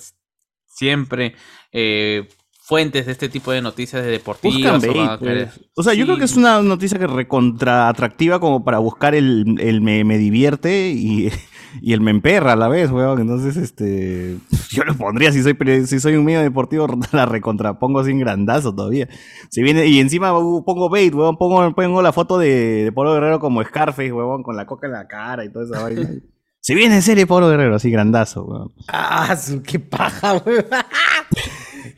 siempre fuentes de este tipo de noticias de deportivas. Pues. O, sea, yo creo que es una noticia que recontra atractiva como para buscar el, el me, me, divierte y, y, el me emperra a la vez, weón. Entonces, este, yo lo pondría si soy si soy un medio deportivo, la recontrapongo sin grandazo todavía. Si viene, y encima uh, pongo bait, weón, pongo, pongo la foto de, de Polo Guerrero como Scarface, weón, con la coca en la cara y toda esa vaina. Si viene en serie Polo Guerrero, así grandazo, weón. Ah, su, qué paja, weón.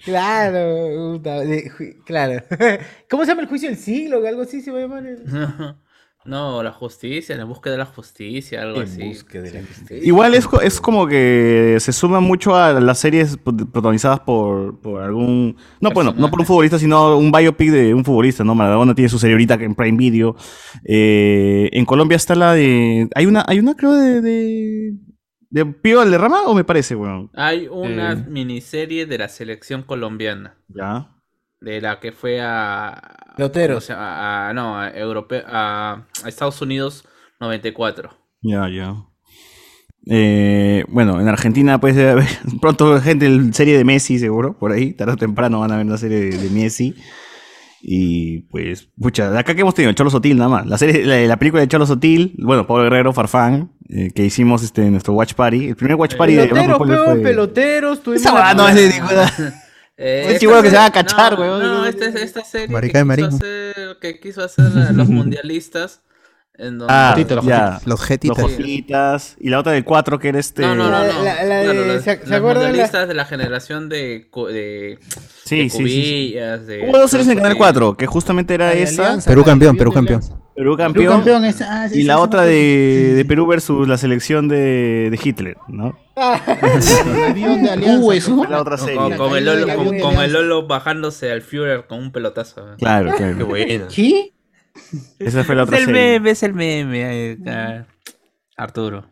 Claro, claro. ¿Cómo se llama el juicio del siglo? Algo así se va a llamar. No, la justicia, la búsqueda de la justicia, algo así. Igual es, es como que se suma mucho a las series protagonizadas por, por algún. No, bueno, no por un futbolista, sino un biopic de un futbolista, ¿no? Maradona tiene su serie ahorita en Prime Video. Eh, en Colombia está la de. Hay una, hay una creo, de ¿De Pío Valderrama o me parece, weón? Hay una eh. miniserie de la selección colombiana. Ya. De la que fue a. Peloteros. A, no, a, a, Estados Unidos 94. Ya, ya. Eh, bueno, en Argentina, pues, pronto gente, serie de Messi, seguro, por ahí, tarde o temprano van a ver una serie de Messi. Y pues, pucha, acá que hemos tenido Cholo Sotil nada más. La serie, la, película de Cholo Sotil, bueno, Pablo Guerrero, Farfán, eh, que hicimos este en nuestro Watch Party. El primer Watch Party peloteros, de fue... peloteros, Esa no es de eh, es chihuahua que se va a cachar, weón. No, no, esta, esta serie que quiso, hacer, que quiso hacer los mundialistas ah, ya. Los jetitas. Y la otra del 4 que era este. No, no, no. no. La, la, de, ¿Se, ¿se acuerdan? de la generación de. de sí, sí, sí, De... Hubo dos series en Canal 4, que justamente era esa. Perú campeón, Perú campeón. Perú campeón. Perú campeón ah, sí, y la otra de, de, Perú versus la selección de, de Hitler, ¿no? Ah, el avión de alianza. Uh, la otra serie. Con, con, el Lolo, con, con, el Lolo bajándose al Führer con un pelotazo. Claro, claro. Qué bueno. ¿Qué? Esa fue la otra es el meme, es el meme, eh, Arturo.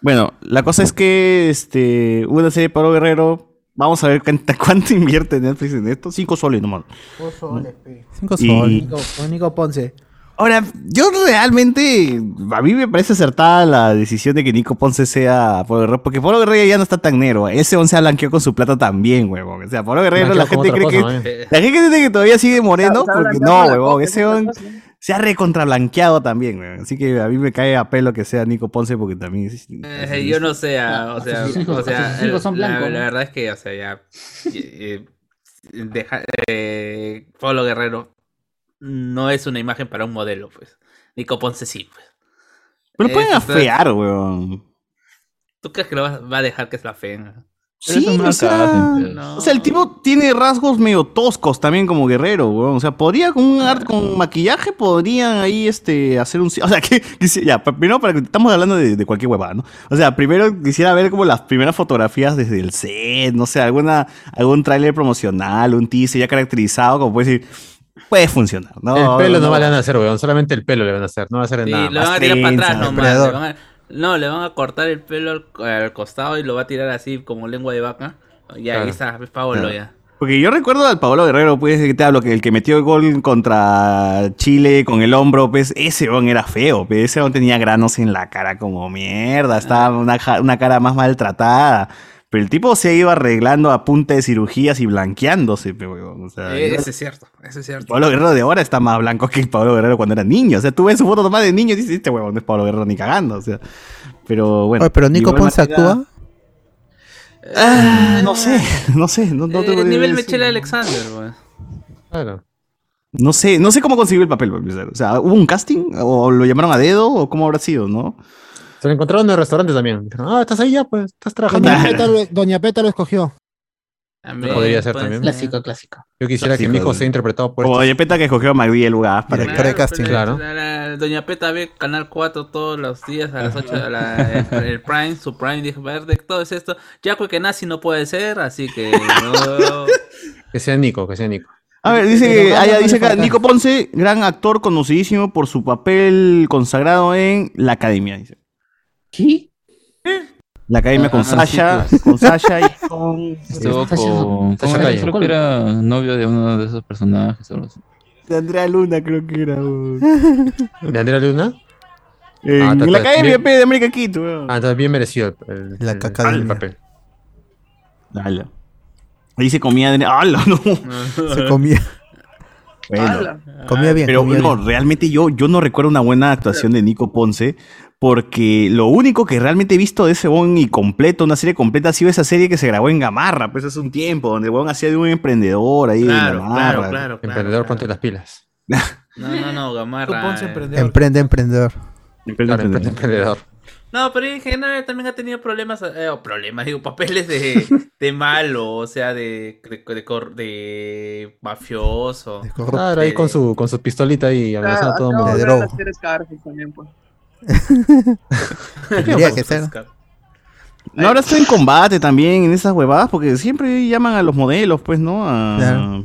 Bueno, la cosa es que este, una serie de Pablo Guerrero. Vamos a ver cuánto, invierte Netflix en esto. Cinco soles nomás. Cinco soles, Cinco soles. Nico, Ponce. Ahora, yo realmente, a mí me parece acertada la decisión de que Nico Ponce sea Pablo Guerrero, porque Pablo Guerrero ya no está tan negro. Ese once se blanqueó con su plata también, huevón. O sea, Pablo Guerrero, la gente cree que. La gente cree que todavía sigue moreno, porque no, huevón. Ese on se ha recontrablanqueado también, güey. Así que a mí me cae a pelo que sea Nico Ponce porque también es, eh, yo no sé, ah, o sea, o sea, la, verdad es que, o sea, ya eh, deja, eh, Pablo Guerrero no es una imagen para un modelo, pues. Nico Ponce sí, pues. Pero lo pueden afear, weón. ¿Tú crees que lo va, a dejar que se la Sí, o sea, o sea, el tipo tiene rasgos medio toscos también como guerrero, weón. O sea, podría con un art, con maquillaje, podrían ahí este, hacer un... O sea, que, ya, primero para que estamos hablando de, cualquier huevada, ¿no? O sea, primero quisiera ver como las primeras fotografías desde el set, no sé, alguna, algún tráiler promocional, un teaser ya caracterizado, como puede decir, puede funcionar, ¿no? El pelo no, no, le van a hacer, weón, solamente el pelo le van a hacer, no va a hacer nada. Le van a tirar para atrás nomás, no, le van a cortar el pelo al, costado y lo va a tirar así como lengua de vaca. Y ahí está, es Paolo ya. Porque yo recuerdo al Pablo Guerrero, pues, que te hablo, que el que metió el gol contra Chile con el hombro, pues, ese on era feo, pues, ese on tenía granos en la cara como mierda, estaba una, una cara más maltratada. Pero el tipo se iba arreglando a punta de cirugías y blanqueándose, O sea, eh, ese es cierto, ese es cierto. Pablo Guerrero de ahora está más blanco que el Pablo Guerrero cuando era niño. O sea, tú ves su foto tomada de niño y dices, este huevón no es Pablo Guerrero ni cagando. O sea, pero bueno. Oye, pero Nico Ponce actúa. Ah, no sé, no sé. No, no eh, nivel Michelle Alexander. Claro. No sé, no sé cómo consiguió el papel, o sea, ¿hubo un casting? ¿O lo llamaron a dedo? ¿O cómo habrá sido, no? Se lo encontraron en el restaurante también. ah, estás ahí ya, pues, estás trabajando. Doña Peta, lo, escogió. Podría ser también. Clásico, clásico. Yo quisiera que mi hijo sea interpretado por. O Doña Peta que escogió a Magdi el lugar para el casting. Claro. Doña Peta ve Canal 4 todos los días a las 8 de la, el, Prime, su Prime, dijo, ver de todo es esto. Ya que nazi no puede ser, así que no. que sea Nico, que sea Nico. A ver, dice que, dice acá, Nico Ponce, gran actor conocidísimo por su papel consagrado en La Academia, dice. ¿Qué? La academia con ah, Sasha, con Sasha y con. Estuvo con. creo que era novio de uno de esos personajes. De Andrea Luna, creo que era. ¿De Andrea Luna? ah, en la academia de América Quito. Ah, entonces bien merecido el, la caca el, papel. Dale. Ahí se comía. ¡Hala, no! se comía. Bueno, comía bien. Pero comía no, realmente yo, yo no recuerdo una buena actuación de Nico Ponce porque lo único que realmente he visto de ese bon y completo, una serie completa, ha sido esa serie que se grabó en Gamarra, pues hace un tiempo, donde el bon hacía de un emprendedor ahí claro, Claro, claro, Emprendedor, ponte las pilas. No, no, no, Gamarra. Emprendedor. Emprende, emprendedor. Emprende, emprendedor. No, pero en general también ha tenido problemas, eh, problemas, digo, papeles de, de malo, o sea, de, de, de, mafioso. claro, ahí con su, con su pistolita y amenazando a todo el mundo. De droga. También, pues. Tendría que ser. No, ahora estoy en combate también en esas huevadas porque siempre llaman a los modelos, pues, ¿no? A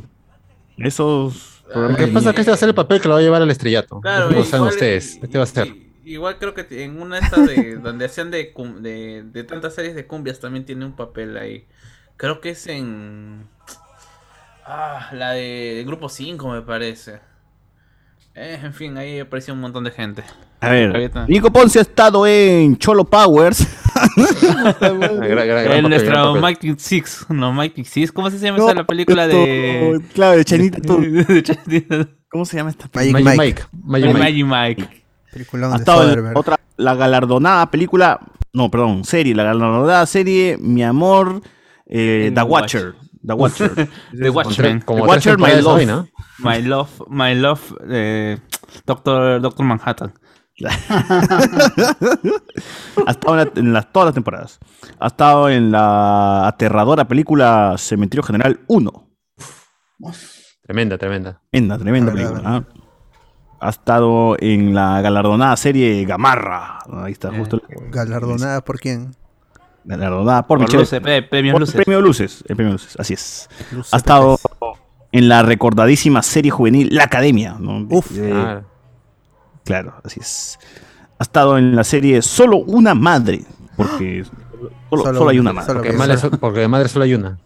esos. Lo que pasa es que este va a ser el papel que lo va a llevar al estrellato. Claro, lo saben ustedes. Este va a ser. Igual creo que en una esta de donde hacían de, de, de tantas series de cumbias también tiene un papel ahí. Creo que es en. Ah, la de, de Grupo 5, me parece. Eh, en fin, ahí apareció un montón de gente. A ver, Nico Ponce ha estado en Cholo Powers. en nuestro Mike Six, no, Mike Six, ¿cómo se llama esa la película de. Claro, de Chanita ¿Cómo se llama esta película? Magic Mike. Magic Mike. Ha estado en otra, la galardonada película, no, perdón, serie, la galardonada serie Mi Amor, eh, The Watcher. The Watcher. The Watcher. The Watcher, My Love. ¿no? My Love, My Love, eh, Doctor, Doctor Manhattan. ha estado en, las, todas las temporadas. Ha estado en la aterradora película Cementerio General 1. Tremenda, tremenda. Tremenda, tremenda película. Ha estado en la galardonada serie Gamarra. Ahí está, eh, justo. ¿Galardonada por quién? Galardonada por, por Michelle. Luces, premio Luces. Premio Luces. El premio Luces, así es. ha estado en la recordadísima serie juvenil La Academia. Uf. Claro, así es. Ha estado en la serie Solo una madre, porque solo, hay una madre. Porque, madre, porque de madre solo hay una.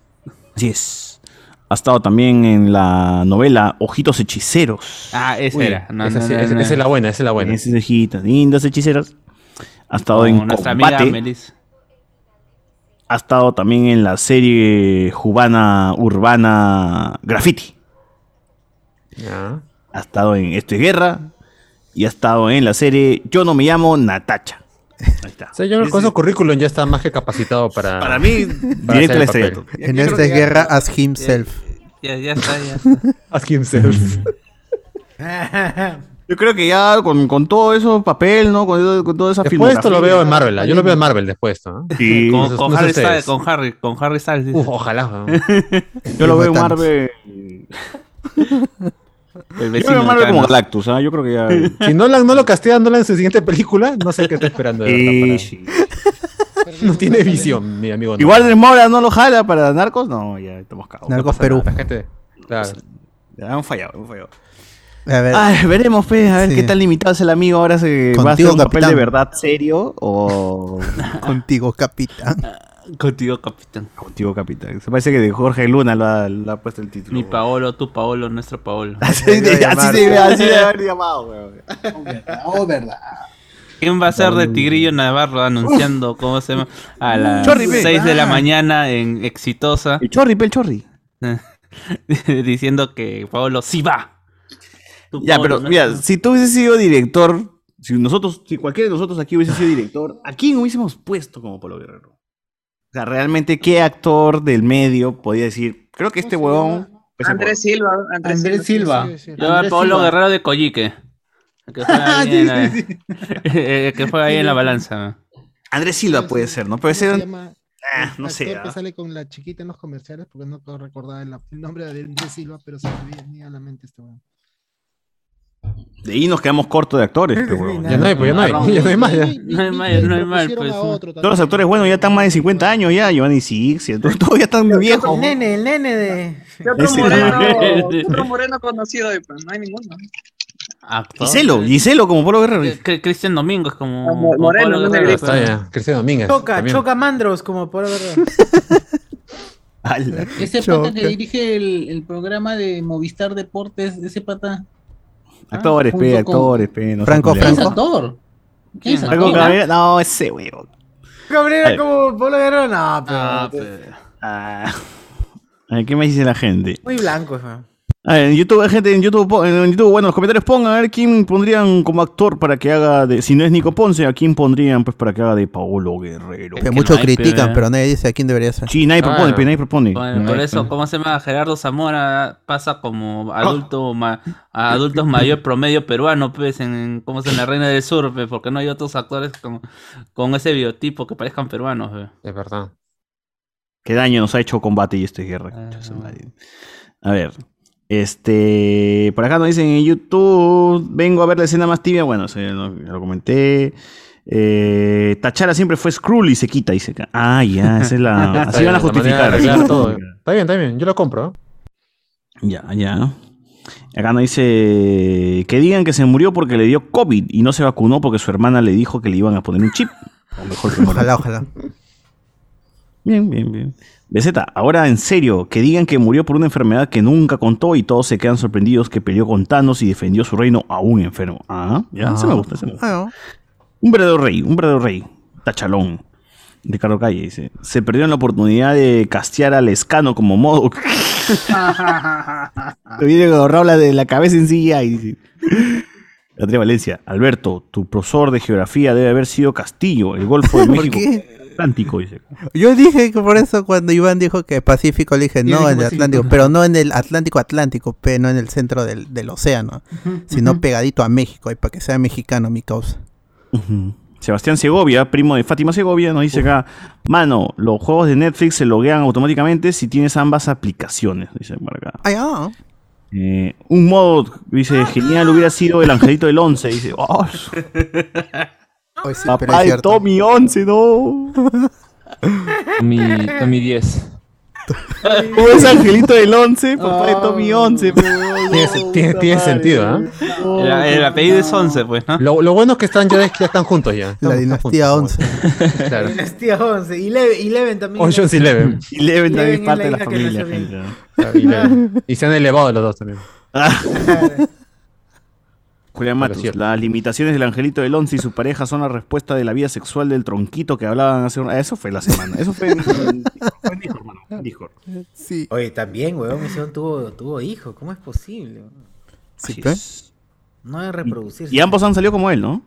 Así es. Ha estado también en la novela Ojitos Hechiceros. Ah, esa era. esa, es la buena, esa es la buena. Esa es Ojitos, lindas hechiceras. Ha estado en nuestra Combate. Ha estado también en la serie cubana urbana Graffiti. Ha estado en Esto es Guerra, y ha estado en la serie Yo no me llamo Natacha. Ahí está. O yo con su currículum ya está más que capacitado para. Para mí, directo. En esta guerra, ask himself. Ya, ya está, ya ask himself. Yo creo que ya con, con todo eso papel, ¿no? Con, con toda esa Después esto lo veo en Marvel. ¿ah? Yo lo veo en Marvel después, ¿no? Sí. Con, con Harry Styles, con Harry, con Harry Styles. dice. Uf, ojalá. Yo lo veo en Marvel. El Yo vecino veo en Marvel como. Galactus, ¿ah? Yo creo que ya. Si Nolan no lo castean Nolan en su siguiente película, no sé qué está esperando. de Sí, para- No tiene visión, mi amigo. Igual de Mora no lo jala para Narcos, no, ya estamos cagados. Narcos Perú. La gente, claro. Ya hemos fallado, hemos fallado. A ver, Ay, veremos, pues, a ver Sí. qué tan limitado es el amigo ahora se va a hacer Contigo, un papel capitán. de verdad serio o contigo, capitán. Contigo, capitán. contigo, capitán. Se parece que de Jorge Luna lo ha, lo ha puesto el título. Mi Paolo, tu Paolo, nuestro Paolo. Así, de- así se ve, así de haber llamado, weón. Oh, verdad. ¿Quién va a ser de Tigrillo Navarro anunciando cómo se llama? A las Chorri, pe. 6 de la Ah. mañana en Exitosa, El chorri, el chorri. diciendo que Paolo sí va. Ya, pero ¿no? mira, si tú hubieses sido director, si nosotros, si cualquiera de nosotros aquí hubiese sido director, ¿a quién hubiésemos puesto como Polo Guerrero? O sea, realmente, ¿qué actor del medio podía decir? Creo que este huevón. ese Andrés Silva. Andrés, Andrés Silva. Sí, sí. Yo a Andrés Paolo Silva. Guerrero de Coyique. el Que fue ahí, en, la, el que fue ahí en la balanza. Andrés Silva puede ser, ¿no? Puede ¿Cómo se ser. llama Ah, no sé. que ah. sale con la chiquita en los comerciales, porque no puedo recordar el, el nombre de Andrés Silva, pero se me venía a la mente este weón. De ahí nos quedamos cortos de actores, pe, huevón. Ya no hay, pues ya no hay. Ya no hay más. ya. No hay mal, no hay mal, pues. Todos los actores buenos ya están más de 50 años ya, Giovanni Six, todos, ya están viejos. El nene, el nene de. ¿Qué otro moreno, qué otro moreno conocido hoy? Pues no hay ninguno. Actor. Giselo, Giselo como Polo Guerrero. C- Cristian Domingo es como. Ah, Mo- como Moreno, Guerrero. Está ya. Cristian Domínguez. Choca, también. choca mandros, como por ver. Ala. Ese pata que dirige el, el programa de Movistar Deportes, ese pata. Actores, Ah, pe, actores, pe. no Franco, ¿Quién es Franco. actor? ¿Quién es Franco actor? Cabrera, no, ese huevo. Cabrera como Polo Guerrero, no, pero. Ah. Ah. ¿qué me dice la gente? Muy blanco, weón. A ver, en YouTube, gente, en YouTube, en YouTube, bueno, en los comentarios pongan a ver quién pondrían como actor para que haga de, si no es Nico Ponce, a quién pondrían pues para que haga de Paolo Guerrero. Que que muchos no critican, pe. pero nadie dice a quién debería ser. Sí, nadie propone, Claro. pe, nadie propone. Bueno, por eso, ¿cómo se llama? Gerardo Zamora pasa como adulto ma- a adultos mayor promedio peruano, pues, en, ¿cómo se llama? En la Reina del Sur, porque no hay otros actores con, con ese biotipo que parezcan peruanos, pues. Es verdad. Qué daño nos ha hecho combate y este guerra. Ah. A ver. Este. Por acá nos dicen en YouTube. Vengo a ver la escena más tibia. Bueno, ya lo, lo comenté. Eh, Tachara siempre fue Skrull y se quita. Dice. Ah, ya. Esa es la. Así van a justificar. a todo. Está bien, está bien. Yo lo compro. Ya, ya. Acá nos dice que digan que se murió porque le dio COVID y no se vacunó porque su hermana le dijo que le iban a poner un chip. O mejor que. Ojalá, ojalá. Bien, bien, bien. BZ, ahora en serio, que digan que murió por una enfermedad que nunca contó y todos se quedan sorprendidos que peleó con Thanos y defendió su reino a un enfermo. Ah, ya, se me gusta, se me gusta. Ah. Un verdadero rey, un verdadero rey. Tachalón. Ricardo Calle dice, se perdieron la oportunidad de castear al escano como modo. Te viene con la de la cabeza en silla y dice. Andrea Valencia, Alberto, tu profesor de geografía debe haber sido Castillo, el Golfo de ¿Por México. qué? Atlántico, dice. Yo dije que por eso cuando Iván dijo que Pacífico, le dije no en el. Atlántico, pero no en el Atlántico Atlántico, pe, no en el centro del, del océano, sino pegadito a México, y para que sea mexicano mi causa. Sebastián Segovia, primo de Fátima Segovia, nos dice acá, mano, los juegos de Netflix se loguean automáticamente si tienes ambas aplicaciones, dice por acá. Ay, ah. Eh, un modo, dice, genial hubiera sido el angelito del 11, dice, oh, Ay, sí, papá cierto. Tommy 11, no. Tommy, Tommy 10. ¿Cómo es angelito del 11? Papá de Tommy 11. Tiene, tiene- tiene sentido, ¿ah? El, el apellido es 11, pues, ¿no? Lo, lo bueno es que están ya, ya están juntos ya. Están- La dinastía juntos. 11. Claro. Dinastía 11. Y Leven, y Leven también. Ocean's Eleven. Y Leven también es Eleven parte de la la familia, y, Eleven. Y se han elevado los dos también. Julián Matos, las limitaciones del angelito del 11 y su pareja son la respuesta de la vida sexual del tronquito que hablaban hace una... Eso fue la semana. Eso fue en, en- fue en Discord, hermano. en Discord. Sí. Oye, también, weón, ese weón tuvo, tuvo hijo. ¿Cómo es posible? Sí, es. No debe reproducirse. Y ambos han salido como él, ¿no?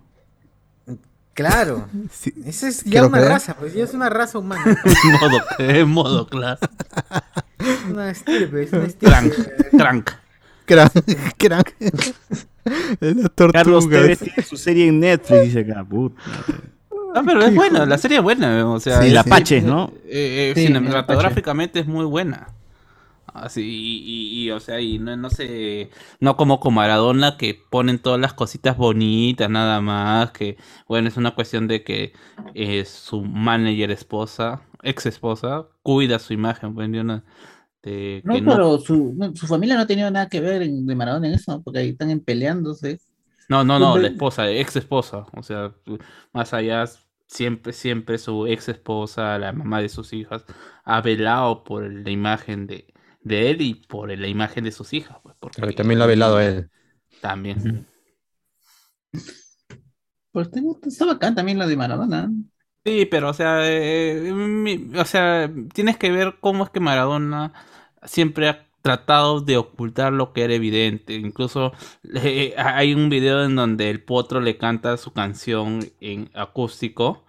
Claro. Sí. Esa es ya una creer. raza, pues ya es una raza humana. modo, en modo clase. una estirpe, es una Crank, estirpe. Crank. gran. Carlos Tevez tiene su serie en Netflix, dice acá, puta. Ah, pero es buena, la serie es buena, o sea, Sí, la Apaches, ¿no? eh, eh, Sí, cinematográficamente es muy buena. Así, y, y- y, o sea, y no, no sé, no como con Maradona que ponen todas las cositas bonitas, nada más, que bueno, es una cuestión de que eh, su manager esposa, ex esposa, cuida su imagen, pues, de de No, que no- pero su, no, su familia no ha tenido nada que ver en- de Maradona en eso, porque ahí están en peleándose. No, no, no, la esposa, ex esposa. O sea, más allá, siempre, siempre su ex esposa, la mamá de sus hijas, ha velado por la imagen de, de él y por la imagen de sus hijas. Pues, porque Pero también lo ha velado él. También. Pues tengo- está bacán también la de Maradona. Sí, pero o sea, eh, mi- o sea, tienes que ver cómo es que Maradona siempre ha tratado de ocultar lo que era evidente. Incluso eh, hay un video en donde el potro le canta su canción en acústico.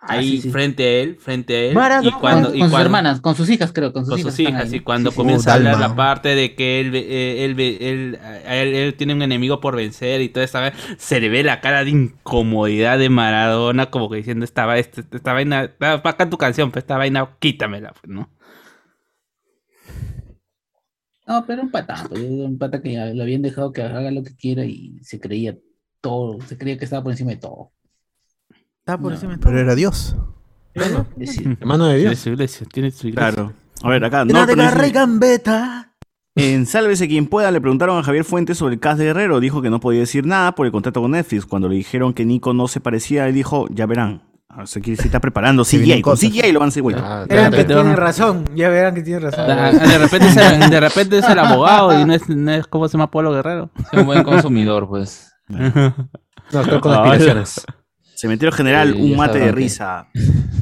Ah, Ahí sí, sí. frente a él, frente a él. Maradona. y cuando, con, y con sus cuando- hermanas, con sus hijas, creo, con sus con hijas. sus hijas y cuando Sí, sí. comienza a hablar Dalma. la parte de que él, ve- eh, él, ve- él, él- él tiene un enemigo por vencer y toda esa vez se le ve la cara de incomodidad de Maradona como que diciendo esta, este- esta vaina, acá tu canción, pero esta vaina quítamela, pues, ¿no? No, pero un pata, pues, un pata que lo habían dejado que haga lo que quiera y se creía todo, se creía que estaba por encima de todo. Está por encima de todo. Pero era Dios. Hermano de Dios. Tiene su iglesia, tiene su iglesia. Claro. A ver, acá. De la Rey Gambetta. En Sálvese quien pueda le preguntaron a Javier Fuentes sobre el cast de Guerrero. Dijo que no podía decir nada por el contrato con Netflix. Cuando le dijeron que Nico no se parecía, él dijo, ya verán. O sea, que se está preparando CGI. Con. CGI lo van a hacer güey. Ah, Verán que van- razón. Ya verán que tienen razón. Ah, De repente, es el, de repente es el abogado y no es, no es ¿cómo se llama Polo Guerrero? Es un buen consumidor, pues. No, estoy con Ah, aspiraciones. Cementerio General, Sí, un mate de risa.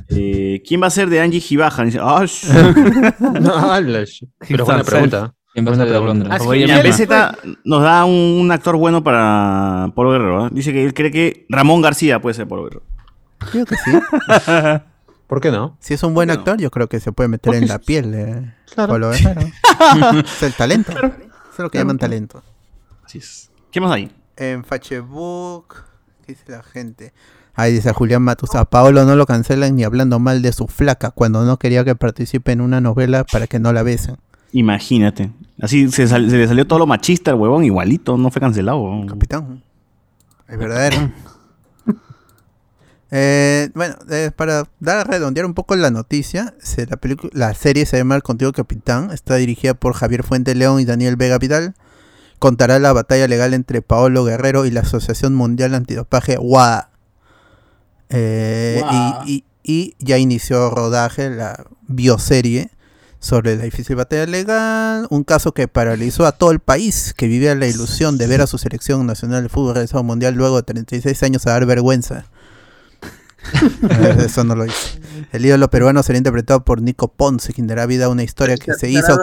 Eh, ¿Quién va a ser de Angie Gibaja? Dice, ah, sh- No. Pero buena pregunta. ¿Quién va a ser de? Ah. BZ nos da un, un actor bueno para Polo Guerrero. ¿eh? Dice que él cree que Ramón García puede ser Polo Guerrero. Creo que sí. ¿Por qué no? Si es un buen actor, yo creo que se puede meter en la piel de Claro. Es el talento. Eso es lo que llaman talento. Así es. ¿Qué más hay? En Facebook, ¿qué dice la gente? Ahí dice Julián Matus, a Paolo no lo cancelan ni hablando mal de su flaca cuando no quería que participe en una novela para que no la besen. Imagínate. Así se, sal- se le salió todo lo machista al huevón, igualito, no fue cancelado. huevón. Capitán. Es verdadero. Eh, bueno, eh, para dar a redondear un poco la noticia, se- la, la serie se llama El Contigo Capitán, está dirigida por Javier Fuente León y Daniel Vega Vidal. Contará la batalla legal entre Paolo Guerrero y la Asociación Mundial Antidopaje WADA. Eh, y, y- y ya inició rodaje la bioserie sobre la difícil batalla legal, un caso que paralizó a todo el país que vivía la ilusión de ver a su selección nacional de fútbol realizado mundial luego de 36 años a dar vergüenza. Eso no lo dice. El ídolo peruano será interpretado por Nico Ponce, quien dará vida a una historia que se hizo,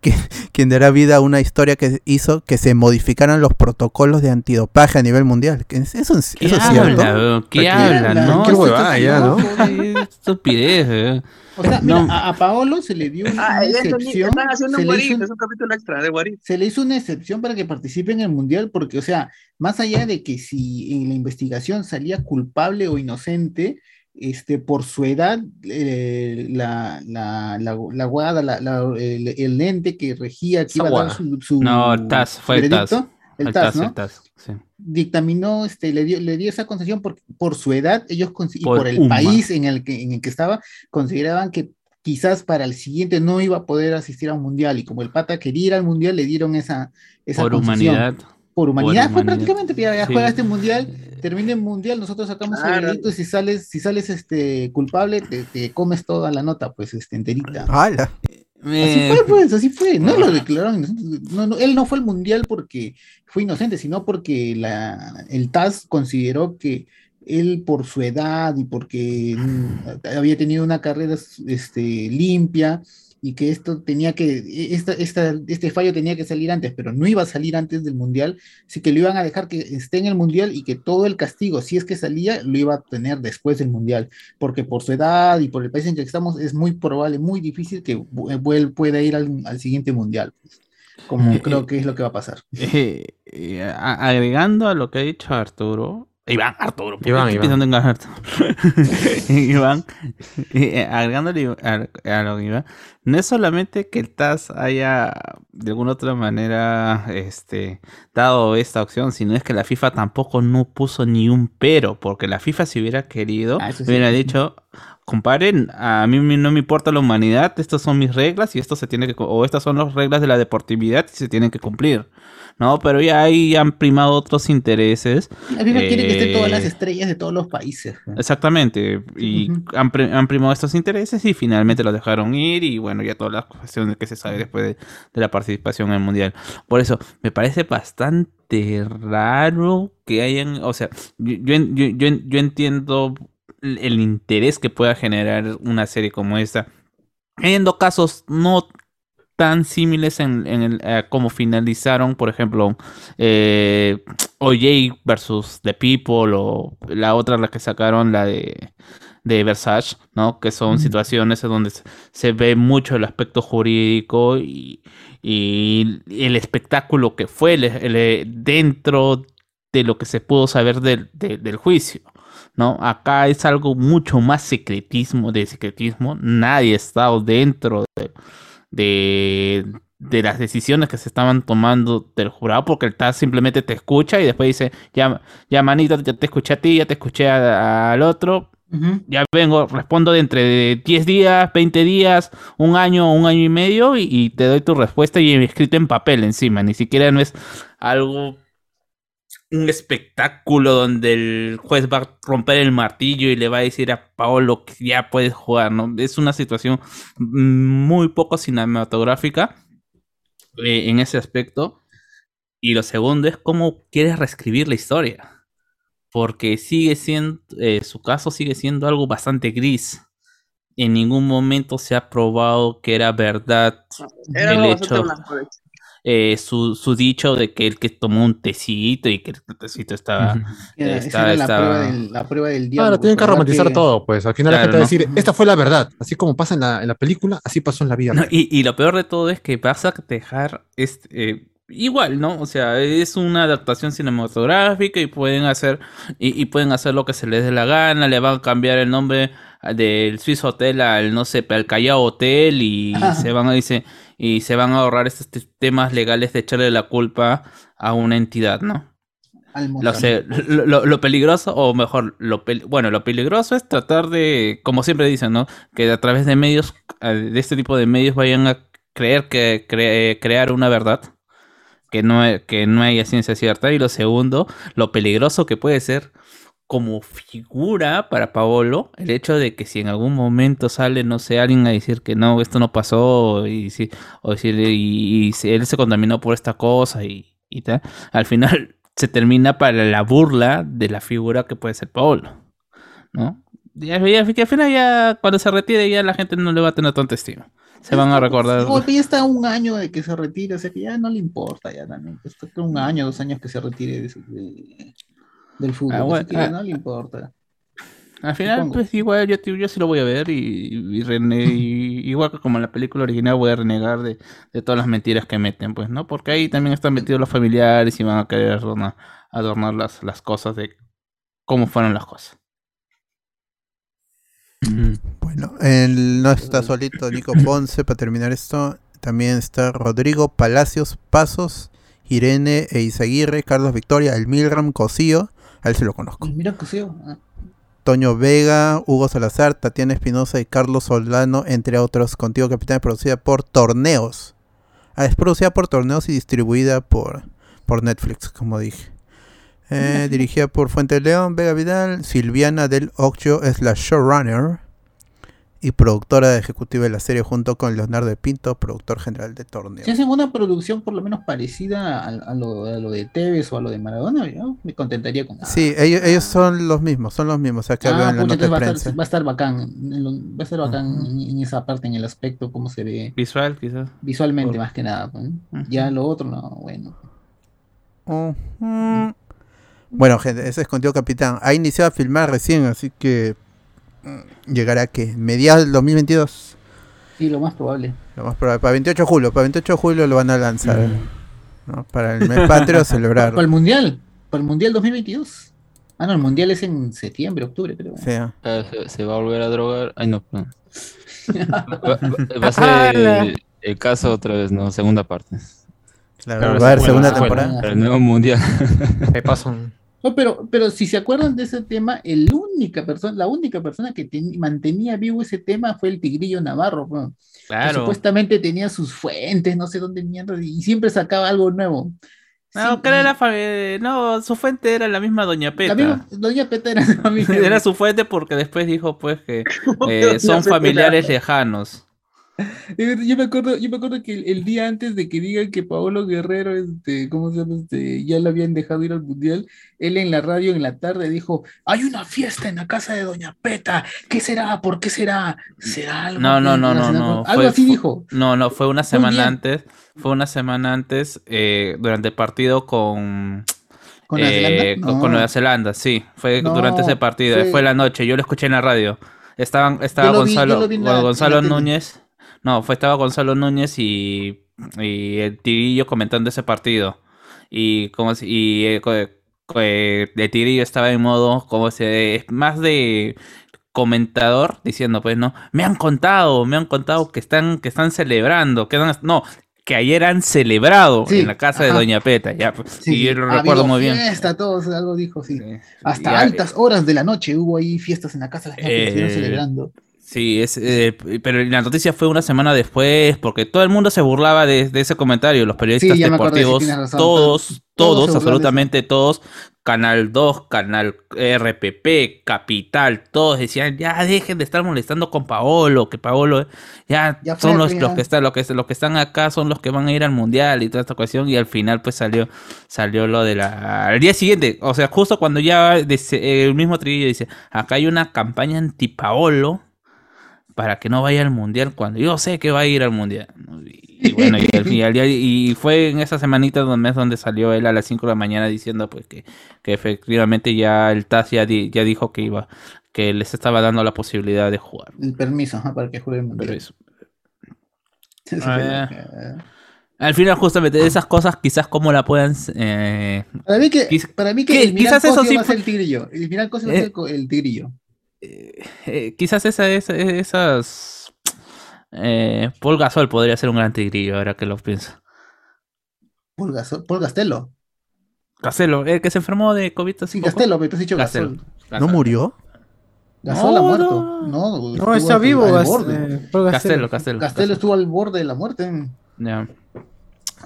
que- quien dará vida a una historia que hizo que se modificaran los protocolos de antidopaje a nivel mundial. Eso, es- ¿Qué eso es habla, cierto. ¿Qué ¿Qué habla, no? Qué huevada ya, ¿no? Qué estupidez, weón. O sea, mira, No. a, a Paolo se le dio una, Ah, excepción. Están haciendo se un un- es un capítulo extra de If. se le hizo una excepción para que participe en el mundial, porque, o sea, más allá de que si en la investigación salía culpable o inocente, este, por su edad, eh, la, la, la, la guada, la- el, el ente que regía, que iba a dar su, su No, el TAS, fue el veredicto, el TAS, ¿no? el TAS, sí. dictaminó, este, le dio, le dio esa concesión por, por su edad, ellos y Por por el Uma. país en el que, en el que estaba, consideraban que quizás para el siguiente no iba a poder asistir a un mundial, y como el pata quería ir al mundial, le dieron esa, esa Por concesión. humanidad. Por humanidad, Por fue humanidad. prácticamente, ya, ya Sí. juega este mundial, termina el mundial, nosotros sacamos el Claro. veredicto, y si sales, si sales este culpable, te, te comes toda la nota, pues este, enterita. ¡Hala! Así Eh, fue, pues, así fue. No lo declararon inocente. No, no, él no fue al mundial porque fue inocente, sino porque la, el TAS consideró que él, por su edad y porque mm, había tenido una carrera este, limpia y que esto tenía que, esta, esta, este fallo tenía que salir antes, pero no iba a salir antes del mundial, así que lo iban a dejar que esté en el mundial y que todo el castigo, si es que salía, lo iba a tener después del mundial porque por su edad y por el país en que estamos es muy probable, muy difícil que vuel- pueda ir al, al siguiente mundial. pues. como creo que es lo que va a pasar. agregando a lo que ha dicho Arturo, Iván, Arturo. Iván, Iván. En Arturo. Iván, eh, agregándole a, lo que Iván, no es solamente que el TAS haya de alguna otra manera este, dado esta opción, sino es que la FIFA tampoco no puso ni un pero, porque la FIFA si hubiera querido, ah, hubiera dicho, comparen, a mí no me importa la humanidad, estas son mis reglas y esto se tiene que, o estas son las reglas de la deportividad y se tienen que cumplir. ¿no? Pero ya ahí han primado otros intereses. La FIFA quiere que estén todas las eh, estrellas de todos los países. Exactamente, y han, primado estos intereses y finalmente los dejaron ir y bueno, ya todas las cuestiones que se sabe después de, la participación en el Mundial. Por eso, me parece bastante raro que hayan, o sea, yo, yo, yo, yo entiendo el interés que pueda generar una serie como esta. Habiendo casos no tan similares en, el, eh, como finalizaron, por ejemplo, eh, OJ versus The People o la otra, la que sacaron, la de, de Versace, ¿no? Que son situaciones en donde se, ve mucho el aspecto jurídico y, el espectáculo que fue dentro de lo que se pudo saber del, del juicio. ¿No? Acá es algo mucho más secretismo de secretismo. Nadie ha estado dentro de, de, las decisiones que se estaban tomando del jurado, porque el TAS simplemente te escucha y después dice, ya, ya manito, ya te escuché a ti, ya te escuché al otro, ya vengo, respondo de entre 10 días, 20 días, un año, un año y medio y, y te doy tu respuesta y escrito en papel encima, ni siquiera no es algo un espectáculo donde el juez va a romper el martillo y le va a decir a Paolo que ya puedes jugar, ¿no? Es una situación muy poco cinematográfica eh, en ese aspecto. Y lo segundo es cómo quieres reescribir la historia. Porque sigue siendo, eh, su caso sigue siendo algo bastante gris. En ningún momento se ha probado que era verdad el hecho. Eh, su, su, dicho de que el que tomó un tecito y que el tecito estaba. estaba, la, Prueba del, la, Prueba del, diablo. Claro, tienen que romantizar todo, pues. Al final la gente va a decir, esta fue la verdad. Así como pasa en la, en la película, así pasó en la vida. y, y, lo peor de todo es que vas a dejar este. Eh, igual, ¿no? O sea, es una adaptación cinematográfica y pueden hacer y, y, pueden hacer lo que se les dé la gana, le van a cambiar el nombre del Swiss Hotel al no sé, al Callao Hotel y se van a decir y se van a ahorrar estos temas legales de echarle la culpa a una entidad, ¿no? Lo, lo, peligroso, o mejor, lo bueno, lo peligroso es tratar de, como siempre dicen, ¿no? Que a través de medios, de este tipo de medios vayan a creer que crear una verdad, que no, que no haya ciencia cierta. Y lo segundo, lo peligroso que puede ser como figura para Paolo el hecho de que si en algún momento sale, no sé, alguien a decir que no, esto no pasó, y, si, o decir, y, él se contaminó por esta cosa y, y tal, al final se termina para la burla de la figura que puede ser Paolo, ¿no? Y al final ya, cuando se retire, ya la gente no le va a tener tanta estima. Se van a recordar. ya está un año de que se retire, o sea que ya no le importa, ya también. Está un año, dos años que se retire de, del fútbol. Ah, ah, no le importa. Al final, pues igual yo, yo sí lo voy a ver y, René, igual que como en la película original voy a renegar de, todas las mentiras que meten, pues, ¿no? Porque ahí también están metidos los familiares y van a querer adornar, adornar las, las cosas de cómo fueron las cosas. Bueno, él no está solito Nico Ponce para terminar esto. También está Rodrigo Palacios Pasos, Irene Eizaguirre, Carlos Victoria, El Milram Cosío, a él se lo conozco. Mira. Ah. Toño Vega, Hugo Salazar, Tatiana Espinosa y Carlos Soldano, entre otros. Contigo Capitán, producida por Torneos. Ah, es producida por Torneos y distribuida por, por Netflix, como dije. Eh, dirigida por Fuente León, Vega Vidal, Silviana del Occhio es la showrunner y productora ejecutiva de la serie junto con Leonardo Pinto, productor general de Torneo. Si hacen una producción por lo menos parecida a, lo, de Tevez o a lo de Maradona, yo me contentaría con Sí, ellos, son los mismos, son los mismos, o ah, en la nota va, A estar, va a estar bacán, va a estar bacán en, esa parte, en el aspecto, cómo se ve. Visual, quizás. Visualmente, más que nada. Pues, ya lo otro, no, bueno. Bueno, gente, ese es Contigo Capitán. Ha iniciado a filmar recién, así que llegará que mediados del 2022. Sí, lo más probable. Lo más probable. Para 28 de julio, para 28 de julio lo van a lanzar. ¿no? Para el mes patrio celebrar. Para el mundial, para el mundial 2022. Ah, no, el mundial es en septiembre, octubre, creo. Sí. Ah, se, se va a volver a drogar. Ay, no. no. Va, va- va a ser el, el caso otra vez, ¿no? Segunda parte. Claro, va a haber segunda temporada. El nuevo mundial. Me paso No, pero, pero si se acuerdan de ese tema, el única persona, la única persona que ten- mantenía vivo ese tema fue el Tigrillo Navarro. Que Claro. supuestamente tenía sus fuentes, no sé dónde mierda, y siempre sacaba algo nuevo. No, que era no, su fuente era la misma Doña Peta. La misma- Doña Peta era su. Era su fuente porque después dijo pues que eh, son familiares lejanos. Yo me acuerdo, yo me acuerdo que el, el día antes de que digan que Paolo Guerrero, este, ¿cómo se llama? Este, ya lo habían dejado ir al mundial, él en la radio en la tarde dijo, hay una fiesta en la casa de Doña Peta, ¿qué será? ¿Por qué será? ¿Será algo? No, no, no, no, no. con-?" Algo fue- así dijo. No, no, fue una semana antes. Fue una semana antes, eh, durante el partido con. ¿Con Nueva eh, Zelanda? con, No. con Nueva Zelanda, sí. Fue No, durante ese partido, fue- fue... la noche. Yo lo escuché en la radio. Estaban, estaba vi- Gonzalo, lo vi la- Gonzalo tele. Núñez. No, fue estaba Gonzalo Núñez y, y el Tigrillo comentando ese partido. Y como si- y eh, el Tigrillo estaba en modo como se más de comentador diciendo pues no me han contado me han contado que están que están celebrando que no que ayer han celebrado Sí, en la casa de. Doña Peta ya pues, Sí, y yo lo recuerdo muy bien Fiesta, todos, algo dijo, sí. Hasta Ya, altas horas de la noche hubo ahí fiestas en la casa de la gente que estuvieron Eh, celebrando. Sí, es, eh, pero la noticia fue una semana después, porque todo el mundo se burlaba de, de ese comentario, los periodistas Sí, deportivos, razón, todos, todos- absolutamente todos, Canal 2, Canal RPP, Capital, todos decían, ya dejen de estar molestando con Paolo, que Paolo ya, Ya son los, los que están, los que, los que están acá son los que van a ir al mundial y toda esta cuestión, y al final pues salió, salió lo de la, al día siguiente, o sea, justo cuando ya dice- el mismo Trillo dice, acá hay una campaña anti Paolo para que no vaya al mundial cuando yo sé que va a ir al mundial. Y, bueno, y, al fin- y fue en esa semanita donde es donde salió él a las 5 de la mañana diciendo pues que, que efectivamente ya el TAS ya, di- ya dijo que iba, que les estaba dando la posibilidad de jugar. El permiso para que juegue el mundial. Permiso. Eso Ah, que- Al final justamente de esas cosas quizás como la puedan... eh, Para mí que, para mí que que el quizás eso sí va a ser el tigrillo. El Milan Cosio va a ser Eh, el tigrillo. Eh, quizás esa, esa- esas... Eh, Paul Gasol podría ser un gran tigrillo ahora que lo pienso. Paul, Gasol- Paul Gastelo. Castelo, el que se enfermó de COVID Sí, has dicho Castelo. Gasol. ¿No murió? Gasol No, ha muerto. no. No, No, estuvo está al- vivo. al Gas- borde. eh, Paul Gastelo. Castelo, Castelo. Castelo estuvo al borde de la muerte. Ya.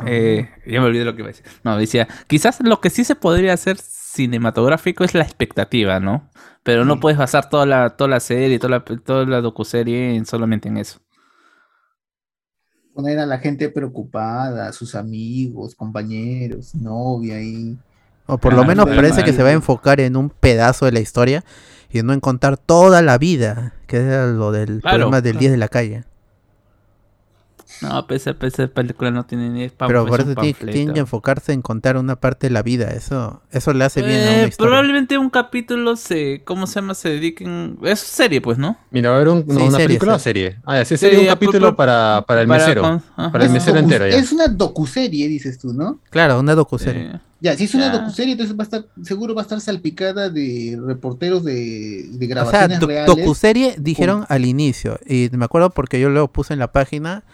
Eh, ya me olvidé lo que iba a decir. No, decía, quizás lo que sí se podría hacer cinematográfico es la expectativa, ¿no? Pero no puedes basar toda la, toda la serie, toda la, toda la docuserie en, solamente en eso. Poner a la gente preocupada, sus amigos, compañeros, novia y. O por lo Ah, menos parece que se va a enfocar en un pedazo de la historia y no en contar toda la vida, que era lo del Claro, problema del claro. 10 de la calle. No, pues esa, esa película no tiene ni Pero por eso tiene, panfleto. tiene que enfocarse en contar una parte de la vida. Eso, eso le hace bien a Eh, una historia. probablemente un capítulo se, ¿cómo se llama? Se dediquen... Es serie, pues, ¿no? Mira, va a haber un- Sí, una serie, película o serie. Ah, sí, serie, Sí, un capítulo por- para, para el para mesero. con- para el Es mesero entero ya. Es una docuserie, dices tú, ¿no? Claro, una docuserie. Eh, Ya, si es una Ya. docuserie, entonces va a estar, seguro va a estar salpicada de reporteros de, de O sea, grabaciones reales. docuserie dijeron al inicio. Y me acuerdo porque yo lo puse en la página.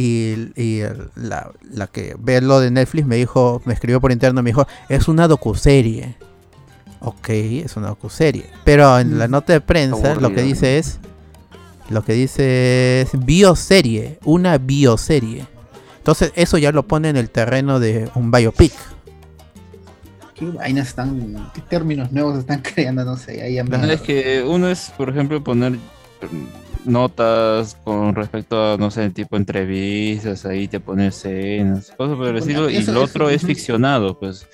Y, y el- la, la que ve lo de Netflix me dijo, me escribió por interno, me dijo, es una docuserie. Ok, es una docuserie. Pero en la nota de prensa lo que dice es, lo que dice es bioserie, una bioserie. Entonces eso ya lo pone en el terreno de un biopic. ¿Qué vainas están, qué términos nuevos están creando? No sé, ahí Es que uno es, por ejemplo, poner mm, notas con respecto a, no sé, tipo entrevistas, ahí te pone escenas, cosas por el estilo, y lo otro es ficcionado, pues,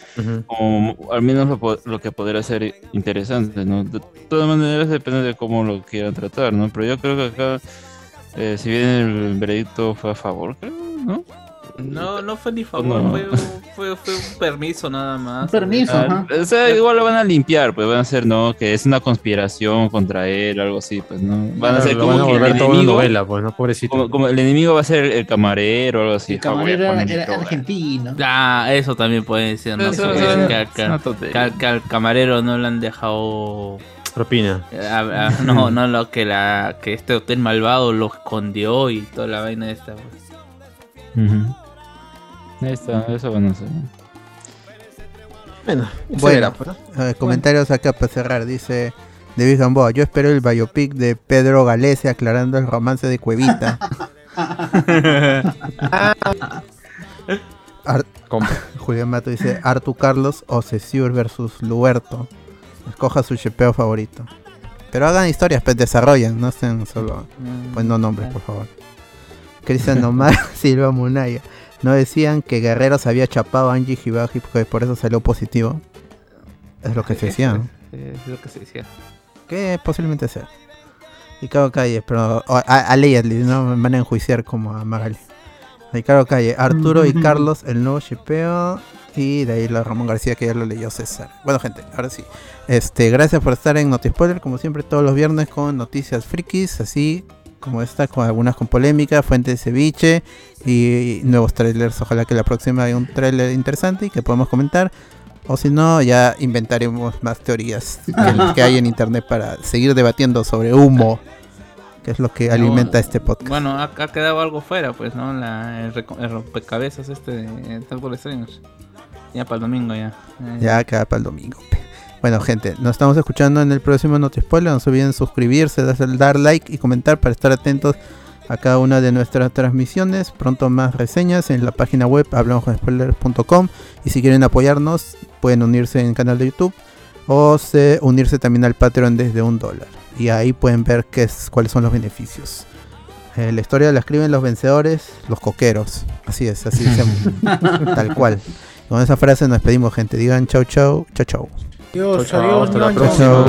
como al menos lo, lo que podría ser interesante, ¿no? De todas maneras depende de cómo lo quieran tratar, ¿no? Pero yo creo que acá, eh, si bien el veredicto fue a favor, creo, ¿no? No, no fue ni favor, No. fue, fue, fue un permiso nada más. Un permiso, ah, O sea, igual lo van a limpiar, pues van a hacer, ¿no? Que es una conspiración contra él, algo así, pues, ¿no? Van a hacer como a toda una novela, pues, ¿no? Pobrecito. Como, el enemigo va a ser el camarero o algo así. El camarero era, argentino. Ah, eso también puede ser, ¿no? Eso, que, al camarero no le han dejado propina. no, no, lo que la que este hotel malvado lo escondió y toda la vaina esta. Pues. Eso van a ser. Bueno, bueno pues, comentarios acá para cerrar. Dice David Gamboa, yo espero el biopic de Pedro Galese aclarando el romance de Cuevita. Julián Mato dice Artu Carlos o Cesur versus Luerto. Escoja su chepeo favorito. Pero hagan historias, pues desarrollan, no sean solo pues no nombres, por favor. Cristian Nomar, Silva Munaya. ¿No decían que Guerrero se había chapado a Angie Hibaji porque por eso salió positivo? Es lo que se decía, ¿no? Es lo que se decía. Que posiblemente sea. Ricardo Calle, pero a, a ¿no? Me van a enjuiciar como a Magali. Ricardo Calle, Arturo y Carlos, el nuevo chipeo. Y de ahí la Ramón García que ya lo leyó César. Bueno, gente, ahora sí. Este, gracias por estar en Spoiler como siempre, todos los viernes con noticias frikis, así como esta, con algunas con polémica, fuente de ceviche y nuevos trailers. Ojalá que la próxima haya un trailer interesante y que podamos comentar. O si no, ya inventaremos más teorías que, hay en internet para seguir debatiendo sobre humo, que es lo que alimenta este podcast. Bueno, ha, quedado algo fuera, pues, ¿no? La, el, rompecabezas este de Tal por Ya para el domingo, ya. Ya queda para el domingo. Bueno, gente, nos estamos escuchando en el próximo Spoiler. No se olviden suscribirse, dar like y comentar para estar atentos a cada una de nuestras transmisiones. Pronto más reseñas en la página web hablamosdespoilers.com. Y si quieren apoyarnos, pueden unirse en el canal de YouTube o unirse también al Patreon desde un dólar. Y ahí pueden ver qué es, cuáles son los beneficios. Eh, la historia la escriben los vencedores, los coqueros. Así es, así es, tal cual. Con esa frase nos despedimos, gente. Digan chau, chau, chau, chau. Adiós, adiós, hasta la próxima.